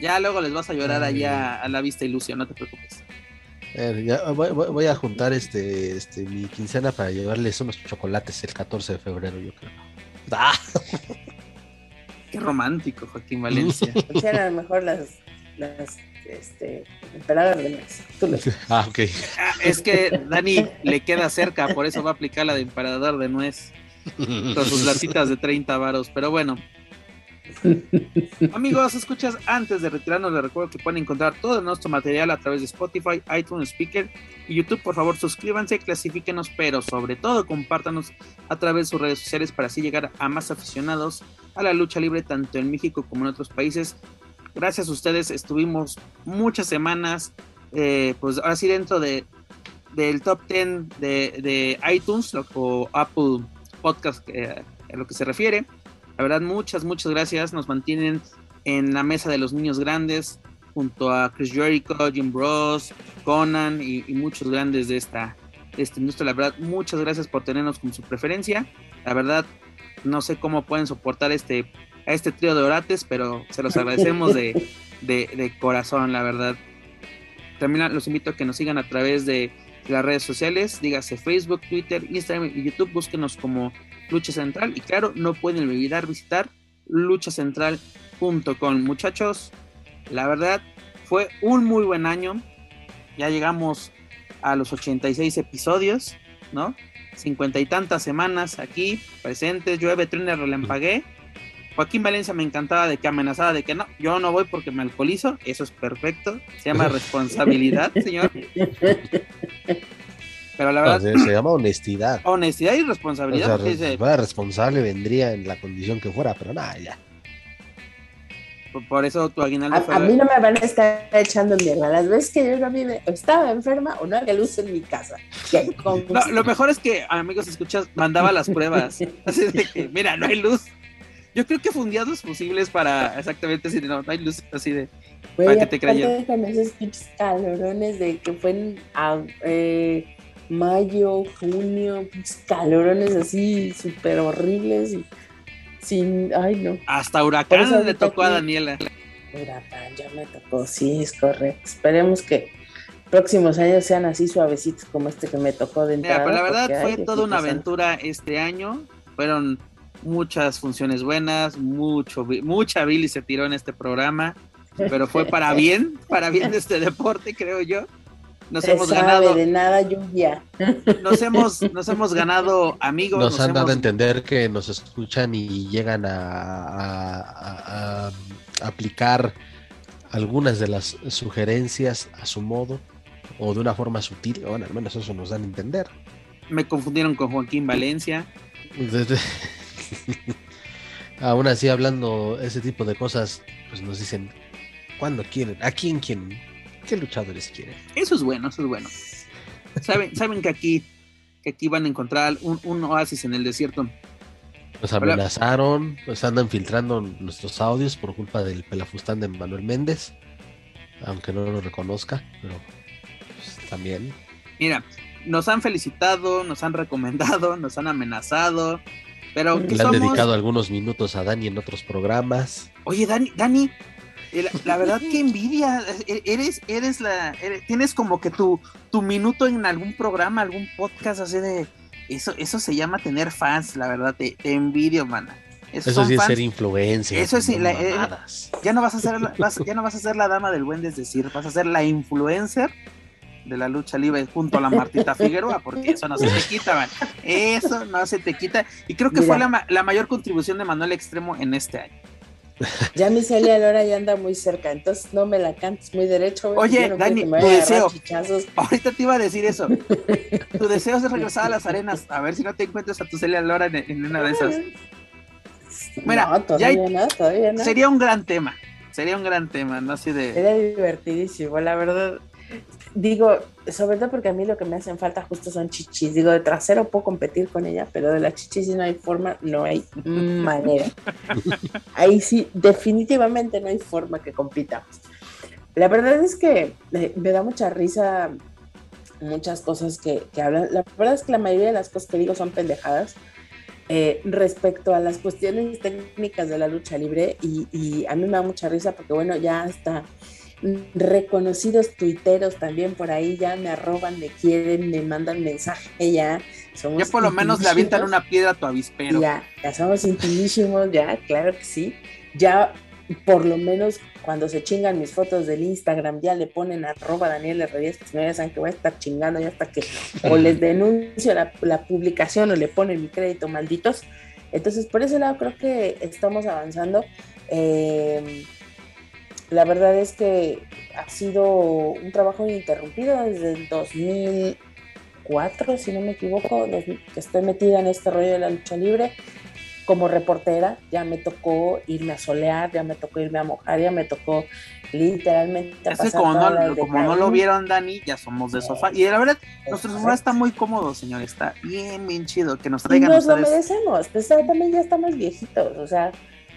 Ya luego les vas a llorar allá a la vista ilusión, no te preocupes. voy, a juntar este, este mi quincena para llevarles unos chocolates el 14 de febrero, yo creo. ¡Ah! Qué romántico, Joaquín Valencia. Eran a lo mejor las, las este, emperador de mes. Ah, ok. Ah, es que Dani le queda cerca, por eso va a aplicar la de emperador de nuez. Con sus latitas de 30 varos. Pero bueno, Amigos, escuchas, antes de retirarnos les recuerdo que pueden encontrar todo nuestro material a través de Spotify, iTunes, Speaker y YouTube. Por favor, suscríbanse, clasifíquenos, pero sobre todo compártanos a través de sus redes sociales para así llegar a más aficionados a la lucha libre tanto en México como en otros países. Gracias a ustedes estuvimos muchas semanas, eh, pues ahora dentro de del top 10 de, iTunes o Apple Podcast eh, a lo que se refiere. La verdad, muchas, muchas gracias. Nos mantienen en la mesa de los niños grandes junto a Chris Jericho, Jim Bros, Conan y, muchos grandes de esta, esta industria. La verdad, muchas gracias por tenernos como su preferencia. La verdad, no sé cómo pueden soportar este, a este trío de orates, pero se los agradecemos de, de corazón, la verdad. También los invito a que nos sigan a través de las redes sociales, dígase Facebook, Twitter, Instagram y YouTube. Búsquenos como Lucha Central. Y claro, no pueden olvidar visitar luchacentral.com. Muchachos, la verdad fue un muy buen año. Ya llegamos a los 86 episodios, ¿no? Cincuenta y tantas semanas aquí presentes. Llueve, truene, relampagué. Joaquín Valencia me encantaba de que amenazaba de que no, yo no voy porque me alcoholizo. Eso es perfecto. Se llama responsabilidad, señor. Pero la verdad. se, llama honestidad. Honestidad y responsabilidad. O sea, responsable vendría en la condición que fuera, pero nada, ya. Por, eso tu aguinaldo a, a, mí no me van a estar echando mierda. Las veces que yo no vive, estaba enferma o no había luz en mi casa. no, lo mejor es que, amigos, escuchas, mandaba las pruebas. Así de que, mira, no hay luz. Yo creo que fundiados posibles para exactamente así de no, no hay luz así de. Para que te creyeran. Con esos calorones de que fue en, eh, mayo, junio, calorones así súper horribles y sin, ay no. Hasta huracán le tocó a Daniela. Huracán, ya me tocó, sí, es correcto. Esperemos que próximos años sean así suavecitos como este que me tocó de entrada. pero la verdad fue toda una aventura este año. Fueron muchas funciones buenas, mucho, mucha Billy se tiró en este programa, pero fue para bien, para bien de este deporte, creo yo. Nos hemos ganado. De nada lluvia. Nos hemos, nos hemos ganado amigos. Nos, han dado a entender que nos escuchan y llegan a, aplicar algunas de las sugerencias a su modo o de una forma sutil. Bueno, al menos eso nos dan a entender. Me confundieron con Joaquín Valencia. Aún así, hablando ese tipo de cosas, pues nos dicen, ¿cuándo quieren? ¿A quién quieren? ¿Qué luchadores quieren? Eso es bueno, eso es bueno. Saben, saben que aquí, que aquí van a encontrar un, oasis en el desierto. Nos amenazaron, pues andan filtrando nuestros audios por culpa del pelafustán de Manuel Méndez, aunque no lo reconozca, pero pues, también. Mira, nos han felicitado, nos han recomendado, nos han amenazado, pero le han dedicado algunos minutos a Dani en otros programas. Oye, Dani, Dani, la, verdad que envidia. E, eres, eres la, tienes como que tu, tu minuto en algún programa, algún podcast así de. Eso, eso se llama tener fans, la verdad, te, envidio, mana. eso sí es ser influencia. Eso sí, eh, ya no vas a ser, ya no vas a ser la dama del buen decir, vas a ser la influencer de la lucha libre junto a la Martita Figueroa, porque eso no se te quita, man. Eso no se te quita. Y creo que fue la, la, mayor contribución de Manuel Extremo en este año. Ya mi Celia Lora ya anda muy cerca, entonces no me la cantes muy derecho. Oye, Dani, tu deseo. Ahorita te iba a decir eso. tu deseo es regresar a las arenas. A ver si no te encuentras a tu Celia Lora en, una de esas. Mira, sería un gran tema. Sería un gran tema, ¿no? Así de. Sería divertidísimo, la verdad digo, sobre todo porque a mí lo que me hacen falta justo son chichis. Digo, de trasero puedo competir con ella, pero de la chichis si no hay forma, no hay manera. Ahí sí, definitivamente no hay forma que compitamos. La verdad es que eh, me da mucha risa muchas cosas que, hablan. La verdad es que la mayoría de las cosas que digo son pendejadas. Eh, respecto a las cuestiones técnicas de la lucha libre y, y, a mí me da mucha risa porque bueno, ya está reconocidos tuiteros también por ahí ya me arroban, me quieren, me mandan mensaje ya. ya por lo menos le avientan una piedra a tu avispero. Ya, ya somos intimísimos, ya, claro que sí. Ya por lo menos cuando se chingan mis fotos del Instagram, ya le ponen arroba Daniel Herrerías, que no ya saben que voy a estar chingando ya hasta que o les denuncio la, la publicación o le ponen mi crédito malditos. Entonces, por ese lado creo que estamos avanzando. Eh, la verdad es que ha sido un trabajo ininterrumpido desde el 2004, si no me equivoco, que estoy metida en este rollo de la lucha libre. Como reportera, ya me tocó irme a solear, ya me tocó irme a mojar, ya me tocó literalmente como, no, como no lo vieron, Dani, ya somos de sofá. Y la verdad, nuestro sofá está muy cómodo, señor. Está bien, bien chido. Que nos traigan. Y nos lo merecemos. Pues también ya estamos viejitos. O sea,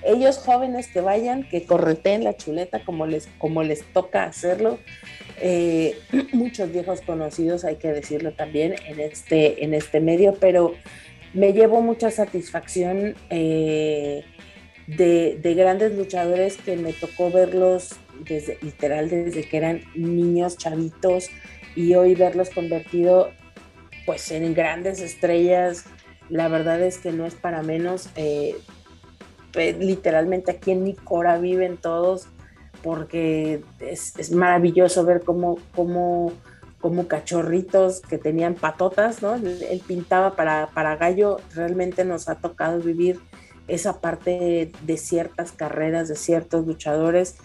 ellos jóvenes que vayan, que correteen la chuleta como les, como les toca hacerlo. Eh, muchos viejos conocidos, hay que decirlo también, en este, en este medio, pero me llevo mucha satisfacción eh, de, de, grandes luchadores que me tocó verlos desde, literal, desde que eran niños, chavitos, y hoy verlos convertido pues en grandes estrellas. La verdad es que no es para menos. Eh, literalmente aquí en Nicora viven todos, porque es, maravilloso ver cómo, cómo, como cachorritos que tenían patotas, ¿no? Él, pintaba para, para gallo, realmente nos ha tocado vivir esa parte de ciertas carreras, de ciertos luchadores,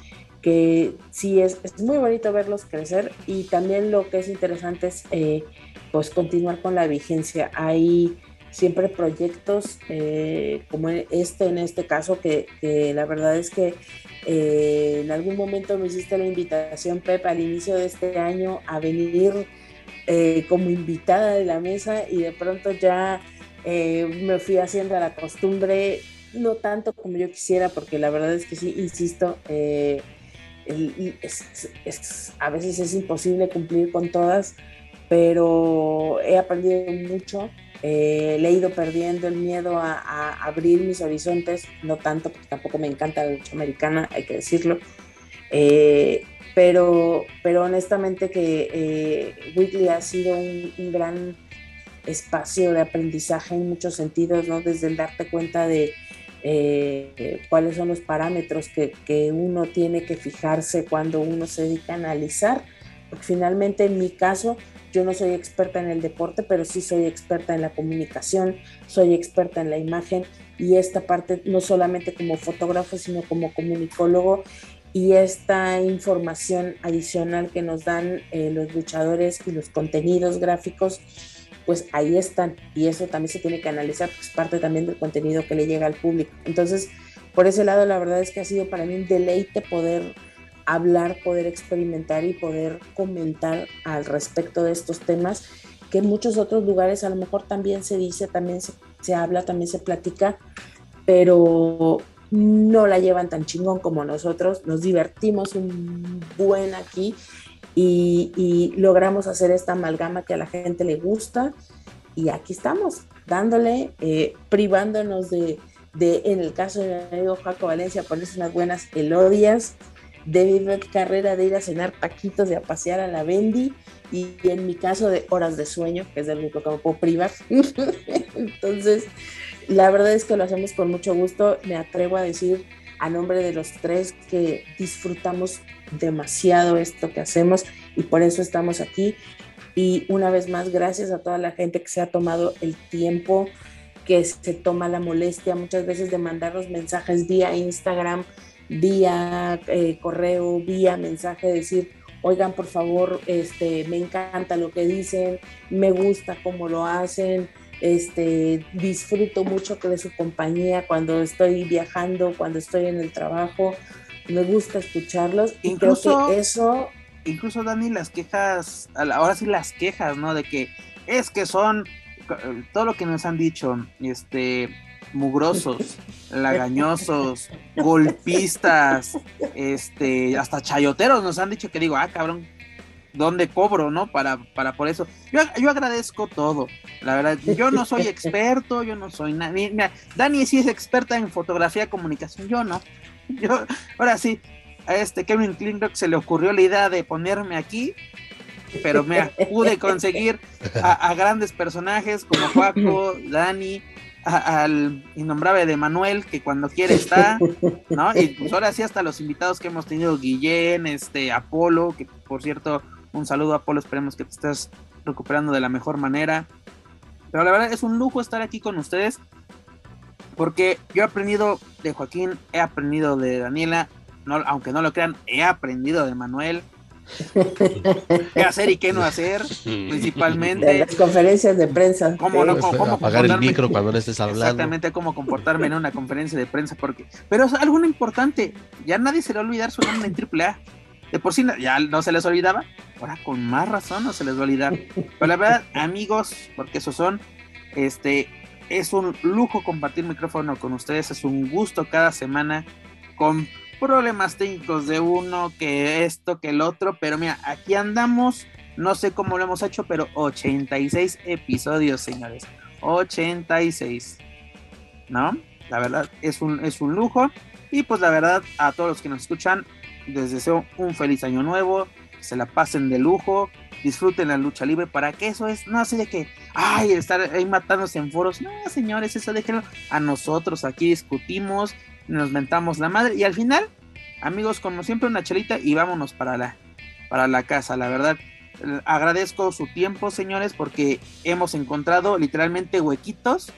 que sí es, es muy bonito verlos crecer y también lo que es interesante es eh, pues continuar con la vigencia. Hay siempre proyectos eh, como este en este caso, que, la verdad es que eh, en algún momento me hiciste la invitación, Pep, al inicio de este año a venir eh, como invitada de la mesa y de pronto ya me fui haciendo la costumbre, no tanto como yo quisiera, porque la verdad es que sí, insisto, a veces es imposible cumplir con todas, pero he aprendido mucho eh, le he ido perdiendo el miedo a, abrir mis horizontes, no tanto porque tampoco me encanta la lucha americana, hay que decirlo, eh, pero, pero honestamente que eh, Weekly ha sido un, gran espacio de aprendizaje en muchos sentidos, ¿no? desde el darte cuenta de cuáles son los parámetros que, que uno tiene que fijarse cuando uno se dedica a analizar, porque finalmente en mi caso yo no soy experta en el deporte, pero sí soy experta en la comunicación, soy experta en la imagen y esta parte no solamente como fotógrafo, sino como comunicólogo y esta información adicional que nos dan eh, los luchadores y los contenidos gráficos, pues ahí están y eso también se tiene que analizar, porque es parte también del contenido que le llega al público. Entonces, por ese lado, la verdad es que ha sido para mí un deleite poder hablar, poder experimentar y poder comentar al respecto de estos temas que en muchos otros lugares a lo mejor también se dice, también se, habla, también se platica, pero no la llevan tan chingón como nosotros, nos divertimos un buen aquí y, logramos hacer esta amalgama que a la gente le gusta y aquí estamos, dándole, eh, privándonos de, de, en el caso de mi amigo Jaco Valencia, ponerse unas buenas elodias, de carrera de ir a cenar taquitos, de a pasear a la Bendy y en mi caso de horas de sueño, que es el único que me puedo privar. Entonces, la verdad es que lo hacemos con mucho gusto. Me atrevo a decir a nombre de los tres que disfrutamos demasiado esto que hacemos y por eso estamos aquí. Y una vez más, gracias a toda la gente que se ha tomado el tiempo, que se toma la molestia muchas veces de mandar los mensajes vía Instagram vía eh, correo, vía mensaje, decir, oigan, por favor, este, me encanta lo que dicen, me gusta cómo lo hacen, este, disfruto mucho de su compañía cuando estoy viajando, cuando estoy en el trabajo, me gusta escucharlos. Incluso eso... Incluso, Dani, las quejas, ahora sí las quejas, ¿no? De que es que son todo lo que nos han dicho, este, mugrosos, lagañosos, golpistas, este, hasta chayoteros nos han dicho que digo, ah, cabrón, ¿dónde cobro, no? Para, para por eso. Yo, yo agradezco todo, la verdad. Yo no soy experto, yo no soy nadie. Dani sí es experta en fotografía comunicación, yo no. Yo, ahora sí, a este Kevin Klingrock se le ocurrió la idea de ponerme aquí pero me pude conseguir a, grandes personajes como Juaco, Dani, al innombrable de Manuel, que cuando quiere está, ¿no? Y pues ahora sí hasta los invitados que hemos tenido, Guillén, este, Apolo, que por cierto, un saludo Apolo, esperemos que te estés recuperando de la mejor manera. Pero la verdad es un lujo estar aquí con ustedes, porque yo he aprendido de Joaquín, he aprendido de Daniela, no, aunque no lo crean, he aprendido de Manuel, qué hacer y qué no hacer, principalmente. las conferencias de prensa. ¿Cómo, no, cómo, apagar el micro cuando no estés hablando. Exactamente, cómo comportarme en una conferencia de prensa. porque Pero es algo importante, ya nadie se le va a olvidar su nombre en AAA. De por sí ya no se les olvidaba, ahora con más razón no se les va a olvidar. Pero la verdad, amigos, porque esos son, este, es un lujo compartir micrófono con ustedes, es un gusto cada semana con problemas técnicos de uno, que esto, que el otro, pero mira, aquí andamos, no sé cómo lo hemos hecho, pero 86 episodios, señores. 86. ¿No? La verdad es un, es un lujo. Y pues la verdad, a todos los que nos escuchan, les deseo un feliz año nuevo, se la pasen de lujo, disfruten la lucha libre, para que eso es, no así de que, ay, estar ahí matándose en foros, no, señores, eso déjenlo a nosotros, aquí discutimos, nos mentamos la madre y al final, amigos, como siempre una chelita y vámonos para la, para la casa, la verdad. Agradezco su tiempo, señores, porque hemos encontrado literalmente huequitos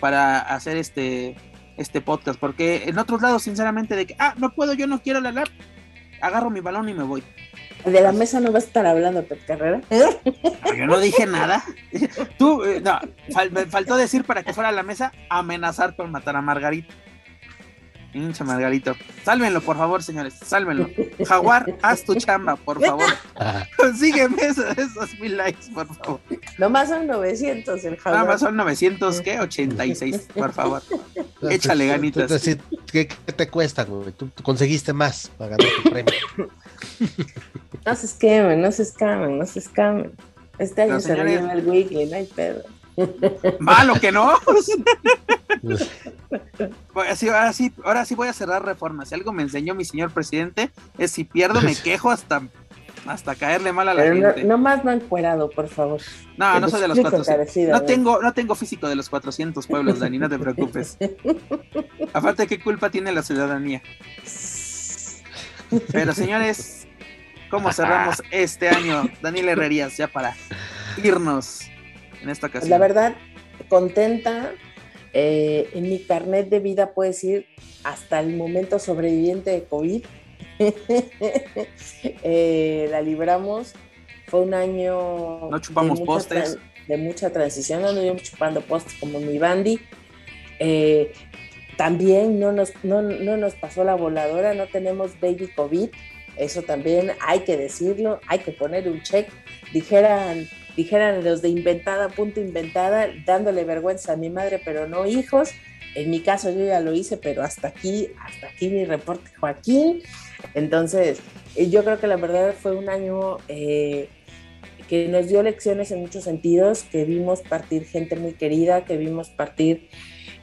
para hacer este, este podcast, porque en otros lados, sinceramente, de que, ah, no puedo, yo no quiero la lap, agarro mi balón y me voy. De la mesa no vas a estar hablando, Pet Carrera. yo no dije nada. Tú, eh, no, me faltó decir para que fuera a la mesa amenazar con matar a Margarita. Pinche Margarito. Sálvenlo, por favor, señores. Sálvenlo. Jaguar, haz tu chamba, por favor. Consígueme esos, mil likes, por favor. Nomás son 900 el Jaguar. Nomás son 900, ¿qué? 86, por favor. Échale ganitas. ¿qué, te cuesta, güey? Tú, conseguiste más para ganar tu premio. No se esquemen, no se escamen, no se escamen. Este año se lo lleva el wiki, no hay pedo. Malo que no. ahora, sí, ahora sí voy a cerrar reformas. Si algo me enseñó mi señor presidente es si pierdo me quejo hasta hasta caerle mal a la gente. No, más no encuerado, por favor. No, no soy de los 400. No tengo, no tengo físico de los 400 pueblos, Dani, no te preocupes. Aparte, ¿qué culpa tiene la ciudadanía? Pero señores, ¿cómo cerramos este año? Daniel Herrerías, ya para irnos en esta ocasión. La verdad, contenta. Eh, en mi carnet de vida puedo decir hasta el momento sobreviviente de COVID. Eh, la libramos. Fue un año. No chupamos postes. De mucha transición, no nos chupando postes como mi bandy. Eh, también no nos, no, no nos pasó la voladora, no tenemos baby COVID. Eso también hay que decirlo, hay que poner un check. Dijeran dijeran los de inventada, punto inventada, dándole vergüenza a mi madre, pero no hijos. En mi caso yo ya lo hice, pero hasta aquí, hasta aquí mi reporte, Joaquín. Entonces, eh, yo creo que la verdad fue un año eh, que nos dio lecciones en muchos sentidos, que vimos partir gente muy querida, que vimos partir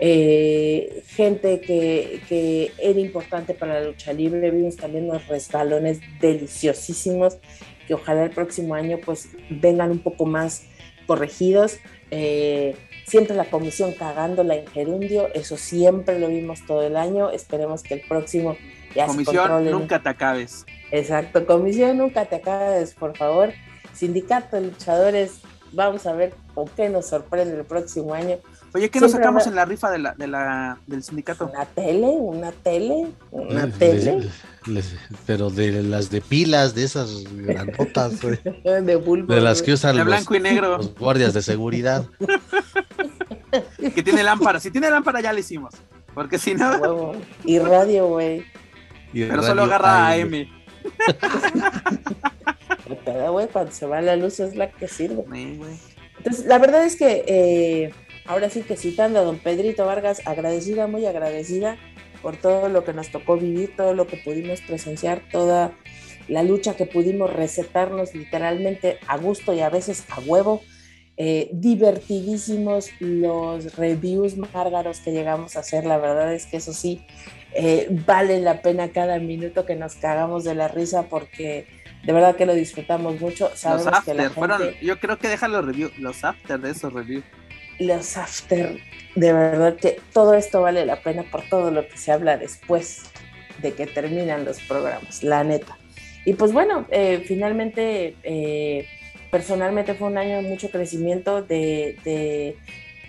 eh, gente que, que, era importante para la lucha libre, vimos también unos resbalones deliciosísimos que ojalá el próximo año pues vengan un poco más corregidos. Eh, siempre la comisión cagándola en gerundio, eso siempre lo vimos todo el año, esperemos que el próximo ya Comisión, nunca te acabes. Exacto, comisión, nunca te acabes, por favor. Sindicato de luchadores, vamos a ver con qué nos sorprende el próximo año. Oye, ¿qué nos sacamos en la rifa de la, de la, del sindicato? Una tele, una tele, una tele. Pero de las de pilas, de esas grandotas, de, bulbo, de las que usan de blanco y negro. los guardias de seguridad. que tiene lámpara. Si tiene lámpara ya le hicimos. Porque si no. Y radio, güey. Pero solo agarra a M. Pero, güey, cuando se va la luz es la que sirve. Entonces, la verdad es que eh, ahora sí que citando a don Pedrito Vargas, agradecida, muy agradecida por todo lo que nos tocó vivir, todo lo que pudimos presenciar, toda la lucha que pudimos recetarnos literalmente a gusto y a veces a huevo. Eh, divertidísimos los reviews márgaros que llegamos a hacer, la verdad es que eso sí, eh, vale la pena cada minuto que nos cagamos de la risa porque de verdad que lo disfrutamos mucho. Sabemos los after, que la fueron, yo creo que dejan los reviews, los after de esos reviews los after, de verdad que todo esto vale la pena por todo lo que se habla después de que terminan los programas, la neta. Y pues bueno, eh, finalmente, eh, personalmente fue un año de mucho crecimiento, de,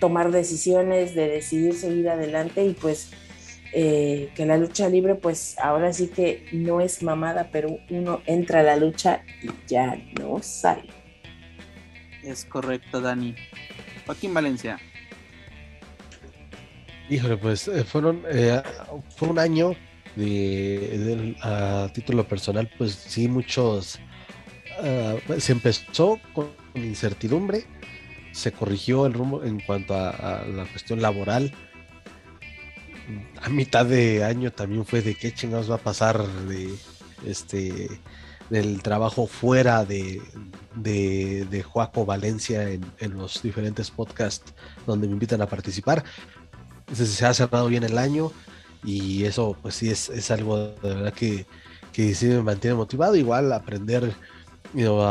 tomar decisiones, de decidir seguir adelante y pues eh, que la lucha libre pues ahora sí que no es mamada, pero uno entra a la lucha y ya no sale. Es correcto, Dani. Joaquín Valencia. Híjole, pues eh, fueron, eh, fue un año de, a título personal, pues sí, muchos, ah, se empezó con incertidumbre, se corrigió el rumbo en cuanto a, la cuestión laboral. A mitad de año también fue de qué chingados va a pasar de este del trabajo fuera de, de, de Joaco Valencia en, los diferentes podcasts donde me invitan a participar. Se ha cerrado bien el año y eso pues sí es, algo de verdad que, que sí me mantiene motivado. Igual aprender,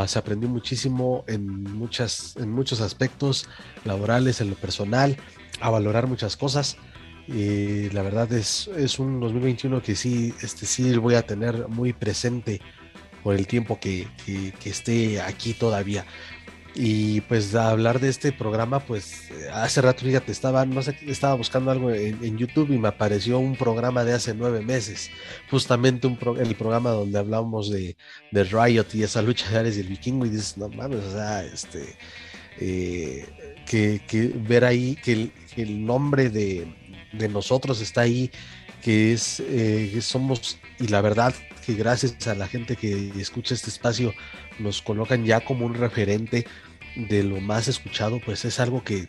se aprendió muchísimo en, muchas, en muchos aspectos laborales, en lo personal, a valorar muchas cosas. Y la verdad es, es un 2021 que sí, este, sí voy a tener muy presente por el tiempo que, esté aquí todavía. Y pues hablar de este programa, pues hace rato, te estaba, no sé, estaba buscando algo en, YouTube y me apareció un programa de hace nueve meses, justamente un el programa donde hablamos de, de, Riot y esa lucha de Ares y el vikingo y dices, no mames, o sea, este, eh, que, ver ahí que el, nombre de, nosotros está ahí, que es, eh, somos, y la verdad, que gracias a la gente que escucha este espacio nos colocan ya como un referente de lo más escuchado, pues es algo que,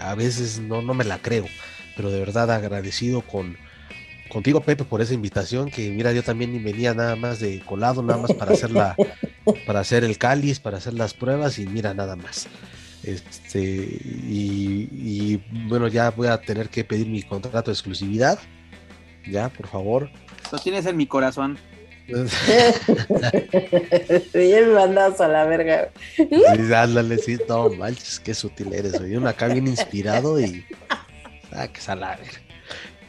a veces no, no me la creo, pero de verdad agradecido con contigo Pepe por esa invitación, que mira, yo también venía nada más de colado, nada más para hacer la, para hacer el cáliz, para hacer las pruebas y mira nada más. Este, y, y bueno, ya voy a tener que pedir mi contrato de exclusividad. Ya, por favor. Lo tienes en mi corazón. Bien mandazo a la verga. Sí, ándale, sí, no manches, qué sutil eres. Soy uno acá bien inspirado y. Ah, que salaver.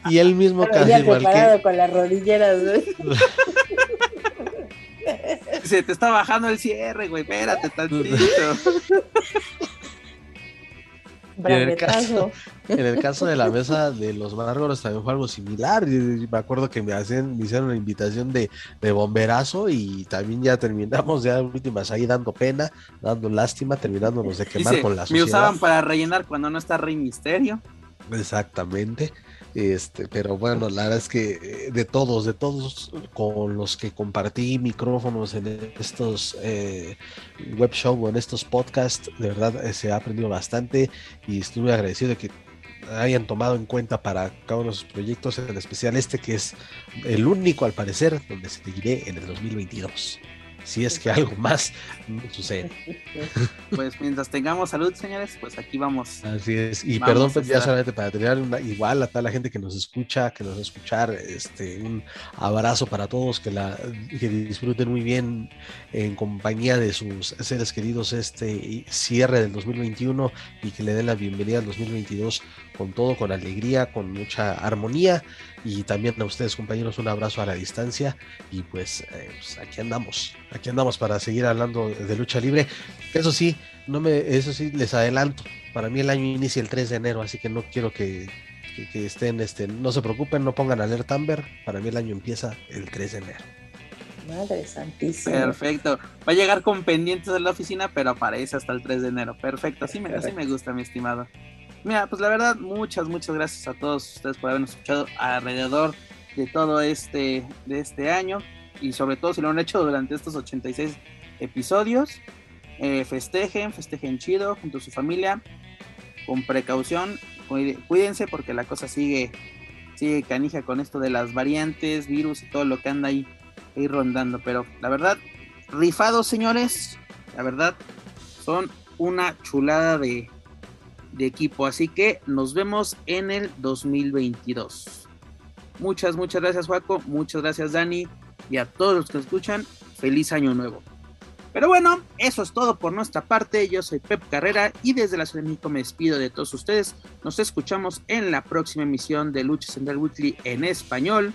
Y él mismo casi igual que. con las rodilleras, Se te está bajando el cierre, güey. Espérate tantito. En el, caso, en el, caso, de la mesa de los márgoros también fue algo similar. me acuerdo que me, hacen, me hicieron una invitación de, de, bomberazo y también ya terminamos ya últimas ahí dando pena, dando lástima, terminándonos de quemar con la sociedad. Me usaban para rellenar cuando no está Rey Misterio. Exactamente. Este, pero bueno, la verdad es que eh, de todos, de todos con los que compartí micrófonos en estos eh, web show o en estos podcasts, de verdad eh, se ha aprendido bastante y muy agradecido de que hayan tomado en cuenta para cada uno de sus proyectos, en especial este que es el único al parecer donde seguiré en el 2022 si es que algo más sucede. Pues mientras tengamos salud, señores, pues aquí vamos. Así es. Y perdón, pues, ya solamente para tener igual a toda la gente que nos escucha, que nos va a escuchar, este, un abrazo para todos, que, la, que disfruten muy bien en compañía de sus seres queridos este cierre del 2021 y que le den la bienvenida al 2022 con todo, con alegría, con mucha armonía y también a ustedes compañeros un abrazo a la distancia y pues, eh, pues, aquí andamos, aquí andamos para seguir hablando de lucha libre. Eso sí, no me, eso sí les adelanto, para mí el año inicia el 3 de enero, así que no quiero que, estén, este, no se preocupen, no pongan alerta Amber, para mí el año empieza el 3 de enero. Madre santísima. Perfecto. Va a llegar con pendientes a la oficina, pero aparece hasta el 3 de enero. Perfecto, así me, así me gusta, mi estimado. Mira, pues la verdad, muchas, muchas gracias a todos ustedes por habernos escuchado alrededor de todo este, de este año y sobre todo si lo han hecho durante estos 86 episodios. Eh, festejen, festejen chido junto a su familia, con precaución, cuídense porque la cosa sigue, sigue canija con esto de las variantes, virus y todo lo que anda ahí, ahí rondando. Pero la verdad, rifados señores, la verdad, son una chulada de, de equipo. Así que nos vemos en el 2022. Muchas, muchas gracias, Juaco. Muchas gracias, Dani. Y a todos los que escuchan, feliz año nuevo. Pero bueno, eso es todo por nuestra parte. Yo soy Pep Carrera y desde la Ciudad de México me despido de todos ustedes. Nos escuchamos en la próxima emisión de Lucha Central Weekly en español.